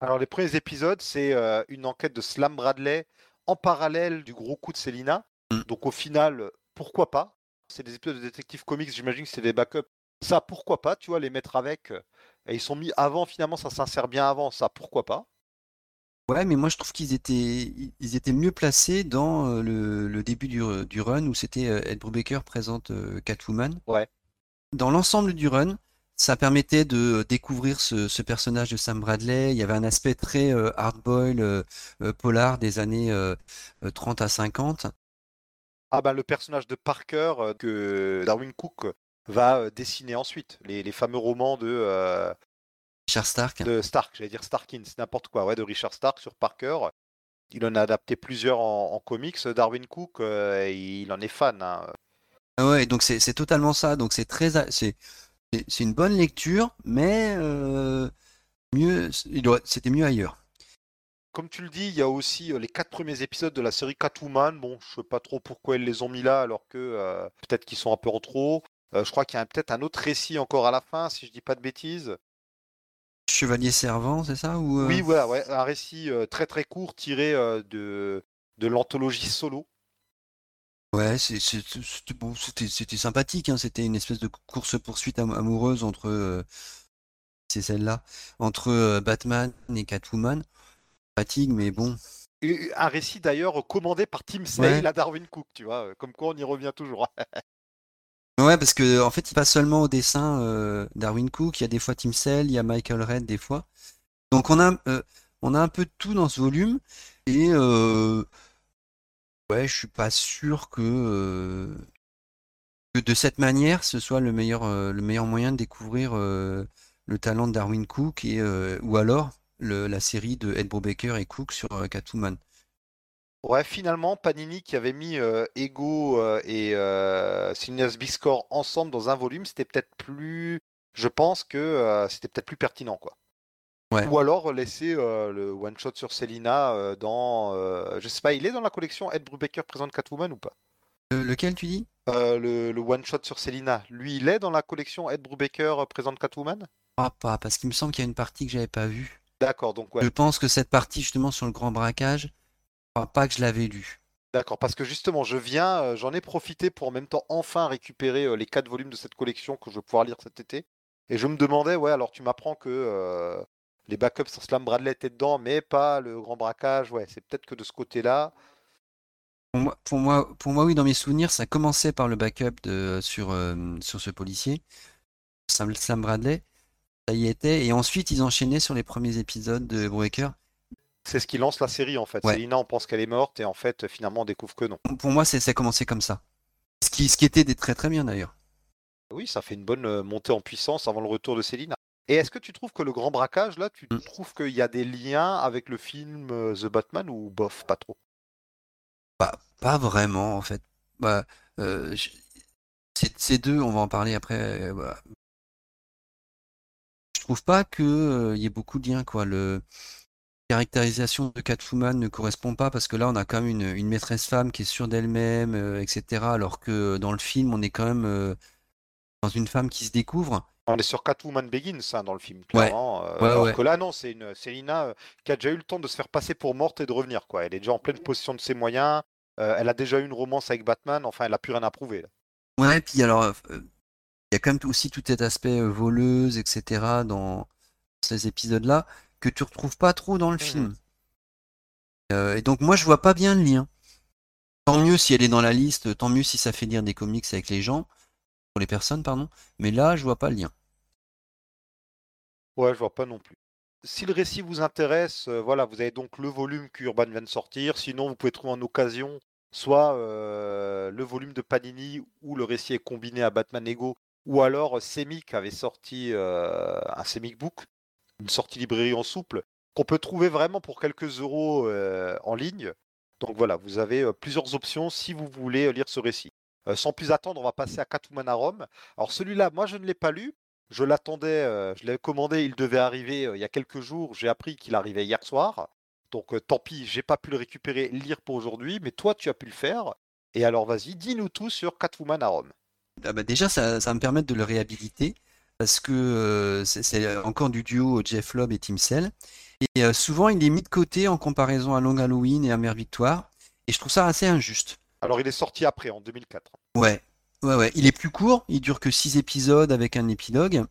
Alors, les premiers épisodes, c'est une enquête de Slam Bradley en parallèle du gros coup de Célina. Mm. Donc, au final, pourquoi pas? C'est des épisodes de détective comics, j'imagine que c'est des backups. Ça, pourquoi pas, tu vois, les mettre avec. Et ils sont mis avant, finalement, ça s'insère bien avant. Ça, pourquoi pas? Ouais, mais moi je trouve qu'ils étaient, ils- étaient mieux placés dans euh, le, le début du, du run où c'était euh, Ed Brubaker présente euh, Catwoman. Ouais. Dans l'ensemble du run, ça permettait de découvrir ce, ce personnage de Sam Bradley. Il y avait un aspect très euh, hard-boiled, euh, euh, polar des années euh, euh, 30 à 50. Ah ben le personnage de Parker euh, que Darwin Cook va euh, dessiner ensuite, les, les fameux romans de, euh, Richard Stark. de Stark, j'allais dire Starkins, n'importe quoi, ouais, de Richard Stark sur Parker. Il en a adapté plusieurs en, comics. Darwin Cook, il en est fan. Hein. Ah ouais, donc c'est totalement ça. Donc c'est très, c'est une bonne lecture, mais mieux, c'était mieux ailleurs comme tu le dis, il y a aussi les quatre premiers épisodes de la série Catwoman. Bon, je sais pas trop pourquoi ils les ont mis là, alors que peut-être qu'ils sont un peu en trop. je crois qu'il y a peut-être un autre récit encore à la fin, si je dis pas de bêtises. Chevalier servant, c'est ça ou Oui, voilà, ouais, un récit très très court tiré de, de l'anthologie solo. Ouais, c'était bon, sympathique, hein. c'était une espèce de course-poursuite amoureuse entre, c'est celle-là, entre Batman et Catwoman fatigue, mais bon. Un récit d'ailleurs commandé par Tim Sale à Darwin Cook, tu vois, comme quoi on y revient toujours. ouais, parce que en fait, il passe seulement au dessin euh, Darwin Cook, il y a des fois Tim Sale, il y a Michael Red des fois. Donc on a, euh, on a un peu de tout dans ce volume, et euh, ouais, je suis pas sûr que, que de cette manière, ce soit le meilleur, le meilleur moyen de découvrir le talent de Darwin Cook, et, ou alors la série de Ed Brubaker et Cook sur euh, Catwoman. Ouais, finalement, Panini qui avait mis euh, Ego euh, et euh, Big Score ensemble dans un volume, c'était peut-être plus. Je pense que c'était peut-être plus pertinent, quoi. Ou alors laisser le one shot sur Selina dans. je sais pas, il est dans la collection Ed Brubaker présente Catwoman ou pas? Lequel tu dis? Le, one shot sur Selina. Lui, il est dans la collection Ed Brubaker présente Catwoman? Ah, pas, parce qu'il me semble qu'il y a une partie que j'avais pas vue. D'accord, donc Je pense que cette partie justement sur le grand braquage, crois pas que je l'avais lu. D'accord, parce que justement, je viens, euh, j'en ai profité pour en même temps enfin récupérer euh, les quatre volumes de cette collection que je vais pouvoir lire cet été. Et je me demandais, ouais, alors tu m'apprends que euh, les backups sur Slam Bradley étaient dedans, mais pas le grand braquage. Ouais, c'est peut-être que de ce côté-là. Pour moi, pour moi, oui, dans mes souvenirs, ça commençait par le backup de, sur, sur ce policier, Slam Bradley ça y était. Et ensuite, ils enchaînaient sur les premiers épisodes de Breaker. C'est ce qui lance la série en fait. Ouais. on pense qu'elle est morte et en fait, finalement, on découvre que non. Pour moi, c'est commencé comme ça. Ce qui, ce qui était très très bien d'ailleurs. Oui, ça fait une bonne euh, montée en puissance avant le retour de Célina. Et est-ce que tu trouves que le grand braquage, là, tu mm. trouves qu'il y a des liens avec le film euh, The Batman ou bof, pas trop? Bah, Pas vraiment, en fait. Bah, euh, ces deux, on va en parler après. Bah, trouve pas qu'il euh, y ait beaucoup de liens, quoi. Le caractérisation de Catwoman ne correspond pas parce que là, on a quand même une, maîtresse femme qui est sûre d'elle-même, euh, etc. Alors que dans le film, on est quand même euh, dans une femme qui se découvre. On est sur Catwoman Begins hein, dans le film, clairement. alors que là, non, c'est une Célina qui a déjà eu le temps de se faire passer pour morte et de revenir. Quoi. Elle est déjà en pleine possession de ses moyens. elle a déjà eu une romance avec Batman. Enfin, elle a plus rien à prouver. Là. Ouais, puis alors, il y a quand même aussi tout cet aspect euh, voleuse, etc. dans ces épisodes-là que tu retrouves pas trop dans le mmh film. Euh, et donc moi je vois pas bien le lien. Tant mieux si elle est dans la liste, tant mieux si ça fait lire des comics avec les gens, pour les personnes, pardon. Mais là je vois pas le lien. Ouais, je vois pas non plus. Si le récit vous intéresse, euh, voilà, vous avez donc le volume qu'Urban vient de sortir. Sinon, vous pouvez trouver en occasion soit le volume de Panini où le récit est combiné à Batman Ego ou alors Semic avait sorti euh, un Semic Book, une sortie librairie en souple, qu'on peut trouver vraiment pour quelques euros euh, en ligne. Donc voilà, vous avez euh, plusieurs options si vous voulez lire ce récit. sans plus attendre, on va passer à Catwoman à Rome. Alors celui-là, moi je ne l'ai pas lu. Je l'attendais, je l'avais commandé, il devait arriver il y a quelques jours. J'ai appris qu'il arrivait hier soir. Donc tant pis, j'ai pas pu le récupérer, lire pour aujourd'hui, mais toi tu as pu le faire. Et alors vas-y, dis-nous tout sur Catwoman à Rome. Ah bah déjà, ça, me permettre de le réhabiliter parce que euh, c'est encore du duo Jeff Lobb et Tim Cell. Et euh, souvent, il est mis de côté en comparaison à Long Halloween et à Mère Victoire. Et je trouve ça assez injuste. Alors, il est sorti après, en 2004. Ouais, ouais, ouais. Il est plus court, il dure que 6 épisodes avec un épilogue.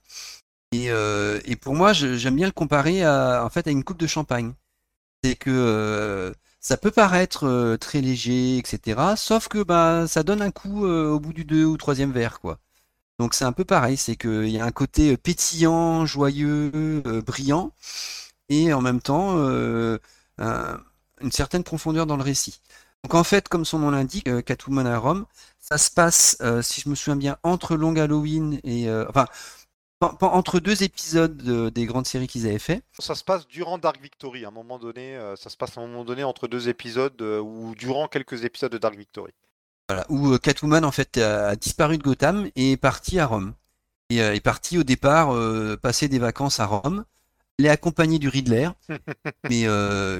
Et, euh, et pour moi, j'aime bien le comparer à, en fait, à une coupe de champagne. C'est que ça peut paraître euh, très léger, etc. Sauf que bah, ça donne un coup au bout du deux ou troisième verre, quoi. Donc c'est un peu pareil, c'est qu'il y a un côté euh, pétillant, joyeux, brillant, et en même temps une certaine profondeur dans le récit. Donc en fait, comme son nom l'indique, Catwoman à Rome, ça se passe, si je me souviens bien, entre Long Halloween et... enfin, entre deux épisodes des grandes séries qu'ils avaient fait. Ça se passe durant Dark Victory, à un moment donné. ça se passe à un moment donné entre deux épisodes ou durant quelques épisodes de Dark Victory. Voilà, où Catwoman en fait a disparu de Gotham et est parti à Rome. Et est parti au départ passer des vacances à Rome. Elle est accompagnée du Riddler, mais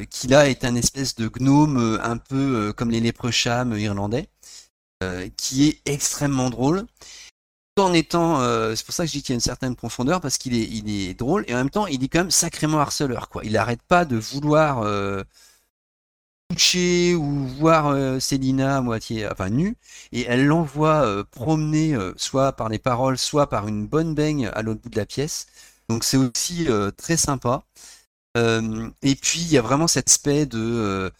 qui là est un espèce de gnome un peu comme les léprechams irlandais, qui est extrêmement drôle en étant, euh, c'est pour ça que je dis qu'il y a une certaine profondeur parce qu'il est, il est drôle et en même temps il est quand même sacrément harceleur quoi. Il n'arrête pas de vouloir euh, toucher ou voir euh, Célina à moitié, enfin nue et elle l'envoie promener soit par les paroles, soit par une bonne baigne à l'autre bout de la pièce. Donc c'est aussi très sympa. et puis il y a vraiment cet aspect de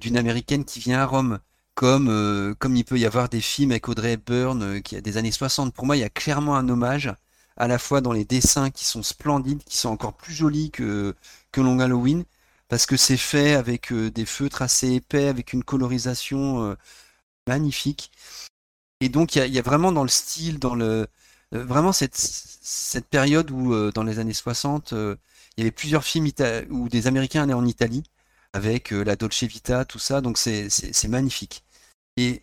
d'une américaine qui vient à Rome comme, euh, comme il peut y avoir des films avec Audrey Hepburn euh, qui a des années 60. Pour moi, il y a clairement un hommage, à la fois dans les dessins qui sont splendides, qui sont encore plus jolis que, que Long Halloween, parce que c'est fait avec euh, des feutres assez épais, avec une colorisation magnifique. Et donc, il y, a, vraiment dans le style, dans le vraiment cette, cette période où, dans les années 60, il y avait plusieurs films où des Américains allaient en Italie avec la Dolce Vita, tout ça. Donc c'est magnifique. Et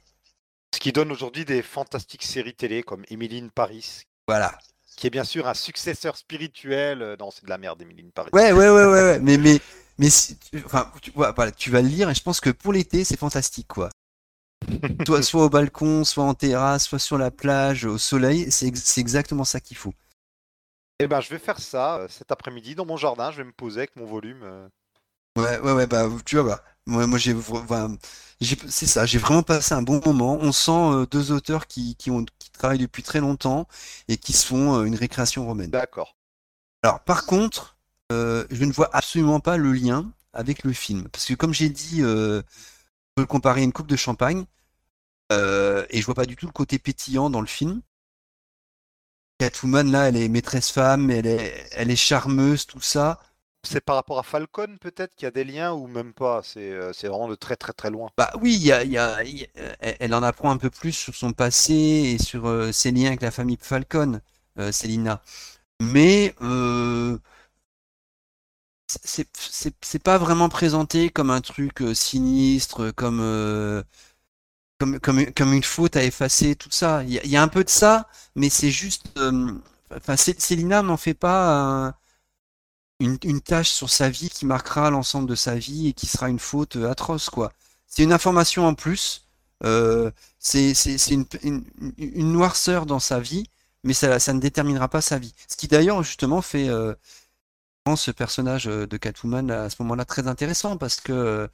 ce qui donne aujourd'hui des fantastiques séries télé comme Emily Paris. Voilà. Qui est bien sûr un successeur spirituel. Non, c'est de la merde, Emily Paris. Ouais, ouais, ouais, ouais, ouais. mais, mais, mais enfin, tu, voilà, tu vas le lire et je pense que pour l'été, c'est fantastique, quoi. Toi, soit au balcon, soit en terrasse, soit sur la plage, au soleil, c'est exactement ça qu'il faut. Eh ben, je vais faire ça cet après-midi dans mon jardin. Je vais me poser avec mon volume. Ouais, ouais, ouais, bah, tu vois, bah, moi, moi j'ai, c'est ça, j'ai vraiment passé un bon moment. On sent euh, deux auteurs qui, qui, ont, qui travaillent depuis très longtemps et qui se font euh, une récréation romaine. D'accord. Alors, par contre, euh, je ne vois absolument pas le lien avec le film. Parce que, comme j'ai dit, on peut le comparer à une coupe de champagne. et je vois pas du tout le côté pétillant dans le film. Catwoman, là, elle est maîtresse femme, elle est, elle est charmeuse, tout ça. C'est par rapport à Falcon peut-être qu'il y a des liens ou même pas? C'est euh, vraiment de très très très loin. Bah oui, y a, y a, elle en apprend un peu plus sur son passé et sur euh, ses liens avec la famille Falcon, euh, Célina. Mais euh, c'est pas vraiment présenté comme un truc sinistre, comme, comme, comme, comme, une faute à effacer, tout ça. Il y, a un peu de ça, mais c'est juste. Enfin, Célina n'en fait pas une, tâche sur sa vie qui marquera l'ensemble de sa vie et qui sera une faute euh, atroce, quoi. C'est une information en plus. Euh, c'est une, une, noirceur dans sa vie, mais ça, ne déterminera pas sa vie. Ce qui d'ailleurs justement fait euh, ce personnage euh, de Catwoman à ce moment-là très intéressant parce que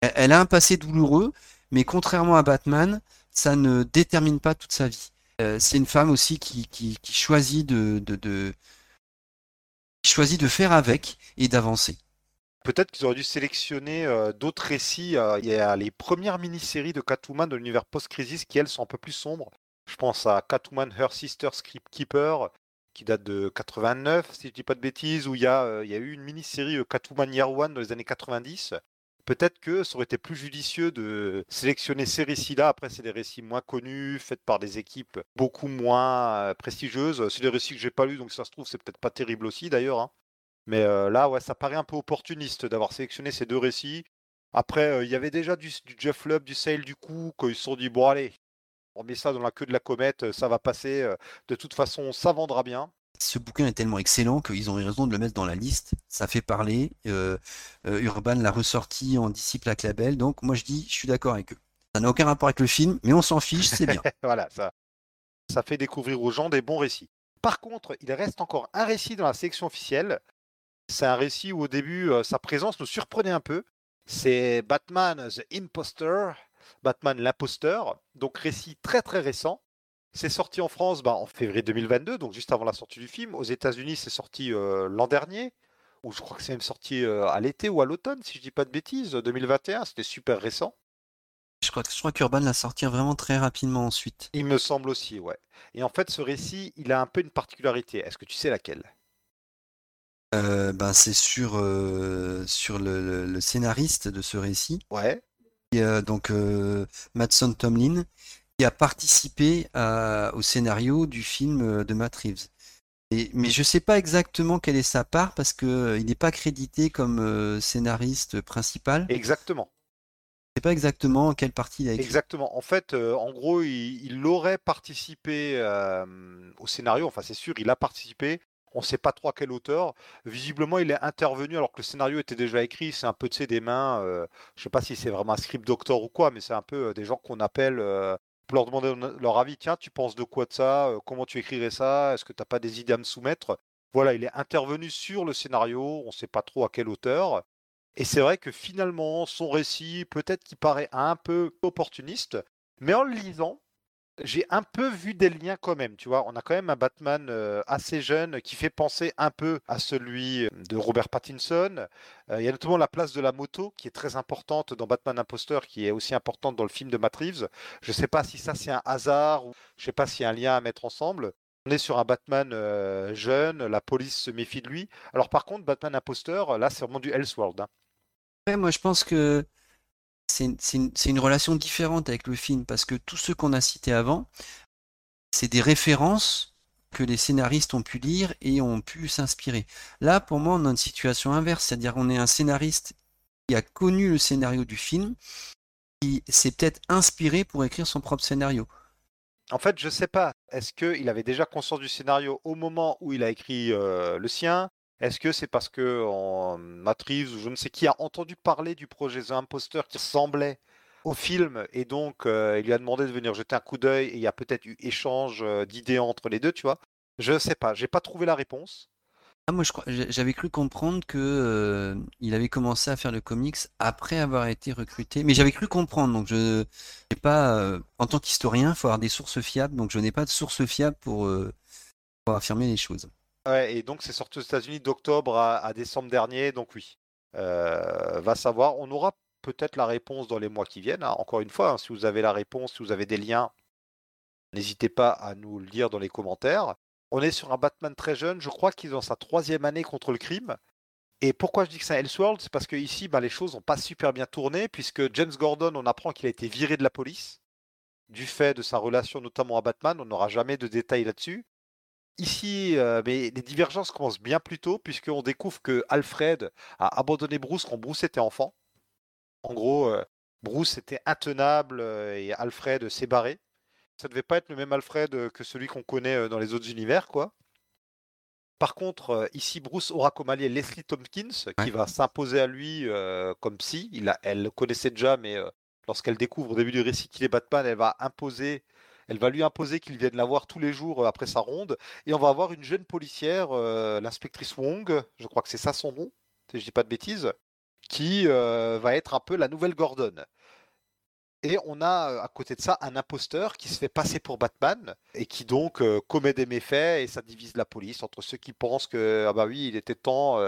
elle a un passé douloureux, mais contrairement à Batman, ça ne détermine pas toute sa vie. c'est une femme aussi qui, choisit de, faire avec et d'avancer. Peut-être qu'ils auraient dû sélectionner euh, d'autres récits. Euh, il y a les premières mini-séries de Catwoman de l'univers post-crisis qui, elles, sont un peu plus sombres. Je pense à Catwoman Her Sister Script Keeper, qui date de 89, si je dis pas de bêtises, où il y a, euh, y a eu une mini-série Catwoman Year One dans les années 90. Peut-être que ça aurait été plus judicieux de sélectionner ces récits-là. Après, c'est des récits moins connus, faits par des équipes beaucoup moins euh, prestigieuses. C'est des récits que j'ai pas lus, donc ça se trouve, c'est peut-être pas terrible aussi d'ailleurs. Hein. Mais euh, là, ouais, ça paraît un peu opportuniste d'avoir sélectionné ces deux récits. Après, euh, il y avait déjà du, Jeff Lubb, du Sale du coup, qu'ils se sont dit, bon allez, on met ça dans la queue de la comète, ça va passer. De toute façon, ça vendra bien ce bouquin est tellement excellent qu'ils ont eu raison de le mettre dans la liste. Ça fait parler. Euh, euh, Urban l'a ressorti en disciple à Clabel. Donc moi je dis, je suis d'accord avec eux. Ça n'a aucun rapport avec le film, mais on s'en fiche, c'est bien. voilà, ça, ça fait découvrir aux gens des bons récits. Par contre, il reste encore un récit dans la sélection officielle. C'est un récit où au début, euh, sa présence nous surprenait un peu. C'est Batman The Imposter, Batman l'imposteur. Donc récit très très récent. C'est sorti en France bah, en février 2022, donc juste avant la sortie du film. Aux États-Unis, c'est sorti euh, l'an dernier, ou je crois que c'est même sorti euh, à l'été ou à l'automne, si je dis pas de bêtises, 2021. C'était super récent. Je crois, je crois qu'Urban l'a sorti vraiment très rapidement ensuite. Il me semble aussi, ouais. Et en fait, ce récit, il a un peu une particularité. Est-ce que tu sais laquelle? Euh, ben, C'est sur, sur le, scénariste de ce récit. Ouais. Donc Madson Tomlin, a participé au scénario du film euh, de Matt Reeves. Et, mais je sais pas exactement quelle est sa part parce que il n'est pas crédité comme scénariste principal. Exactement. Je sais pas exactement quelle partie il a écrit. Exactement. En fait, en gros, il, il aurait participé au scénario. Enfin, c'est sûr, il a participé. On ne sait pas trop à quelle hauteur. Visiblement, il est intervenu alors que le scénario était déjà écrit. C'est un peu de ses des mains. je ne sais pas si c'est vraiment un script doctor ou quoi, mais c'est un peu des gens qu'on appelle pour leur demander leur avis. Tiens, tu penses de quoi de ça Comment tu écrirais ça Est-ce que tu n'as pas des idées à me soumettre? Voilà, il est intervenu sur le scénario. On ne sait pas trop à quelle hauteur. Et c'est vrai que finalement, son récit, peut-être qu'il paraît un peu opportuniste, mais en le lisant, j'ai un peu vu des liens quand même, tu vois. On a quand même un Batman euh, assez jeune qui fait penser un peu à celui de Robert Pattinson. Euh, il y a notamment la place de la moto qui est très importante dans Batman Imposteur, qui est aussi importante dans le film de Matt Reeves. Je ne sais pas si ça c'est un hasard ou je ne sais pas s'il y a un lien à mettre ensemble. On est sur un Batman euh, jeune, la police se méfie de lui. Alors par contre, Batman Imposteur, là c'est vraiment du Elseworld. Hein. moi je pense que c'est une, relation différente avec le film parce que tous ceux qu'on a cités avant, c'est des références que les scénaristes ont pu lire et ont pu s'inspirer. Là, pour moi, on a une situation inverse, c'est-à-dire on est un scénariste qui a connu le scénario du film, qui s'est peut-être inspiré pour écrire son propre scénario. En fait, je sais pas. Est-ce qu'il avait déjà conscience du scénario au moment où il a écrit euh, le sien est-ce que c'est parce que en Matrix ou je ne sais qui a entendu parler du projet The Imposter qui ressemblait au film et donc euh, il lui a demandé de venir jeter un coup d'œil et il y a peut-être eu échange euh, d'idées entre les deux, tu vois? Je ne sais pas, j'ai pas trouvé la réponse. Ah, moi, j'avais cru comprendre que euh, il avait commencé à faire le comics après avoir été recruté. Mais j'avais cru comprendre, donc je n'ai pas, en tant qu'historien, il faut avoir des sources fiables, donc je n'ai pas de sources fiables pour, pour affirmer les choses. Et donc c'est sorti aux États-Unis d'octobre à, décembre dernier, donc oui. Euh, va savoir, on aura peut-être la réponse dans les mois qui viennent. Hein. Encore une fois, hein, si vous avez la réponse, si vous avez des liens, n'hésitez pas à nous le dire dans les commentaires. On est sur un Batman très jeune, je crois qu'il est dans sa troisième année contre le crime. Et pourquoi je dis que c'est un Elseworld C'est parce que ici, bah, les choses n'ont pas super bien tourné, puisque James Gordon, on apprend qu'il a été viré de la police, du fait de sa relation notamment à Batman, on n'aura jamais de détails là-dessus. Ici, euh, mais les divergences commencent bien plus tôt, puisqu'on découvre que Alfred a abandonné Bruce quand Bruce était enfant. En gros, euh, Bruce était intenable euh, et Alfred s'est barré. Ça devait pas être le même Alfred que celui qu'on connaît dans les autres univers, quoi. Par contre, ici, Bruce aura comme allié Leslie Tompkins, qui va s'imposer à lui comme psy. Il elle le connaissait déjà, mais lorsqu'elle découvre au début du récit qu'il est Batman, elle va imposer elle va lui imposer qu'il vienne la voir tous les jours euh, après sa ronde. Et on va avoir une jeune policière, euh, l'inspectrice Wong, je crois que c'est ça son nom, si je dis pas de bêtises, qui euh, va être un peu la nouvelle Gordon. Et on a à côté de ça un imposteur qui se fait passer pour Batman et qui donc commet des méfaits et ça divise la police entre ceux qui pensent que ah bah oui il était temps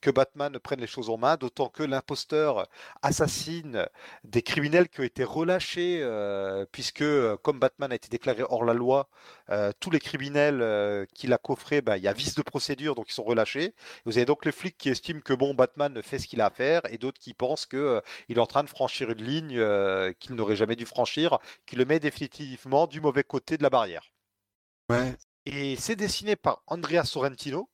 que Batman prenne les choses en main, d'autant que l'imposteur assassine des criminels qui ont été relâchés puisque comme Batman a été déclaré hors la loi, tous les criminels qu'il a coffrés, bah, il y a vice de procédure donc ils sont relâchés. Vous avez donc les flics qui estiment que bon Batman fait ce qu'il a à faire et d'autres qui pensent qu'il est en train de franchir une ligne qu'il n'aurait jamais dû franchir, qui le met définitivement du mauvais côté de la barrière. Ouais. Et c'est dessiné par Andrea Sorrentino,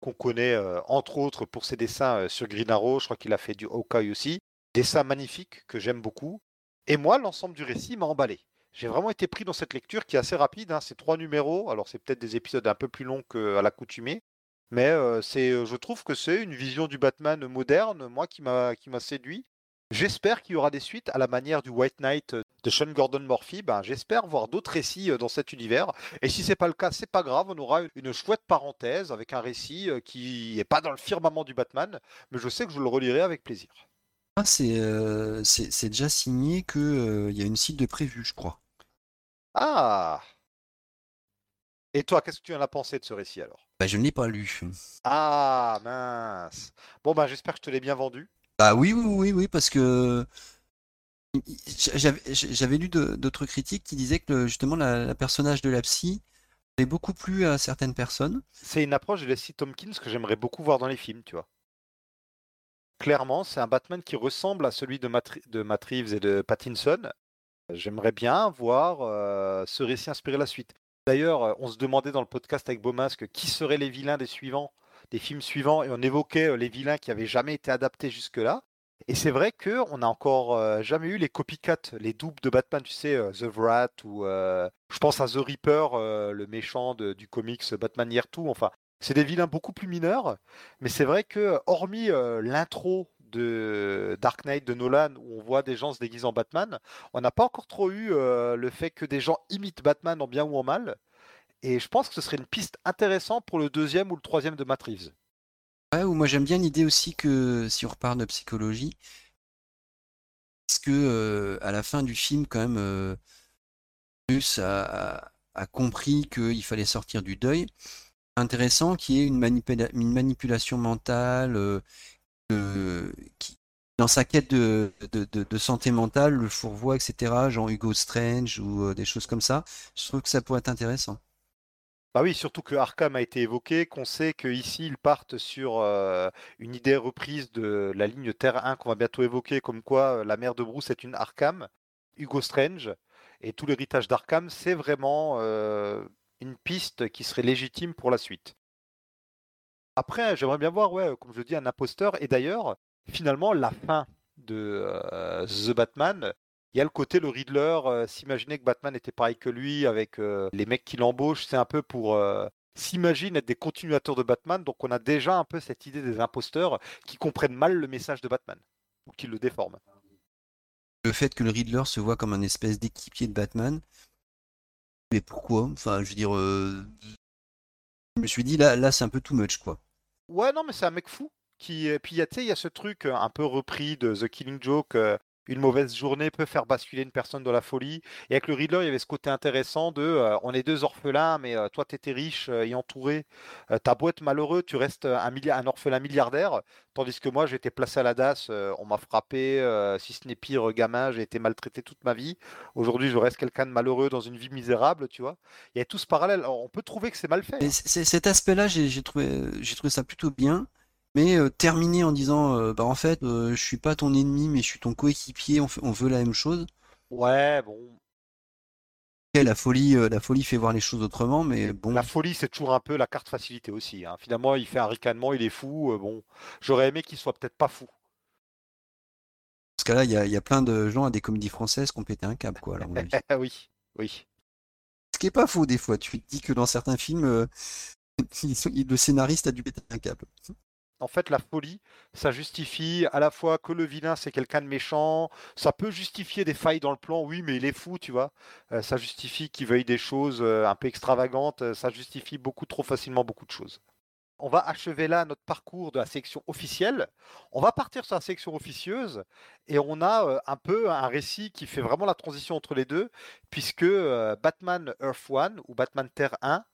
qu'on connaît euh, entre autres pour ses dessins euh, sur Green Arrow, je crois qu'il a fait du Hawkeye aussi. Dessin magnifique que j'aime beaucoup. Et moi, l'ensemble du récit m'a emballé. J'ai vraiment été pris dans cette lecture qui est assez rapide. Hein. C'est trois numéros. Alors, c'est peut-être des épisodes un peu plus longs qu'à l'accoutumée. Mais euh, c'est, je trouve que c'est une vision du Batman moderne, moi, qui m'a, qui m'a séduit. J'espère qu'il y aura des suites à la manière du White Knight de Sean Gordon Murphy. Ben, j'espère voir d'autres récits euh, dans cet univers. Et si c'est pas le cas, c'est pas grave. On aura une chouette parenthèse avec un récit euh, qui n'est pas dans le firmament du Batman, mais je sais que je le relirai avec plaisir. Ah, euh, c'est déjà signé qu'il y a une suite de prévue, je crois. Ah Et toi, qu'est-ce que tu en as pensé de ce récit alors? Bah, Je ne l'ai pas lu. Ah mince Bon, ben j'espère que je te l'ai bien vendu. Bah oui, oui, oui, oui, parce que j'avais lu d'autres critiques qui disaient que justement la, personnage de la psy avait beaucoup plu à certaines personnes. C'est une approche de Leslie Tompkins que j'aimerais beaucoup voir dans les films, tu vois. Clairement, c'est un Batman qui ressemble à celui de Matt, et de Pattinson. J'aimerais bien voir euh, ce récit inspirer la suite. D'ailleurs, on se demandait dans le podcast avec Beaumasque qui seraient les vilains des suivants, des films suivants, et on évoquait les vilains qui avaient jamais été adaptés jusque-là. Et c'est vrai qu'on n'a encore jamais eu les copycats, les doubles de Batman, tu sais, The Wrath ou je pense à The Reaper, le méchant du comics Batman Year 2. Enfin, c'est des vilains beaucoup plus mineurs, mais c'est vrai que hormis l'intro de Dark Knight de Nolan où on voit des gens se déguisant en Batman, on n'a pas encore trop eu le fait que des gens imitent Batman en bien ou en mal. Et je pense que ce serait une piste intéressante pour le deuxième ou le troisième de Matt. Ouais, ou moi j'aime bien l'idée aussi que si on repart de psychologie, est-ce que à la fin du film quand même Bruce a, compris qu'il fallait sortir du deuil. Intéressant qu'il y ait une, manipulation mentale qui, dans sa quête de, santé mentale, le fourvoie, etc., genre Hugo Strange ou des choses comme ça, je trouve que ça pourrait être intéressant. Bah oui, surtout que Arkham a été évoqué, qu'on sait qu'ici ils partent sur une idée reprise de la ligne Terre 1 qu'on va bientôt évoquer, comme quoi la mère de Bruce est une Arkham, Hugo Strange, et tout l'héritage d'Arkham, c'est vraiment une piste qui serait légitime pour la suite. Après, j'aimerais bien voir, comme je dis, un imposteur, et d'ailleurs, finalement, la fin de The Batman, il y a le côté le Riddler, euh, s'imaginer que Batman était pareil que lui avec euh, les mecs qui l'embauchent, c'est un peu pour euh, s'imaginer être des continuateurs de Batman. Donc on a déjà un peu cette idée des imposteurs qui comprennent mal le message de Batman ou qui le déforment. Le fait que le Riddler se voit comme un espèce d'équipier de Batman, mais pourquoi? Enfin, je veux dire, je me suis dit là, là c'est un peu too much quoi. Ouais, non, mais c'est un mec fou. Qui... Puis il y a ce truc un peu repris de The Killing Joke une mauvaise journée peut faire basculer une personne dans la folie. Et avec le Riddler, il y avait ce côté intéressant de euh, on est deux orphelins, mais euh, toi, tu étais riche euh, et entouré. ta boîte malheureux, tu restes un, un, orphelin milliardaire. Tandis que moi, j'ai été placé à la DAS, on m'a frappé, si ce n'est pire, gamin, j'ai été maltraité toute ma vie. Aujourd'hui, je reste quelqu'un de malheureux dans une vie misérable, tu vois. Il y a tout ce parallèle. on peut trouver que c'est mal fait. Hein. Cet aspect-là, j'ai trouvé, trouvé ça plutôt bien mais euh, terminer en disant euh, bah en fait euh, je suis pas ton ennemi mais je suis ton coéquipier on, on veut la même chose. Ouais bon. La folie la folie fait voir les choses autrement mais bon. la folie c'est toujours un peu la carte facilité aussi hein. finalement il fait un ricanement il est fou bon. J'aurais aimé qu'il soit peut-être pas fou. Parce que là il y a, y a, plein de gens à des comédies françaises qui ont pété un câble quoi oui oui. Ce qui est pas faux des fois. Tu te dis que dans certains films le scénariste a dû péter un câble en fait, la folie, ça justifie à la fois que le vilain, c'est quelqu'un de méchant. Ça peut justifier des failles dans le plan, oui, mais il est fou, tu vois. Euh, ça justifie qu'il veuille des choses euh, un peu extravagantes. Euh, ça justifie beaucoup trop facilement beaucoup de choses. On va achever là notre parcours de la section officielle. On va partir sur la section officieuse et on a un peu un récit qui fait vraiment la transition entre les deux, puisque Batman Earth One ou Batman Terre 1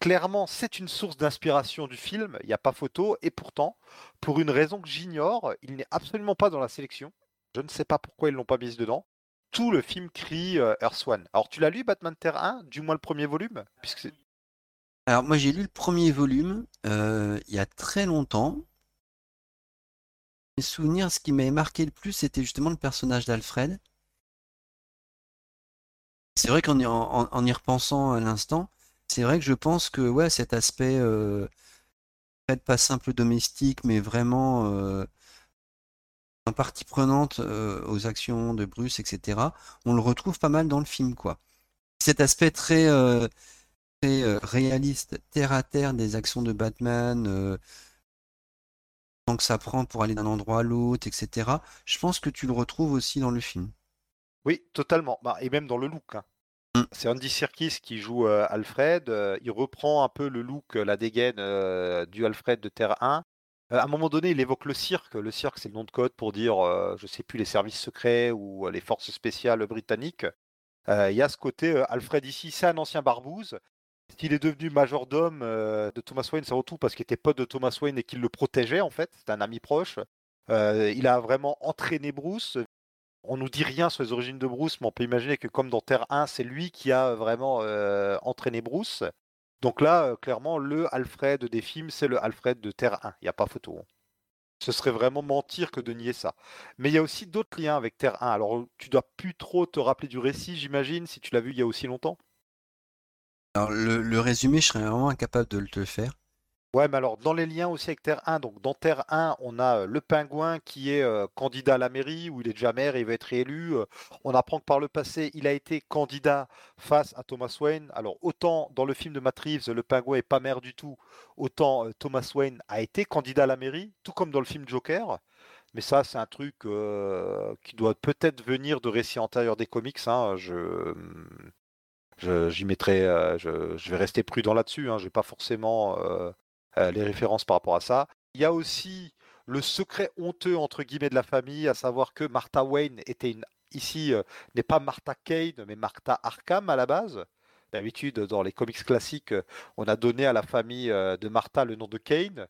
Clairement, c'est une source d'inspiration du film, il n'y a pas photo, et pourtant, pour une raison que j'ignore, il n'est absolument pas dans la sélection. Je ne sais pas pourquoi ils ne l'ont pas mis dedans. Tout le film crie euh. Alors, tu l'as lu, Batman Terre 1, du moins le premier volume? Puisque Alors, moi, j'ai lu le premier volume euh, il y a très longtemps. Mes souvenirs, ce qui m'avait marqué le plus, c'était justement le personnage d'Alfred. C'est vrai qu'en y repensant à l'instant, c'est vrai que je pense que cet aspect euh, pas simple domestique, mais vraiment en partie prenante aux actions de Bruce, etc. On le retrouve pas mal dans le film, quoi. Cet aspect très, très réaliste, terre à terre des actions de Batman, tant que ça prend pour aller d'un endroit à l'autre, etc. Je pense que tu le retrouves aussi dans le film. Oui, totalement. Bah, et même dans le look. Hein. Mmh. C'est Andy Serkis qui joue Alfred. il reprend un peu le look, la dégaine du Alfred de Terre 1. à un moment donné, il évoque le cirque. Le cirque, c'est le nom de code pour dire, je sais plus, les services secrets ou les forces spéciales britanniques. Il y a ce côté, Alfred ici, c'est un ancien barbouze. S'il est devenu majordome de Thomas Wayne, c'est tout parce qu'il était pote de Thomas Wayne et qu'il le protégeait en fait. C'est un ami proche. il a vraiment entraîné Bruce, on nous dit rien sur les origines de Bruce, mais on peut imaginer que comme dans Terre 1, c'est lui qui a vraiment euh, entraîné Bruce. Donc là, euh, clairement, le Alfred des films, c'est le Alfred de Terre 1. Il n'y a pas photo. Hein. Ce serait vraiment mentir que de nier ça. Mais il y a aussi d'autres liens avec Terre 1. Alors, tu dois plus trop te rappeler du récit, j'imagine, si tu l'as vu il y a aussi longtemps? Alors, le, le résumé, je serais vraiment incapable de le te faire. Ouais, mais alors, dans les liens aussi avec Terre 1, donc dans Terre 1, on a euh, le pingouin qui est euh, candidat à la mairie, où il est déjà maire et il va être réélu. Euh, on apprend que par le passé, il a été candidat face à Thomas Wayne. Alors, autant dans le film de Matt le pingouin est pas maire du tout, autant Thomas Wayne a été candidat à la mairie, tout comme dans le film Joker. Mais ça, c'est un truc qui doit peut-être venir de récits antérieurs des comics. hein. Je, je- j'y mettrai, je, vais rester prudent là-dessus. Hein. Je vais pas forcément les références par rapport à ça. Il y a aussi le secret honteux entre guillemets de la famille, à savoir que Martha Wayne était une, ici euh, n'est pas Martha Kane, mais Martha Arkham à la base. D'habitude, dans les comics classiques, euh, on a donné à la famille de Martha le nom de Kane.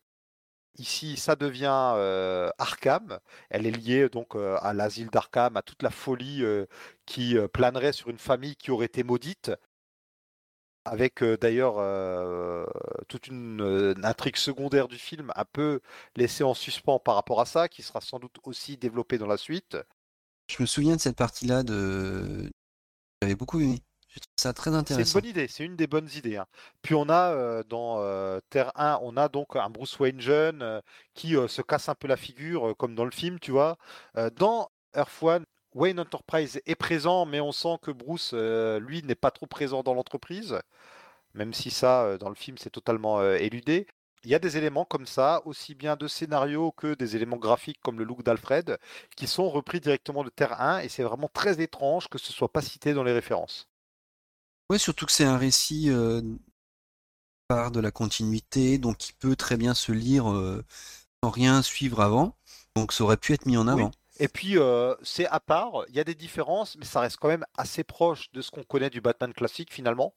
Ici, ça devient euh, Arkham. Elle est liée donc euh, à l'asile d'Arkham, à toute la folie euh, qui planerait sur une famille qui aurait été maudite avec euh, d'ailleurs euh, toute une, euh, une intrigue secondaire du film un peu laissée en suspens par rapport à ça, qui sera sans doute aussi développée dans la suite. Je me souviens de cette partie-là de. J'avais beaucoup aimé. J'ai trouvé ça très C'est une intéressant. bonne idée, c'est une des bonnes idées. hein. Puis on a euh, dans euh, Terre 1, on a donc un Bruce Wayne jeune euh, qui se casse un peu la figure, comme dans le film, tu vois. Dans Earth One, Wayne Enterprise est présent, mais on sent que Bruce, euh, lui, n'est pas trop présent dans l'entreprise, même si ça, euh, dans le film, c'est totalement euh, éludé. Il y a des éléments comme ça, aussi bien de scénario que des éléments graphiques comme le look d'Alfred, qui sont repris directement de Terre 1, et c'est vraiment très étrange que ce soit pas cité dans les références. Ouais, surtout que c'est un récit euh, part de la continuité, donc qui peut très bien se lire euh, sans rien suivre avant. Donc ça aurait pu être mis en Oui. Et puis, euh, c'est à part, il y a des différences, mais ça reste quand même assez proche de ce qu'on connaît du Batman classique finalement.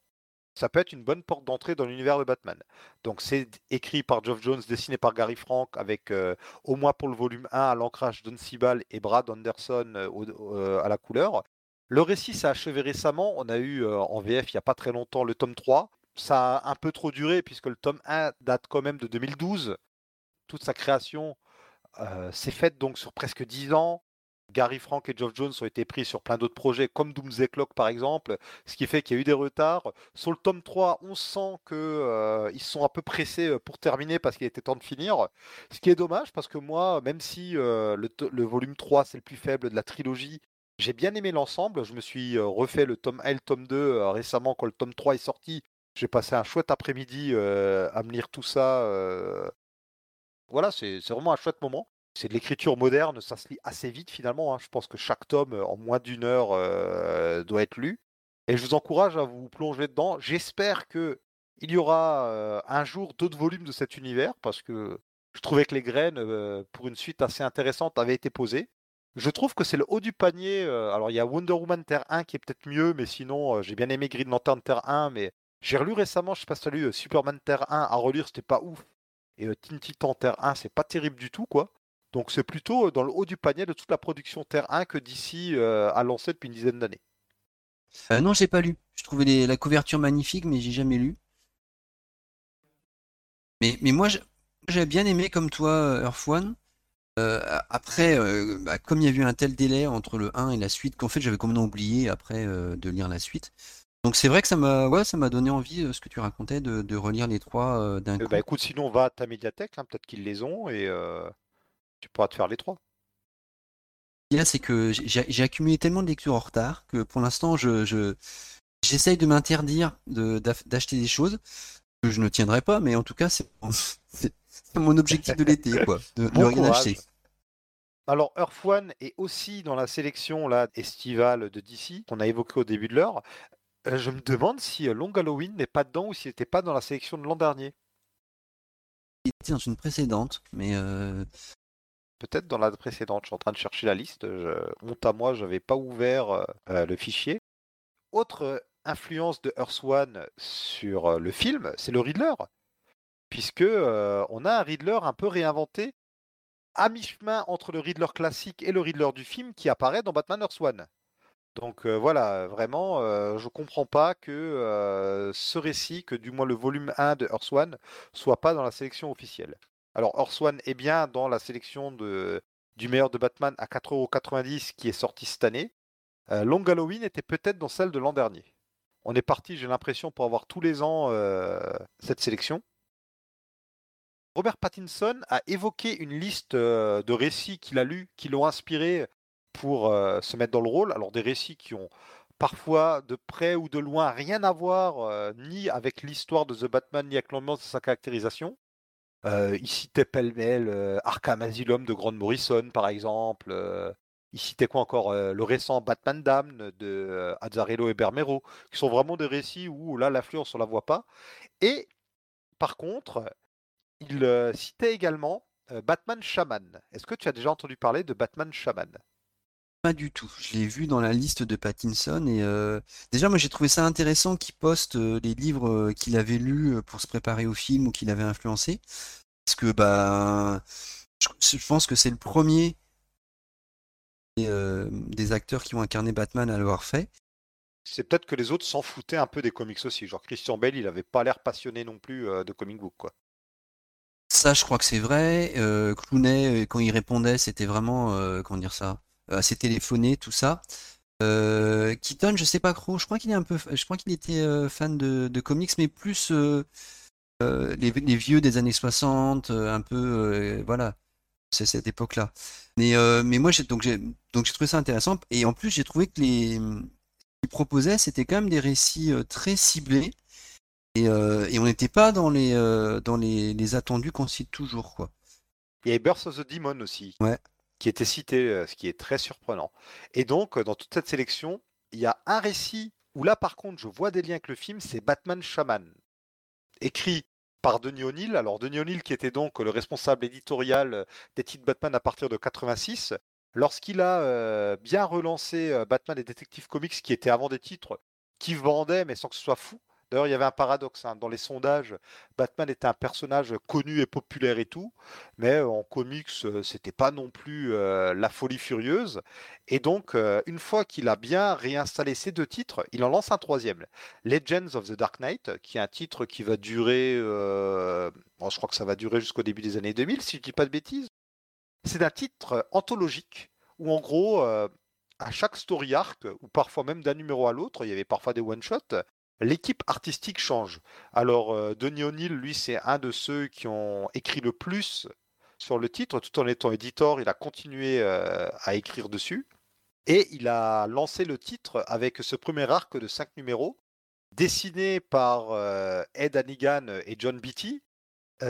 Ça peut être une bonne porte d'entrée dans l'univers de Batman. Donc, c'est écrit par Geoff Jones, dessiné par Gary Frank, avec euh, au moins pour le volume 1 à l'ancrage Don Siebel et Brad Anderson euh, à la couleur. Le récit s'est achevé récemment. On a eu en VF il n'y a pas très longtemps le tome 3. Ça a un peu trop duré puisque le tome 1 date quand même de 2012. Toute sa création euh, s'est faite donc sur presque 10 ans. Gary Frank et Geoff Jones ont été pris sur plein d'autres projets, comme Doomsday Clock par exemple, ce qui fait qu'il y a eu des retards. Sur le tome 3, on sent qu'ils sont un peu pressés euh, pour terminer parce qu'il était temps de finir. Ce qui est dommage parce que moi, même si euh, le, le volume 3 c'est le plus faible de la trilogie, j'ai bien aimé l'ensemble. Je me suis euh, refait le tome 1 et le tome 2 euh, récemment quand le tome 3 est sorti. J'ai passé un chouette après-midi euh, à me lire tout ça. Voilà, c'est vraiment un chouette moment. C'est de l'écriture moderne, ça se lit assez vite finalement. hein. Je pense que chaque tome, euh, en moins d'une heure, euh, doit être lu. Et je vous encourage à vous plonger dedans. J'espère que il y aura euh, un jour d'autres volumes de cet univers, parce que je trouvais que les graines pour une suite assez intéressante avaient été posées. Je trouve que c'est le haut du panier. alors il y a Wonder Woman Terre 1 qui est peut-être mieux, mais sinon j'ai bien aimé Green Lantern Terre 1, mais j'ai relu récemment, je sais pas si tu as lu Superman Terre 1 à relire, c'était pas ouf. Et euh, Teen Terre 1, c'est pas terrible du tout, quoi. Donc c'est plutôt euh, dans le haut du panier de toute la production Terre 1 que d'ici euh, a lancé depuis une dizaine d'années. Euh, non, j'ai pas lu. Je trouvais la couverture magnifique, mais j'ai jamais lu. Mais, moi, j'ai bien aimé comme toi euh, Earth One. Euh, après, euh, bah, comme il y a eu un tel délai entre le 1 et la suite, qu'en fait j'avais complètement oublié après euh, de lire la suite. Donc c'est vrai que ça m'a ouais, ça m'a donné envie, euh, ce que tu racontais, de, de relire les trois euh, d'un Euh, coup. bah écoute, sinon va à ta médiathèque, hein, peut-être qu'ils les ont et euh, tu pourras te faire les trois. A, c'est que j'ai j'ai accumulé tellement de lectures en retard que pour l'instant, je, je- j'essaye de m'interdire de- d'acheter des choses que je ne tiendrai pas, mais en tout cas, c'est c'est- c'est mon objectif de l'été, quoi, de Bon rien courage. acheter. Alors Earth One est aussi dans la sélection là estivale de DC qu'on a évoqué au début de l'heure. Euh, je me demande si euh, Long Halloween n'est pas dedans ou s'il n'était pas dans la sélection de l'an dernier. Il était dans une précédente, mais euh, Peut-être dans la précédente. Je suis en train de chercher la liste. Je- Honte à moi, je n'avais pas ouvert euh, le fichier. Autre influence de Earth One sur le film, c'est le Riddler. Puisque euh, on a un Riddler un peu réinventé à mi-chemin entre le Riddler classique et le Riddler du film qui apparaît dans Batman Earth One. Donc euh, voilà, vraiment, euh, je comprends pas que euh, ce récit, que du moins le volume 1 de Earth soit pas dans la sélection officielle. Alors Earth est bien dans la sélection du meilleur de Batman à 4,90€ qui est sorti cette année. Euh, Long Halloween était peut-être dans celle de l'an dernier. On est parti, j'ai l'impression, pour avoir tous les ans cette sélection. Robert Pattinson a évoqué une liste de récits qu'il a lus, qui l'ont inspiré pour se mettre dans le rôle. Alors des récits qui ont parfois de près ou de loin rien à voir ni avec l'histoire de The Batman ni avec l'ambiance de sa caractérisation. Euh, il citait pêle-mêle Arkham Asylum de Grant Morrison, par exemple. il citait quoi encore Le récent Batman Damned de Azzarello et Bermero, qui sont vraiment des récits où là, l'influence, on la voit pas. Et par contre, il citait également Batman Shaman. Est-ce que tu as déjà entendu parler de Batman Shaman? Pas du tout. Je l'ai vu dans la liste de Pattinson et déjà moi j'ai trouvé ça intéressant qu'il poste les livres qu'il avait lus pour se préparer au film ou qu'il avait influencé. Parce que bah je, pense que c'est le premier des acteurs qui ont incarné Batman à l'avoir fait. C'est peut-être que les autres s'en foutaient un peu des comics aussi. Genre Christian Bale, il avait pas l'air passionné non plus de comic book quoi. Ça, je crois que c'est vrai. Clooney, quand il répondait, c'était vraiment, comment dire ça? Assez téléphoné, tout ça. Euh, Keaton, je sais pas trop. Je crois qu'il est un peu, je crois qu'il était euh, fan de, comics, mais plus euh, euh, les, vieux des années 60, un peu, voilà, c'est cette époque-là. Mais, mais moi, j'ai donc j'ai donc j'ai trouvé ça intéressant. Et en plus, j'ai trouvé que les qu'ils proposaient, c'était quand même des récits très ciblés. Et, et on n'était pas dans les dans les, les attendus qu'on cite toujours, quoi. Il y a Birth of the Demon aussi. Ouais qui était cité, ce qui est très surprenant. Et donc, dans toute cette sélection, il y a un récit où là, par contre, je vois des liens avec le film, c'est Batman Shaman, écrit par Denis O'Neill. Alors, Denis O'Neill, qui était donc le responsable éditorial des titres Batman à partir de 86, lorsqu'il a bien relancé Batman et Detective Comics, qui étaient avant des titres qui vendaient, mais sans que ce soit fou, D'ailleurs, il y avait un paradoxe. Hein. Dans les sondages, Batman était un personnage connu et populaire et tout, mais en comics, euh, c'était pas non plus euh, la folie furieuse. Et donc, euh, une fois qu'il a bien réinstallé ces deux titres, il en lance un troisième, Legends of the Dark Knight, qui est un titre qui va durer, je crois que ça va durer jusqu'au début des années 2000, si je dis pas de bêtises. C'est un titre anthologique où, en gros, à chaque story arc, ou parfois même d'un numéro à l'autre, il y avait parfois des one-shots, L'équipe artistique change. Alors, euh, Denis O'Neill, lui, c'est un de ceux qui ont écrit le plus sur le titre. Tout en étant éditeur, il a continué euh, à écrire dessus. Et il a lancé le titre avec ce premier arc de cinq numéros, dessiné par euh, Ed Hannigan et John Beatty.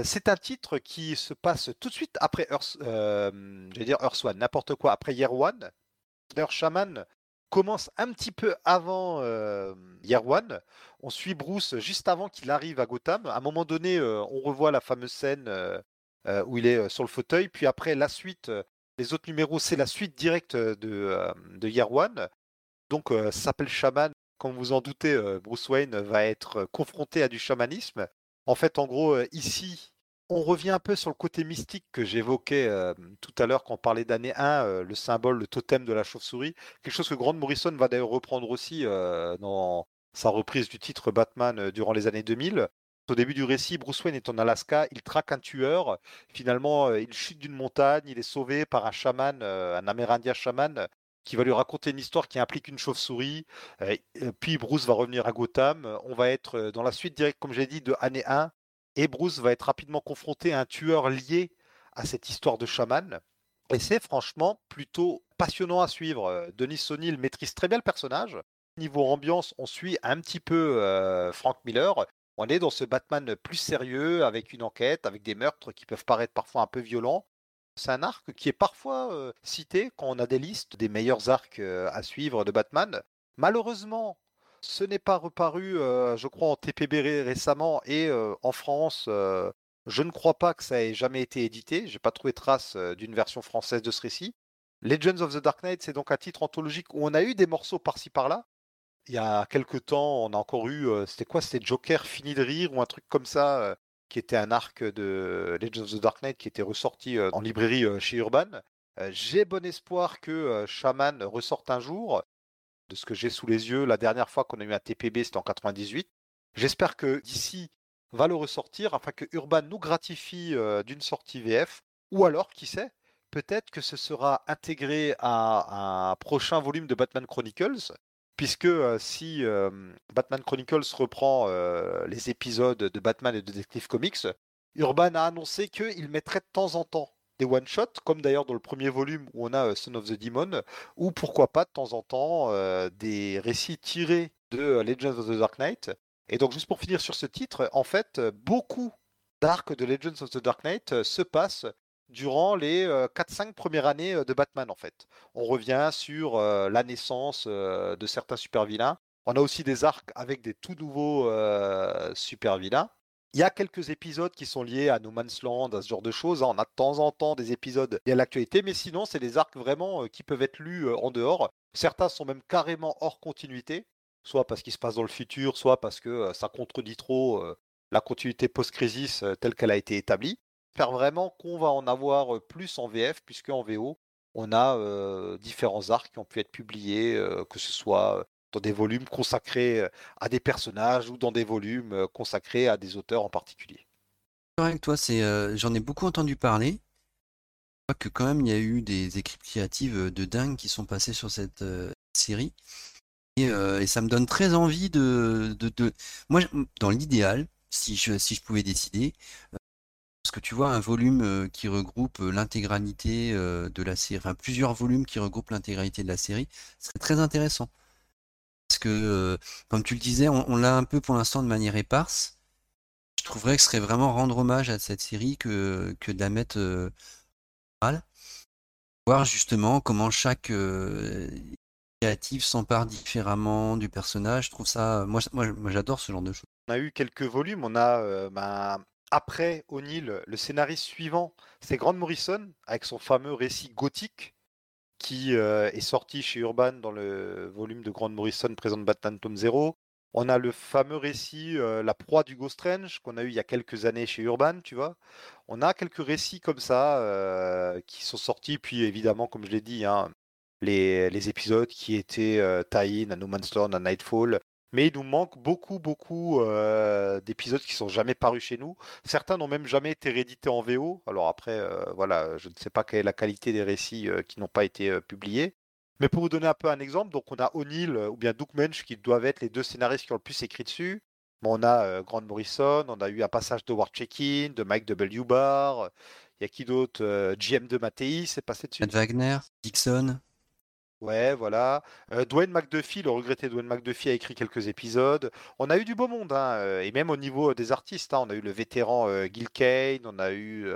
c'est un titre qui se passe tout de suite après Earth, n'importe quoi, après Year One. D'ailleurs, Shaman, commence un petit peu avant euh, Year. On suit Bruce juste avant qu'il arrive à Gotham. À un moment donné, euh, on revoit la fameuse scène euh, où il est sur le fauteuil. Puis après, la suite, les autres numéros, c'est la suite directe de, de Year. Donc, s'appelle Shaman. Comme vous en doutez, Bruce Wayne va être confronté à du chamanisme. En fait, en gros, ici, on revient un peu sur le côté mystique que j'évoquais tout à l'heure quand on parlait d'année 1, le symbole, le totem de la chauve-souris. Quelque chose que Grant Morrison va d'ailleurs reprendre aussi dans sa reprise du titre Batman durant les années 2000. Au début du récit, Bruce Wayne est en Alaska, il traque un tueur. Finalement, il chute d'une montagne, il est sauvé par un chaman, un amérindien chaman, qui va lui raconter une histoire qui implique une chauve-souris. puis Bruce va revenir à Gotham. On va être dans la suite directe, comme j'ai dit, de année 1 et Bruce va être rapidement confronté à un tueur lié à cette histoire de chaman. Et c'est franchement plutôt passionnant à suivre. Denis O'Neill maîtrise très bien le personnage. Niveau ambiance, on suit un petit peu euh, Frank Miller. On est dans ce Batman plus sérieux, avec une enquête, avec des meurtres qui peuvent paraître parfois un peu violents. C'est un arc qui est parfois euh, cité quand on a des listes des meilleurs arcs euh, à suivre de Batman. Malheureusement, ce n'est pas reparu, euh, je crois, en TPB récemment et euh, en France. Euh, je ne crois pas que ça ait jamais été édité. J'ai pas trouvé trace d'une version française de ce récit. Legends of the Dark Knight, c'est donc un titre anthologique où on a eu des morceaux par-ci par-là. Il y a quelques temps, on a encore eu, c'était quoi? C'était Joker fini de rire ou un truc comme ça, qui était un arc de Legends of the Dark Knight qui était ressorti en librairie chez Urban. J'ai bon espoir que Shaman ressorte un jour de ce que j'ai sous les yeux. La dernière fois qu'on a eu un TPB, c'était en 98. J'espère que d'ici va le ressortir afin que Urban nous gratifie euh, d'une sortie VF. Ou alors, qui sait, peut-être que ce sera intégré à un prochain volume de Batman Chronicles. puisque si Batman Chronicles reprend les épisodes de Batman et de Detective Comics, Urban a annoncé qu'il mettrait de temps en temps des one-shots, comme d'ailleurs dans le premier volume où on a Son of the Demon, ou pourquoi pas de temps en temps des récits tirés de Legends of the Dark Knight. Et donc juste pour finir sur ce titre, en fait, beaucoup d'arcs de Legends of the Dark Knight se passent durant les 4-5 premières années de Batman en fait. On revient sur la naissance de certains super-vilains. On a aussi des arcs avec des tout nouveaux super-vilains. Il y a quelques épisodes qui sont liés à No Man's Land, à ce genre de choses. Hein. On a de temps en temps des épisodes liés à l'actualité, mais sinon, c'est des arcs vraiment qui peuvent être lus en dehors. Certains sont même carrément hors continuité, soit parce qu'ils se passent dans le futur, soit parce que ça contredit trop la continuité post-crisis telle qu'elle a été établie vraiment qu'on va en avoir plus en VF, puisque en VO, on a différents arcs qui ont pu être publiés, que ce soit dans des volumes consacrés à des personnages ou dans des volumes consacrés à des auteurs en particulier. Toi, c'est, j'en ai beaucoup entendu parler. Je crois que quand même il y a eu des équipes créatives de dingue qui sont passées sur cette série. Et, ça me donne très envie de, de, de... moi dans l'idéal, si je, si je pouvais décider, parce que tu vois, un volume qui regroupe l'intégralité de la série, enfin plusieurs volumes qui regroupent l'intégralité de la série, serait très intéressant. Parce que, comme tu le disais, on, l'a un peu pour l'instant de manière éparse. Je trouverais que ce serait vraiment rendre hommage à cette série que, de la mettre mal. Voir justement comment chaque créative s'empare différemment du personnage. Je trouve ça. Moi, moi, j'adore ce genre de choses. On a eu quelques volumes. On a ben, après O'Neill, le scénariste suivant, c'est Grant Morrison, avec son fameux récit gothique, qui euh, est sorti chez Urban dans le volume de Grant Morrison présente Batman tome 0. On a le fameux récit euh, La proie du Ghost Strange qu'on a eu il y a quelques années chez Urban, tu vois. On a quelques récits comme ça euh, qui sont sortis, puis évidemment, comme je l'ai dit, hein, les, épisodes qui étaient tie-in à No Man's Land, à Nightfall, mais il nous manque beaucoup, beaucoup d'épisodes qui sont jamais parus chez nous. Certains n'ont même jamais été réédités en VO. Alors après, voilà, je ne sais pas quelle est la qualité des récits qui n'ont pas été publiés. Mais pour vous donner un peu un exemple, donc on a O'Neill ou bien Doug Mensch qui doivent être les deux scénaristes qui ont le plus écrit dessus. on a Grant Morrison, on a eu un passage de Ward Check-in, de Mike W. Barr. Il y a qui d'autre GM de Mattei, c'est passé dessus. Wagner, Dixon. Ouais, voilà. Dwayne McDuffie, le regretté Dwayne McDuffie a écrit quelques épisodes. On a eu du beau monde, hein, et même au niveau des artistes, hein, on a eu le vétéran Gil Kane, on a eu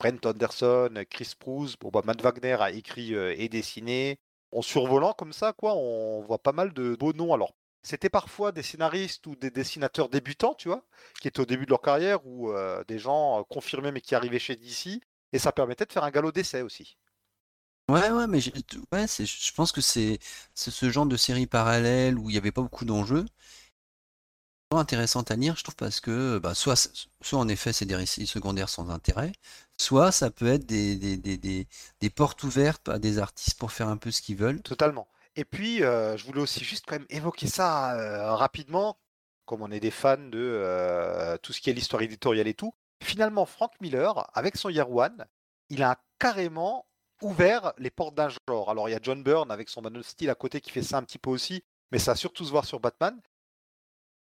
Brent Anderson, Chris Prouse. Bon, bah, Matt Wagner a écrit et dessiné. En survolant comme ça, quoi, on voit pas mal de beaux noms. Alors, c'était parfois des scénaristes ou des dessinateurs débutants, tu vois, qui étaient au début de leur carrière, ou des gens confirmés mais qui arrivaient chez DC, et ça permettait de faire un galop d'essai aussi. Ouais, ouais, mais ouais, je pense que c'est ce genre de série parallèle où il n'y avait pas beaucoup d'enjeux. intéressant à lire, je trouve, parce que bah, soit, soit en effet c'est des récits secondaires sans intérêt, soit ça peut être des, des, portes ouvertes à des artistes pour faire un peu ce qu'ils veulent. Totalement. Et puis, euh, je voulais aussi juste quand même évoquer ça euh, rapidement, comme on est des fans de euh, tout ce qui est l'histoire éditoriale et tout. Finalement, Frank Miller, avec son Year One, il a carrément ouvert les portes d'un genre. Alors il y a John Byrne avec son Man à côté qui fait ça un petit peu aussi, mais ça a surtout se voir sur Batman.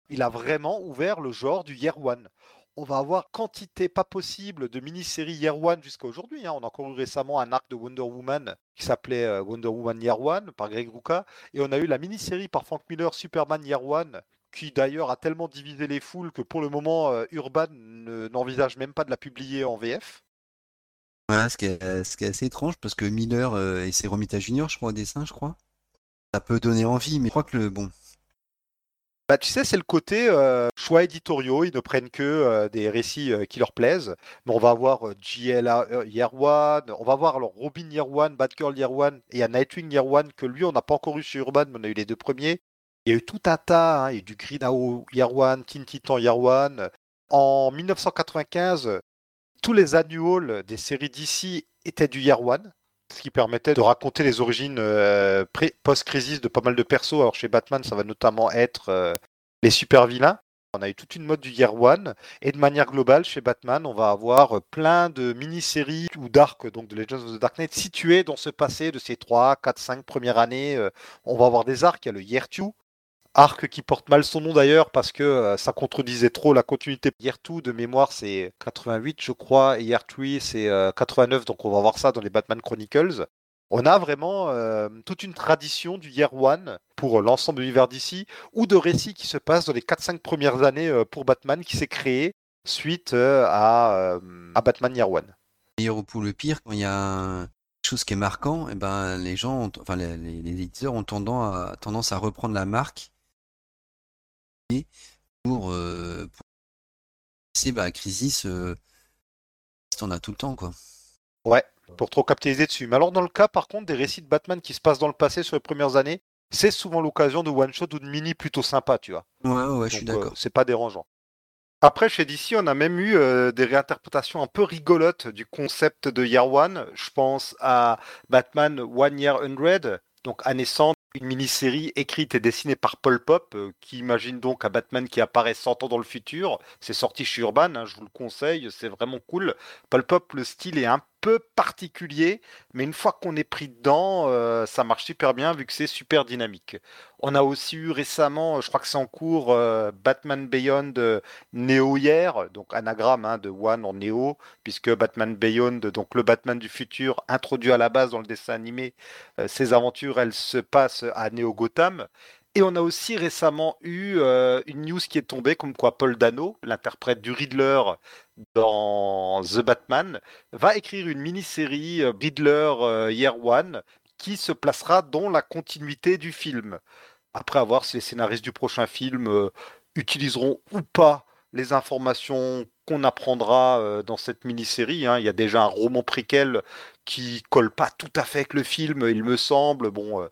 Il a vraiment ouvert le genre du Year One. On va avoir quantité pas possible de mini-séries Year One jusqu'à aujourd'hui. Hein. On a encore eu récemment un arc de Wonder Woman qui s'appelait euh, Wonder Woman Year One par Greg Rucka. Et on a eu la mini-série par Frank Miller Superman Year One qui d'ailleurs a tellement divisé les foules que pour le moment euh, Urban n'envisage même pas de la publier en VF. Voilà, ce qui est, assez étrange parce que Miller euh, et c'est Romita Junior, je crois, au dessin, je crois. Ça peut donner envie, mais je crois que le bon. Bah, tu sais, c'est le côté euh, choix éditoriaux. Ils ne prennent que euh, des récits qui leur plaisent. Mais on va avoir JLA One, on va avoir alors Robin One, Batgirl One et a Nightwing One que lui, on n'a pas encore eu chez Urban, mais on a eu les deux premiers. Il y a eu tout un tas. Hein. il y a eu du Green Arrow One, Teen Titan One. En 1995, tous les annuals des séries d'ici étaient du Year One, ce qui permettait de raconter les origines euh, post-crisis de pas mal de persos. Alors chez Batman, ça va notamment être euh, les super vilains. On a eu toute une mode du Year One. Et de manière globale, chez Batman, on va avoir plein de mini-séries ou d'arcs, donc de Legends of the Dark Knight, situés dans ce passé de ces 3, 4, 5 premières années. Euh, on va avoir des arcs. Il y a le Year Two, arc qui porte mal son nom d'ailleurs parce que euh, ça contredisait trop la continuité. Year 2 de mémoire c'est 88 je crois et Year 3 c'est 89 donc on va voir ça dans les Batman Chronicles. On a vraiment euh, toute une tradition du Year One pour l'ensemble de l'univers d'ici ou de récits qui se passent dans les 4-5 premières années euh, pour Batman qui s'est créé suite à, Batman Year One. Meilleur ou le pire, quand il y a quelque chose qui est marquant, et eh ben, les gens, enfin les, éditeurs ont à, tendance à reprendre la marque pour, euh, c'est bah, Crisis, euh, on a tout le temps quoi. Ouais, pour trop capitaliser dessus. Mais alors dans le cas par contre des récits de Batman qui se passent dans le passé sur les premières années, c'est souvent l'occasion de one shot ou de mini plutôt sympa, tu vois. Ouais, ouais, je suis d'accord. c'est pas dérangeant. Après, chez DC, on a même eu des réinterprétations un peu rigolotes du concept de Year One. Je pense à Batman One Year Hundred, donc année 100, une mini-série écrite et dessinée par Paul Pop, euh, qui imagine donc un Batman qui apparaît 100 ans dans le futur. C'est sorti chez Urban, hein, je vous le conseille, c'est vraiment cool. Paul Pop, le style est un peu particulier, mais une fois qu'on est pris dedans, euh, ça marche super bien vu que c'est super dynamique. On a aussi eu récemment, je crois que c'est en cours, euh, Batman Beyond Neo hier, donc anagramme hein, de One en Neo, puisque Batman Beyond, donc le Batman du futur, introduit à la base dans le dessin animé, ses aventures, elles se passent à Neo Gotham. Et on a aussi récemment eu euh, une news qui est tombée, comme quoi Paul Dano, l'interprète du Riddler dans The Batman, va écrire une mini-série euh, Riddler euh, Year One qui se placera dans la continuité du film. Après avoir si les scénaristes du prochain film utiliseront ou pas les informations qu'on apprendra dans cette mini-série. Hein. Il y a déjà un roman préquel qui colle pas tout à fait avec le film, il me semble. Bon,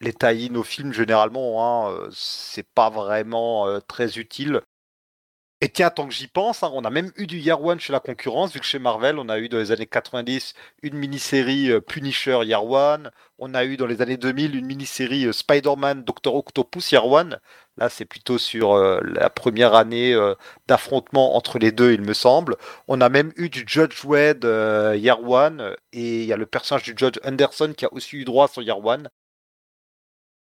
les tie au film, généralement, hein, euh, c'est pas vraiment euh, très utile. Et tiens, tant que j'y pense, hein, on a même eu du Year One chez la concurrence, vu que chez Marvel, on a eu dans les années 90 une mini-série euh, Punisher Year One. On a eu dans les années 2000 une mini-série Spider-Man Doctor Octopus Year One. Là, c'est plutôt sur la première année d'affrontement entre les deux, il me semble. On a même eu du Judge Wed Year One. Et il y a le personnage du Judge Anderson qui a aussi eu droit son Year One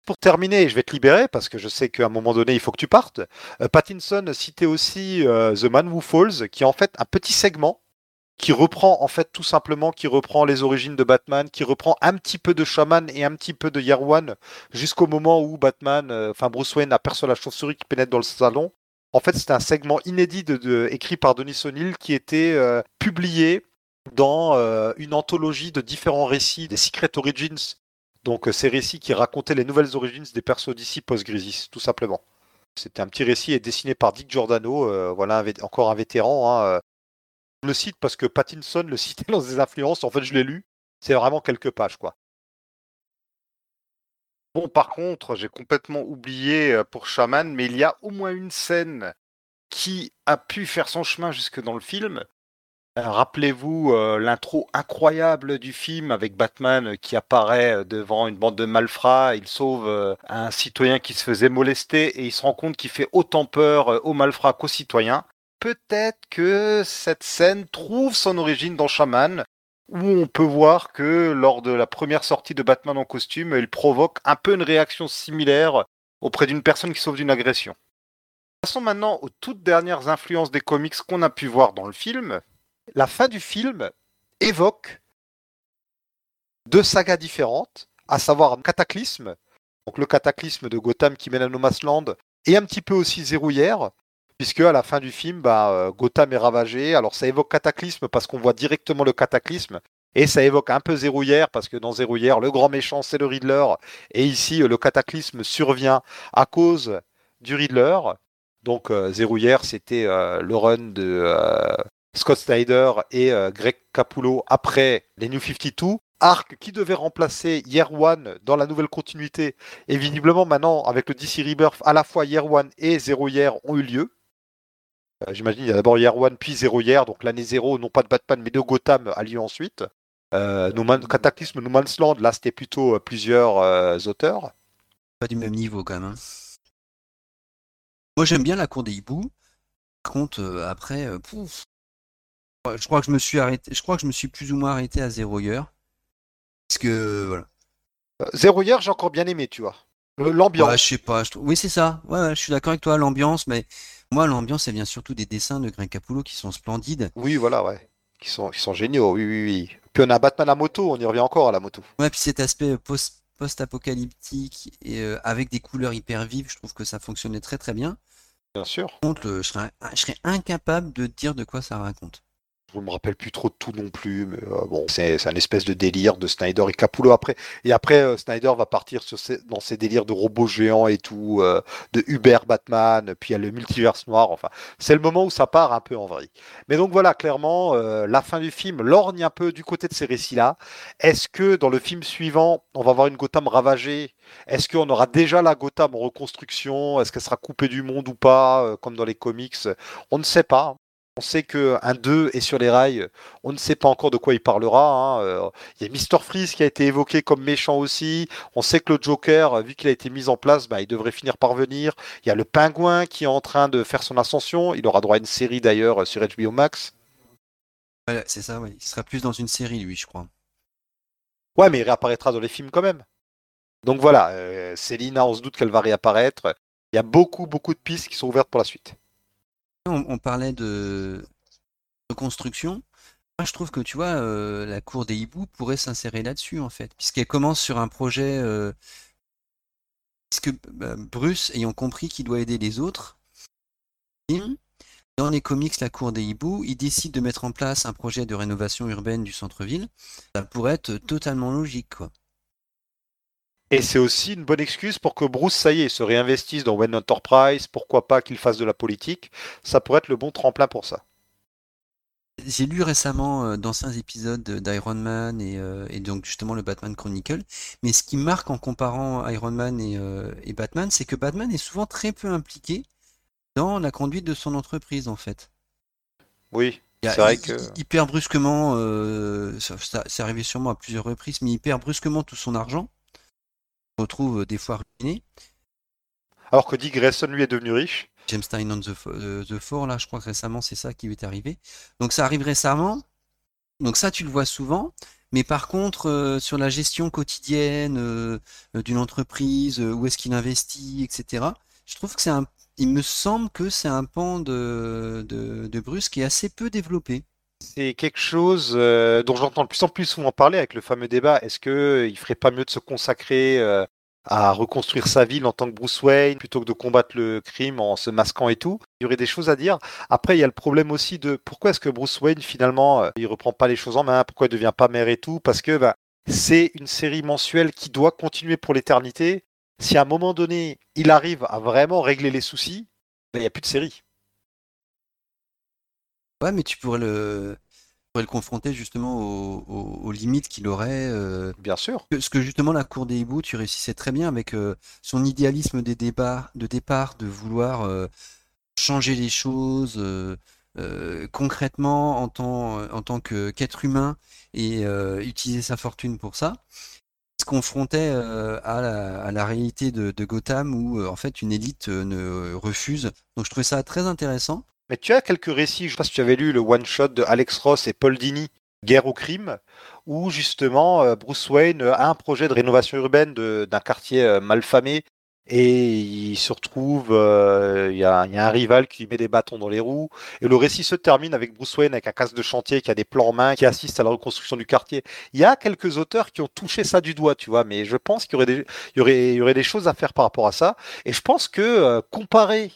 pour terminer, je vais te libérer parce que je sais qu'à un moment donné, il faut que tu partes. Euh, Pattinson citait aussi euh, The Man Who Falls, qui est en fait un petit segment qui reprend en fait tout simplement qui reprend les origines de Batman, qui reprend un petit peu de Shaman et un petit peu de One jusqu'au moment où Batman, euh, enfin Bruce Wayne aperçoit la chauve-souris qui pénètre dans le salon. En fait, c'était un segment inédit écrit par Denis O'Neill qui était publié dans une anthologie de différents récits des Secret Origins donc euh, ces récits qui racontaient les nouvelles origines des persos d'ici post-Grisis, tout simplement. C'était un petit récit et dessiné par Dick Giordano, euh, voilà encore un vétéran. Hein, euh. Je le cite parce que Pattinson le citait dans ses influences, en fait je l'ai lu, c'est vraiment quelques pages quoi. Bon par contre, j'ai complètement oublié pour Shaman, mais il y a au moins une scène qui a pu faire son chemin jusque dans le film, rappelez-vous euh, l'intro incroyable du film avec Batman qui apparaît euh, devant une bande de malfrats, il sauve un citoyen qui se faisait molester et il se rend compte qu'il fait autant peur aux malfrats qu'aux citoyens. Peut-être que cette scène trouve son origine dans Shaman, où on peut voir que lors de la première sortie de Batman en costume, il provoque un peu une réaction similaire auprès d'une personne qui sauve d'une agression. Passons maintenant aux toutes dernières influences des comics qu'on a pu voir dans le film la fin du film évoque deux sagas différentes, à savoir Cataclysme, donc le cataclysme de Gotham qui mène à No Land, et un petit peu aussi Zérouillère, puisque à la fin du film, bah, euh, Gotham est ravagé. Alors ça évoque Cataclysme parce qu'on voit directement le cataclysme, et ça évoque un peu Zérouillère parce que dans Zérouillère, le grand méchant c'est le Riddler, et ici le cataclysme survient à cause du Riddler. Donc euh, c'était euh, le run de Scott Snyder et euh, Greg Capullo après les New 52. Arc qui devait remplacer Year One dans la nouvelle continuité. Et visiblement maintenant, avec le DC Rebirth, à la fois Year One et Zero Year ont eu lieu. Euh, j'imagine il y a d'abord Year One puis Zero Year, donc l'année 0, non pas de Batman mais de Gotham a lieu ensuite. Euh, no Cataclysme No Man's Land, là c'était plutôt plusieurs auteurs. Pas du même niveau quand même. Hein. Moi, j'aime bien la cour des hiboux. Par contre, euh, après, pouf, je crois que je me suis arrêté, je crois que je me suis plus ou moins arrêté à zéro heure. Parce que, voilà. Zéro hier, j'ai encore bien aimé, tu vois. L'ambiance. Ouais, je sais pas. Oui, c'est ça. Ouais, je suis d'accord avec toi, l'ambiance, mais moi, l'ambiance, elle vient surtout des dessins de Greg Capullo qui sont splendides. Oui, voilà, ouais. Qui sont, qui sont géniaux, oui, oui, oui. Puis on a Batman à moto, on y revient encore à la moto. Ouais, puis cet aspect post- post-apocalyptique et euh, avec des couleurs hyper vives, je trouve que ça fonctionnait très très bien. Bien sûr. Par contre, je serais, je serais incapable de dire de quoi ça raconte. Je me rappelle plus trop de tout non plus, mais euh, bon, c'est un espèce de délire de Snyder et Capullo après. Et après, euh, Snyder va partir sur ses- dans ses délires de robots géants et tout, euh, de Uber Batman, puis il y a le multiverse noir. Enfin, c'est le moment où ça part un peu en vrille. Mais donc voilà, clairement, euh, la fin du film lorgne un peu du côté de ces récits-là. Est-ce que dans le film suivant, on va voir une Gotham ravagée? Est-ce qu'on aura déjà la Gotham en reconstruction? Est-ce qu'elle sera coupée du monde ou pas, comme dans les comics? On ne sait pas. On sait qu'un 2 est sur les rails. On ne sait pas encore de quoi il parlera. hein. Euh, Il y a Mr. Freeze qui a été évoqué comme méchant aussi. On sait que le Joker, vu qu'il a été mis en place, bah, il devrait finir par venir. Il y a le Pingouin qui est en train de faire son ascension. Il aura droit à une série d'ailleurs sur HBO Max. C'est ça, ouais. Il sera plus dans une série, lui, je crois. Ouais, mais il réapparaîtra dans les films quand même. Donc voilà, euh, Célina, on se doute qu'elle va réapparaître. Il y a beaucoup, beaucoup de pistes qui sont ouvertes pour la suite. On, parlait de reconstruction. Moi, je trouve que, tu vois, euh, la cour des hiboux pourrait s'insérer là-dessus, en fait, puisqu'elle commence sur un projet. euh, puisque bah, Bruce, ayant compris qu'il doit aider les autres, dans les comics La Cour des Hiboux, il décide de mettre en place un projet de rénovation urbaine du centre-ville. Ça pourrait être totalement logique. Et c'est aussi une bonne excuse pour que Bruce, ça y est, se réinvestisse dans Wayne Enterprise, pourquoi pas qu'il fasse de la politique. Ça pourrait être le bon tremplin pour ça. J'ai lu récemment euh, d'anciens épisodes d'Iron Man et, euh, et donc justement le Batman Chronicle. Mais ce qui marque en comparant Iron Man et, euh, et Batman, c'est que Batman est souvent très peu impliqué dans la conduite de son entreprise en fait. Oui, Il c'est vrai il- que... il- hyper brusquement, ça, ça- c'est arrivé sûrement à plusieurs reprises, mais hyper brusquement tout son argent. Retrouve euh, des fois ruiné. Alors que Dick Grayson, lui, est devenu riche. James Stein on the, euh, the Four, là, je crois que récemment, c'est ça qui lui est arrivé. Donc ça arrive récemment. Donc ça, tu le vois souvent. Mais par contre, euh, sur la gestion quotidienne euh, d'une entreprise, euh, où est-ce qu'il investit, etc., je trouve que c'est un... Il me semble que c'est un pan de, de, de Bruce qui est assez peu développé. C'est quelque chose euh, dont j'entends de plus en plus souvent parler avec le fameux débat. Est-ce qu'il ferait pas mieux de se consacrer euh, à reconstruire sa ville en tant que Bruce Wayne plutôt que de combattre le crime en se masquant et tout? Il y aurait des choses à dire. Après, il y a le problème aussi de pourquoi est-ce que Bruce Wayne finalement euh, il reprend pas les choses en main? Pourquoi il devient pas maire et tout? Parce que bah, c'est une série mensuelle qui doit continuer pour l'éternité. Si à un moment donné il arrive à vraiment régler les soucis, bah, il n'y a plus de série. Ouais, mais tu pourrais le, tu pourrais le confronter justement aux, aux- aux limites qu'il aurait. euh, Bien sûr. que- ce que justement la cour des hiboux, tu réussissais très bien avec euh, son idéalisme des débats, de départ, de vouloir euh, changer les choses euh, euh, concrètement en tant, en tant que qu'être humain et euh, utiliser sa fortune pour ça. Se confrontait euh, à la, à la réalité de, de Gotham où euh, en fait une élite euh, ne refuse. Donc je trouvais ça très intéressant. Mais tu as quelques récits, je sais pas si tu avais lu le one-shot de Alex Ross et Paul Dini, Guerre au crime, où justement euh, Bruce Wayne a un projet de rénovation urbaine d'un quartier euh, malfamé et il se retrouve, euh, il y, a, un rival qui met des bâtons dans les roues et le récit se termine avec Bruce Wayne avec un casse de chantier qui a des plans en main, qui assiste à la reconstruction du quartier. Il y a quelques auteurs qui ont touché ça du doigt, tu vois, mais je pense qu'il y aurait y aurait, des choses à faire par rapport à ça et je pense que comparer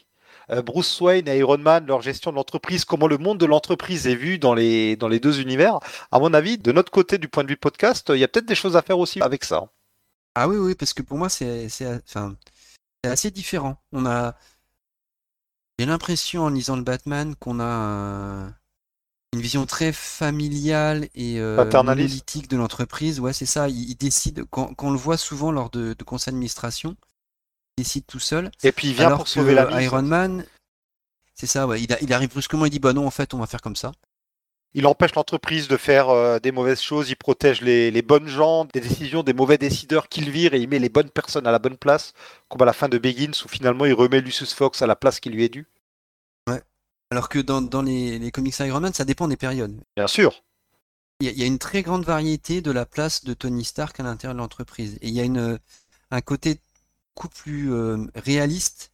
Bruce Wayne et Iron Man, leur gestion de l'entreprise, comment le monde de l'entreprise est vu dans les, dans les deux univers. À mon avis, de notre côté, du point de vue podcast, il y a peut-être des choses à faire aussi avec ça. Ah oui, oui, parce que pour moi, c'est enfin, assez différent. On a, j'ai l'impression en lisant le Batman qu'on a un- une vision très familiale et euh, monolithique de l'entreprise. Ouais, c'est ça. Il, il décide, quand, quand on le voit souvent lors de, de conseils d'administration, décide tout seul. Et puis il vient Alors pour sauver la mise. Iron Man, c'est ça, ouais. Il, a- il arrive brusquement, il dit bah non, en fait, on va faire comme ça. Il empêche l'entreprise de faire euh, des mauvaises choses, il protège les, les, bonnes gens, des décisions des mauvais décideurs qu'il vire et il met les bonnes personnes à la bonne place, comme à la fin de Begins où finalement il remet Lucius Fox à la place qui lui est due. Ouais. Alors que dans, dans les, les, comics Iron Man, ça dépend des périodes. Bien sûr. Il y, a, il y, a une très grande variété de la place de Tony Stark à l'intérieur de l'entreprise. Et il y a une, un côté beaucoup plus euh, réaliste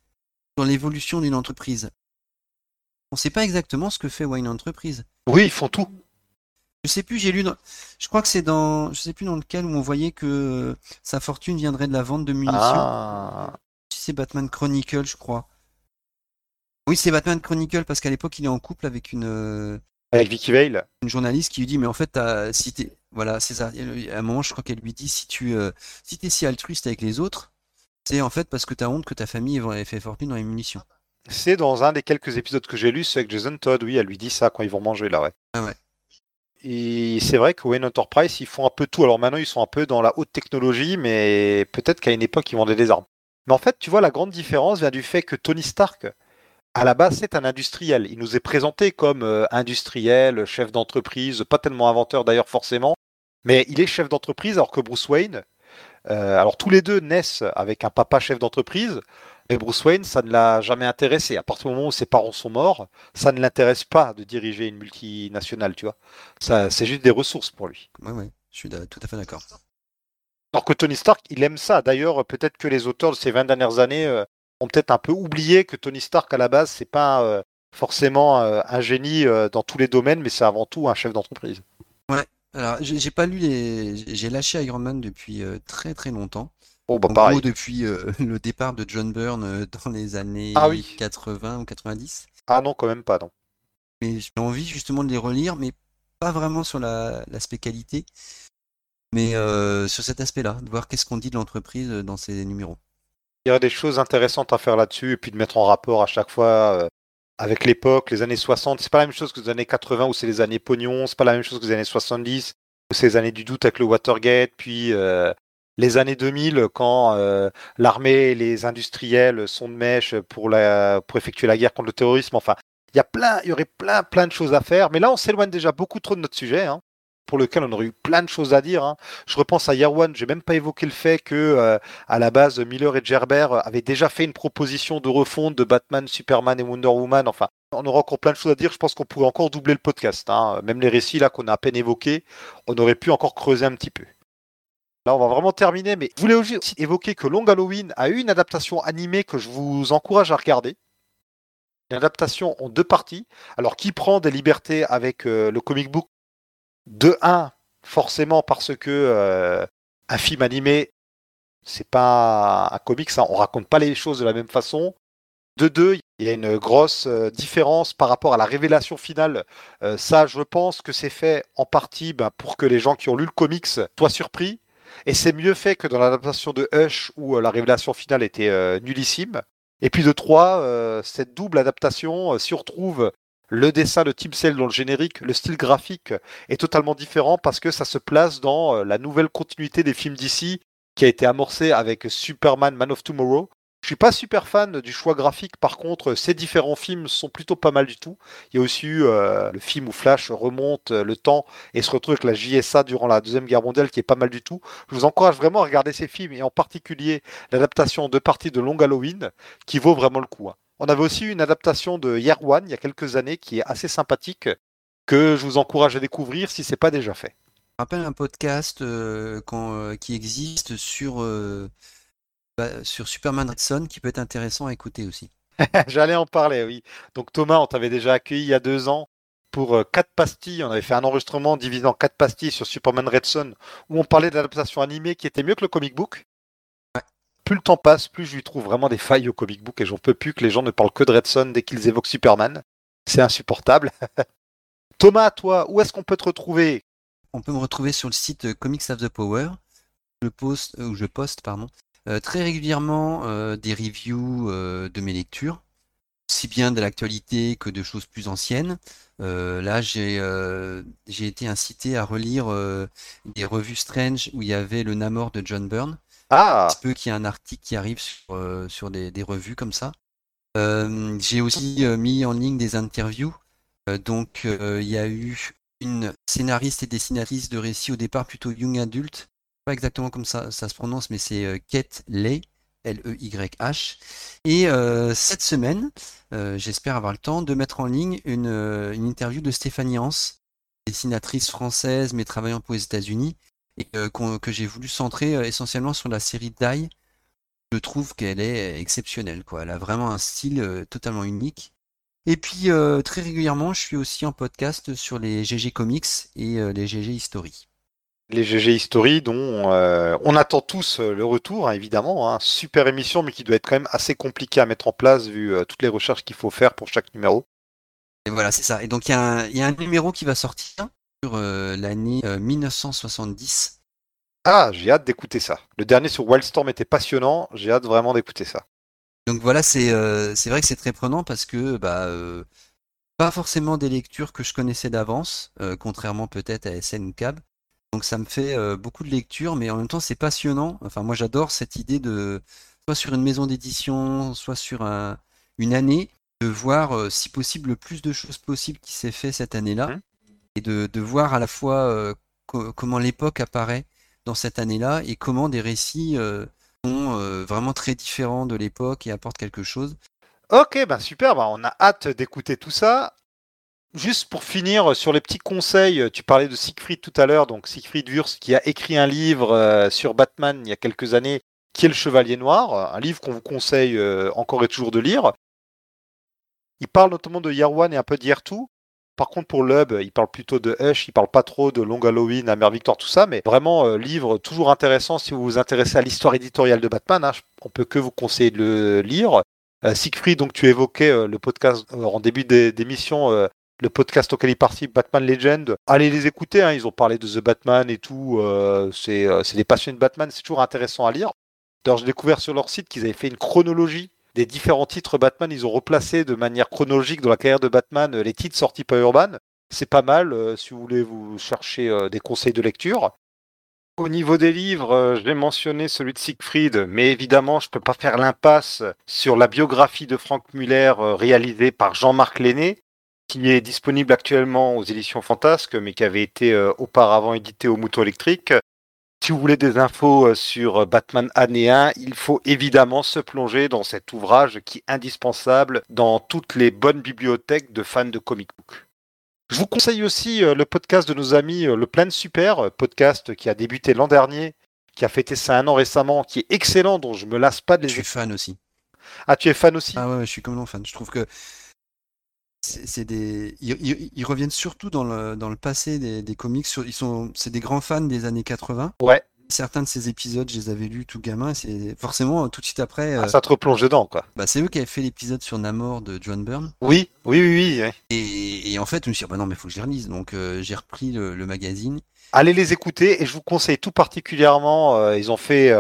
dans l'évolution d'une entreprise. On ne sait pas exactement ce que fait Wayne Entreprise. Oui, ils font tout. Je sais plus, j'ai lu, dans... je crois que c'est dans, je sais plus dans lequel où on voyait que sa fortune viendrait de la vente de munitions. Ah. C'est Batman Chronicle, je crois. Oui, c'est Batman Chronicle parce qu'à l'époque il est en couple avec une. Avec Vicky Vale. Une journaliste qui lui dit mais en fait t'as, si t'es, voilà, c'est ça. À un moment, je crois qu'elle lui dit si tu, euh, si t'es si altruiste avec les autres, c'est en fait parce que t'as honte que ta famille ait fait fortune dans les munitions. C'est dans un des quelques épisodes que j'ai lus, c'est avec Jason Todd, oui, elle lui dit ça quand ils vont manger là, ouais. Ah ouais. Et c'est vrai que Wayne Enterprise, ils font un peu tout. Alors maintenant, ils sont un peu dans la haute technologie, mais peut-être qu'à une époque, ils vendaient des armes. Mais en fait, tu vois, la grande différence vient du fait que Tony Stark, à la base, c'est un industriel. Il nous est présenté comme euh, industriel, chef d'entreprise, pas tellement inventeur d'ailleurs forcément, mais il est chef d'entreprise alors que Bruce Wayne, euh, alors tous les deux naissent avec un papa chef d'entreprise, mais Bruce Wayne, ça ne l'a jamais intéressé. À partir du moment où ses parents sont morts, ça ne l'intéresse pas de diriger une multinationale, tu vois. Ça, c'est juste des ressources pour lui. Oui, oui, je suis tout à fait d'accord. Alors que Tony Stark, il aime ça. D'ailleurs, peut-être que les auteurs de ces 20 dernières années euh, ont peut-être un peu oublié que Tony Stark, à la base, c'est pas euh, forcément un génie dans tous les domaines, mais c'est avant tout un chef d'entreprise. Ouais. Alors, j'ai pas lu les. J'ai lâché Iron Man depuis euh, très très longtemps. Oh, bah en pareil. gros, depuis euh, le départ de John Byrne euh, dans les années Ah oui. 80 ou 90. Ah non, quand même pas, non. Mais j'ai envie justement de les relire, mais pas vraiment sur la- l'aspect qualité, mais sur cet aspect-là, de voir qu'est-ce qu'on dit de l'entreprise dans ces numéros. Il y aurait des choses intéressantes à faire là-dessus, et puis de mettre en rapport à chaque fois avec l'époque, les années 60. C'est pas la même chose que les années 80 où c'est les années pognon, c'est pas la même chose que les années 70 où c'est les années du doute avec le Watergate, puis euh, les années 2000 quand euh, l'armée et les industriels sont de mèche pour, la, pour effectuer la guerre contre le terrorisme. Enfin, il y a plein, il y aurait plein, plein de choses à faire. Mais là, on s'éloigne déjà beaucoup trop de notre sujet. Hein, pour lequel on aurait eu plein de choses à dire. hein. Je repense à One, j'ai même pas évoqué le fait que euh, à la base Miller et Gerber avaient déjà fait une proposition de refonte de Batman, Superman et Wonder Woman. Enfin, on aura encore plein de choses à dire. Je pense qu'on pourrait encore doubler le podcast. hein. Même les récits là qu'on a à peine évoqués, on aurait pu encore creuser un petit peu. Là, on va vraiment terminer, mais je voulais aussi évoquer que Long Halloween a eu une adaptation animée que je vous encourage à regarder. Une adaptation en deux parties. Alors, qui prend des libertés avec euh, le comic book De 1, forcément parce que euh, un film animé, c'est pas un comic, ça, on raconte pas les choses de la même façon. De deux, il y a une grosse euh, différence par rapport à la révélation finale. Euh, ça, je pense que c'est fait en partie ben, pour que les gens qui ont lu le comics soient surpris. Et c'est mieux fait que dans l'adaptation de Hush où euh, la révélation finale était euh, nullissime. Et puis de trois, euh, cette double adaptation, si on retrouve le dessin de Tim Sale dans le générique, le style graphique est totalement différent parce que ça se place dans euh, la nouvelle continuité des films d'ici qui a été amorcée avec Superman Man of Tomorrow. Je suis pas super fan du choix graphique, par contre, ces différents films sont plutôt pas mal du tout. Il y a aussi eu euh, le film où Flash remonte le temps et se retrouve avec la JSA durant la Deuxième Guerre mondiale qui est pas mal du tout. Je vous encourage vraiment à regarder ces films et en particulier l'adaptation en deux parties de Long Halloween qui vaut vraiment le coup. hein. On avait aussi une adaptation de Year One il y a quelques années qui est assez sympathique que je vous encourage à découvrir si c'est pas déjà fait. Je rappelle un podcast euh, quand, euh, qui existe sur, euh, bah, sur Superman Red Son qui peut être intéressant à écouter aussi. J'allais en parler, oui. Donc Thomas, on t'avait déjà accueilli il y a deux ans pour euh, quatre pastilles. On avait fait un enregistrement divisé en quatre pastilles sur Superman Red Son où on parlait de l'adaptation animée qui était mieux que le comic book. Plus le temps passe, plus je lui trouve vraiment des failles au comic book et j'en peux plus que les gens ne parlent que de Red Son dès qu'ils évoquent Superman. C'est insupportable. Thomas, toi, où est-ce qu'on peut te retrouver? On peut me retrouver sur le site euh, Comics of the Power. Je poste, euh, où je poste pardon, euh, très régulièrement des reviews de mes lectures, aussi bien de l'actualité que de choses plus anciennes. Là, j'ai été incité à relire des revues Strange où il y avait le Namor de John Byrne. Ah, Un petit peu qu'il y a un article qui arrive sur, euh, des, revues comme ça. J'ai aussi euh, mis en ligne des interviews. Euh, donc, il y a eu une scénariste et dessinatrice de récits au départ plutôt young adulte. Pas exactement comme ça, ça se prononce, mais c'est Kate Ley, L-E-Y-H. Et cette semaine, j'espère avoir le temps de mettre en ligne une, une interview de Stéphanie Hans, dessinatrice française mais travaillant pour les États-Unis, et que j'ai voulu centrer essentiellement sur la série Die. Je trouve qu'elle est exceptionnelle, quoi. Elle a vraiment un style totalement unique. Et puis euh, très régulièrement, je suis aussi en podcast sur les GG Comics et euh, les GG History. Les GG History dont euh, on attend tous le retour, hein, évidemment. Hein. Super émission, mais qui doit être quand même assez compliqué à mettre en place vu toutes les recherches qu'il faut faire pour chaque numéro. Et voilà, c'est ça. Et donc il y, a un numéro qui va sortir l'année 1970. Ah, j'ai hâte d'écouter ça. Le dernier sur Wildstorm était passionnant. J'ai hâte vraiment d'écouter ça. Donc voilà, c'est euh, c'est vrai que c'est très prenant parce que bah euh, pas forcément des lectures que je connaissais d'avance, euh, contrairement peut-être à SN ou Cab. Donc ça me fait beaucoup de lectures, mais en même temps c'est passionnant. Enfin moi j'adore cette idée de soit sur une maison d'édition, soit sur un, une année, de voir si possible le plus de choses possibles qui s'est fait cette année-là, mmh. Et de, voir à la fois comment l'époque apparaît dans cette année-là et comment des récits euh, vraiment très différents de l'époque et apportent quelque chose. Ok, ben super, ben on a hâte d'écouter tout ça. Juste pour finir sur les petits conseils, tu parlais de Siegfried tout à l'heure, donc Siegfried Wurst qui a écrit un livre euh, sur Batman il y a quelques années, qui est Le Chevalier Noir, un livre qu'on vous conseille euh, encore et toujours de lire. Il parle notamment de One et un peu d'Year Two. Par contre, pour Lub, il parle plutôt de Hush, il parle pas trop de Long Halloween, Amère Victor, tout ça, mais vraiment, euh, livre toujours intéressant si vous vous intéressez à l'histoire éditoriale de Batman. Hein, on peut que vous conseiller de le lire. Euh, Siegfried, donc tu évoquais euh, le podcast en début d'émission, le podcast auquel il participe, Batman Legend. Allez les écouter, hein, ils ont parlé de The Batman et tout. c'est des passionnés de Batman, c'est toujours intéressant à lire. D'ailleurs, j'ai découvert sur leur site qu'ils avaient fait une chronologie des différents titres Batman, ils ont replacé de manière chronologique dans la carrière de Batman euh, les titres sortis par Urban. C'est pas mal euh, si vous voulez vous chercher euh, des conseils de lecture. Au niveau des livres, j'ai mentionné celui de Siegfried, mais évidemment, je ne peux pas faire l'impasse sur la biographie de Frank Muller réalisée par Jean-Marc Lenné, qui est disponible actuellement aux éditions Fantasques, mais qui avait été auparavant édité au Mouton électrique. Si vous voulez des infos euh, sur euh, Batman année 1, il faut évidemment se plonger dans cet ouvrage qui est indispensable dans toutes les bonnes bibliothèques de fans de comic book. Je vous conseille aussi euh, le podcast de nos amis Le Plan Super, podcast qui a débuté l'an dernier, qui a fêté ça un an récemment, qui est excellent, dont je me lasse pas de les. Je suis fan aussi. Ah, tu es fan aussi? Ah ouais, je suis complètement fan. Je trouve que c'est des ils, reviennent surtout dans le, dans le passé des, des comics ils sont c'est des grands fans des années 80 ouais. Certains de ces épisodes je les avais lus tout gamin c'est forcément tout de suite après ah, euh, ça te replonge dedans quoi. bah c'est eux qui avaient fait l'épisode sur Namor de John Byrne. Oui oui oui, oui, Et, et, en fait je me suis dit bah non mais faut que je les relise. Donc euh, j'ai repris le, magazine. Allez les écouter et je vous conseille tout particulièrement euh, ils ont fait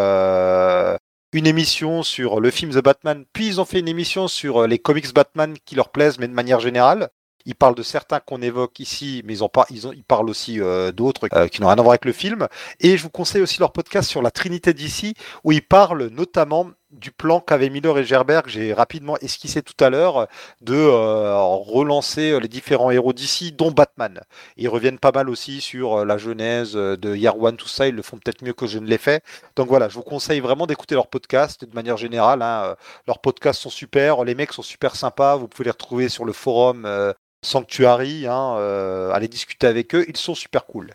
une émission sur le film The Batman, puis ils ont fait une émission sur euh, les comics Batman qui leur plaisent, mais de manière générale. Ils parlent de certains qu'on évoque ici, mais ils, parlent aussi euh, d'autres euh, qui n'ont rien à voir avec le film. Et je vous conseille aussi leur podcast sur la Trinité d'ici, où ils parlent notamment du plan qu'avaient Miller et Gerber, que j'ai rapidement esquissé tout à l'heure, de euh, relancer les différents héros d'ici, dont Batman. ils reviennent pas mal aussi sur la genèse de Year One, tout ça, ils le font peut-être mieux que je ne l'ai fait. Donc voilà, je vous conseille vraiment d'écouter leur podcast de manière générale. Hein, leurs podcasts sont super, les mecs sont super sympas, vous pouvez les retrouver sur le forum Sanctuary, hein, euh, allez discuter avec eux, ils sont super cool.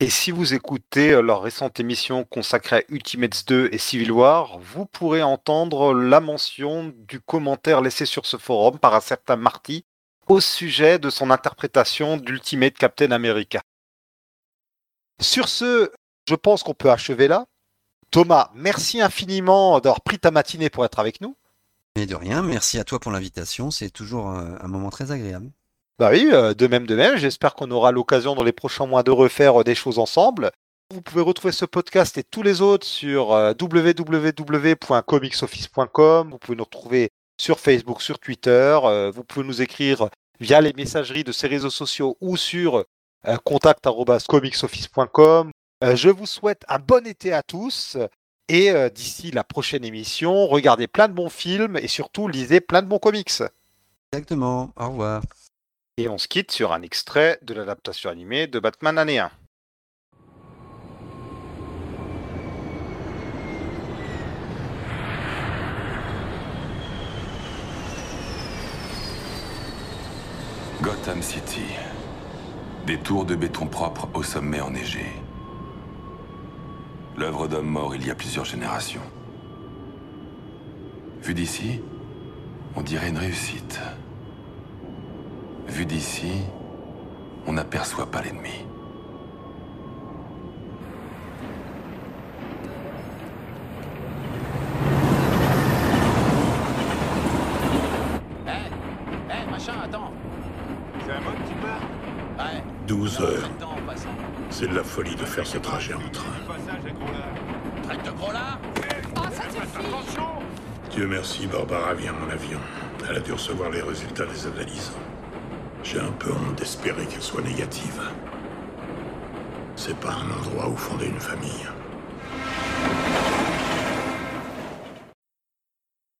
Et si vous écoutez euh, leur récente émission consacrée à Ultimates 2 et Civil War, vous pourrez entendre la mention du commentaire laissé sur ce forum par un certain Marty au sujet de son interprétation d'Ultimate Captain America. Sur ce, je pense qu'on peut achever là. Thomas, merci infiniment d'avoir pris ta matinée pour être avec nous. Mais de rien, merci à toi pour l'invitation, c'est toujours un moment très agréable. Bah oui, euh, de même, de même. J'espère qu'on aura l'occasion dans les prochains mois de refaire euh, des choses ensemble. Vous pouvez retrouver ce podcast et tous les autres sur euh, www.comicsoffice.com. Vous pouvez nous retrouver sur Facebook, sur Twitter. Vous pouvez nous écrire via les messageries de ces réseaux sociaux ou sur contact.comicsoffice.com. Je vous souhaite un bon été à tous et d'ici la prochaine émission, regardez plein de bons films et surtout lisez plein de bons comics. Exactement. Au revoir. Et on se quitte sur un extrait de l'adaptation animée de Batman année 1. Gotham City. Des tours de béton propres au sommet enneigé. L'œuvre d'homme mort il y a plusieurs générations. Vu d'ici, on dirait une réussite. Vu d'ici, on n'aperçoit pas l'ennemi. Hé Hé, machin, attends C'est à moi que tu parles Ouais. 12 heures. En. C'est de la folie de faire ce trajet en train. Gros là. Traite de gros Attention Dieu merci, Barbara vient mon avion. Elle a dû recevoir les résultats des analyses. J'ai un peu honte d'espérer qu'elles soient négatives. C'est pas un endroit où fonder une famille.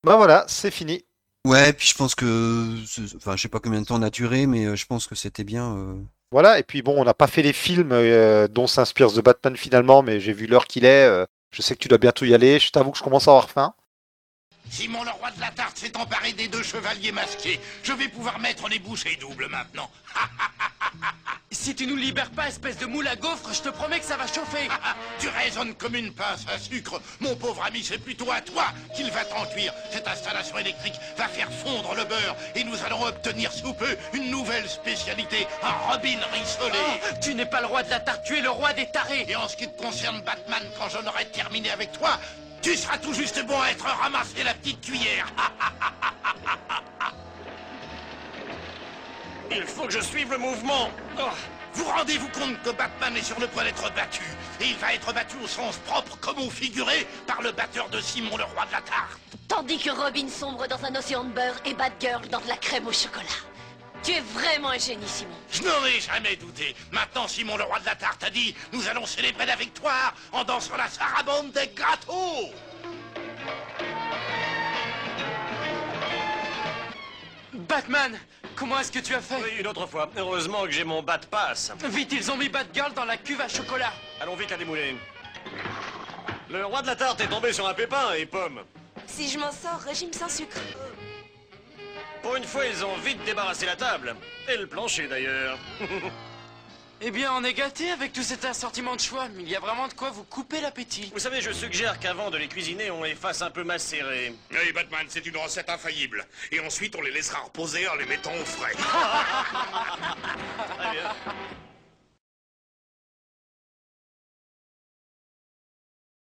Bah voilà, c'est fini. Ouais, puis je pense que, enfin, je sais pas combien de temps on a duré, mais euh, je pense que c'était bien. euh. Voilà, et puis bon, on n'a pas fait les films euh, dont s'inspire The Batman finalement, mais j'ai vu l'heure qu'il est. euh, je sais que tu dois bientôt y aller. Je t'avoue que je commence à avoir faim. Simon le roi de la tarte s'est emparé des deux chevaliers masqués. Je vais pouvoir mettre les bouchées doubles maintenant. Si tu nous libères pas, espèce de moule à gaufre, je te promets que ça va chauffer. tu raisonnes comme une pince à sucre. Mon pauvre ami, c'est plutôt à toi qu'il va t'en cuire. Cette installation électrique va faire fondre le beurre et nous allons obtenir sous peu une nouvelle spécialité, un Robin rissolé. Oh, tu n'es pas le roi de la tarte, tu es le roi des tarés. Et en ce qui te concerne, Batman, quand j'en aurai terminé avec toi, tu seras tout juste bon à être ramassé la petite cuillère. Il faut que je suive le mouvement. Oh, Vous rendez-vous compte que Batman est sur le point d'être battu Et il va être battu au sens propre comme au figuré par le batteur de Simon le roi de la tarte. Tandis que Robin sombre dans un océan de beurre et Batgirl dans de la crème au chocolat. Tu es vraiment un génie, Simon. Je n'en ai jamais douté. Maintenant, Simon le roi de la tarte a dit Nous allons célébrer la victoire en dansant la sarabande des gâteaux Batman, comment est-ce que tu as fait? Oui, une autre fois. Heureusement que j'ai mon bat passe. Vite, ils ont mis Batgirl dans la cuve à chocolat. Allons vite la démouler. Le roi de la tarte est tombé sur un pépin et pomme. Si je m'en sors, régime sans sucre. Pour une fois, ils ont vite débarrassé la table. Et le plancher d'ailleurs. Eh bien, on est gâté avec tout cet assortiment de choix. Il y a vraiment de quoi vous couper l'appétit. Vous savez, je suggère qu'avant de les cuisiner, on les fasse un peu macérer. Oui, Batman, c'est une recette infaillible. Et ensuite, on les laissera reposer en les mettant au frais. Très bien.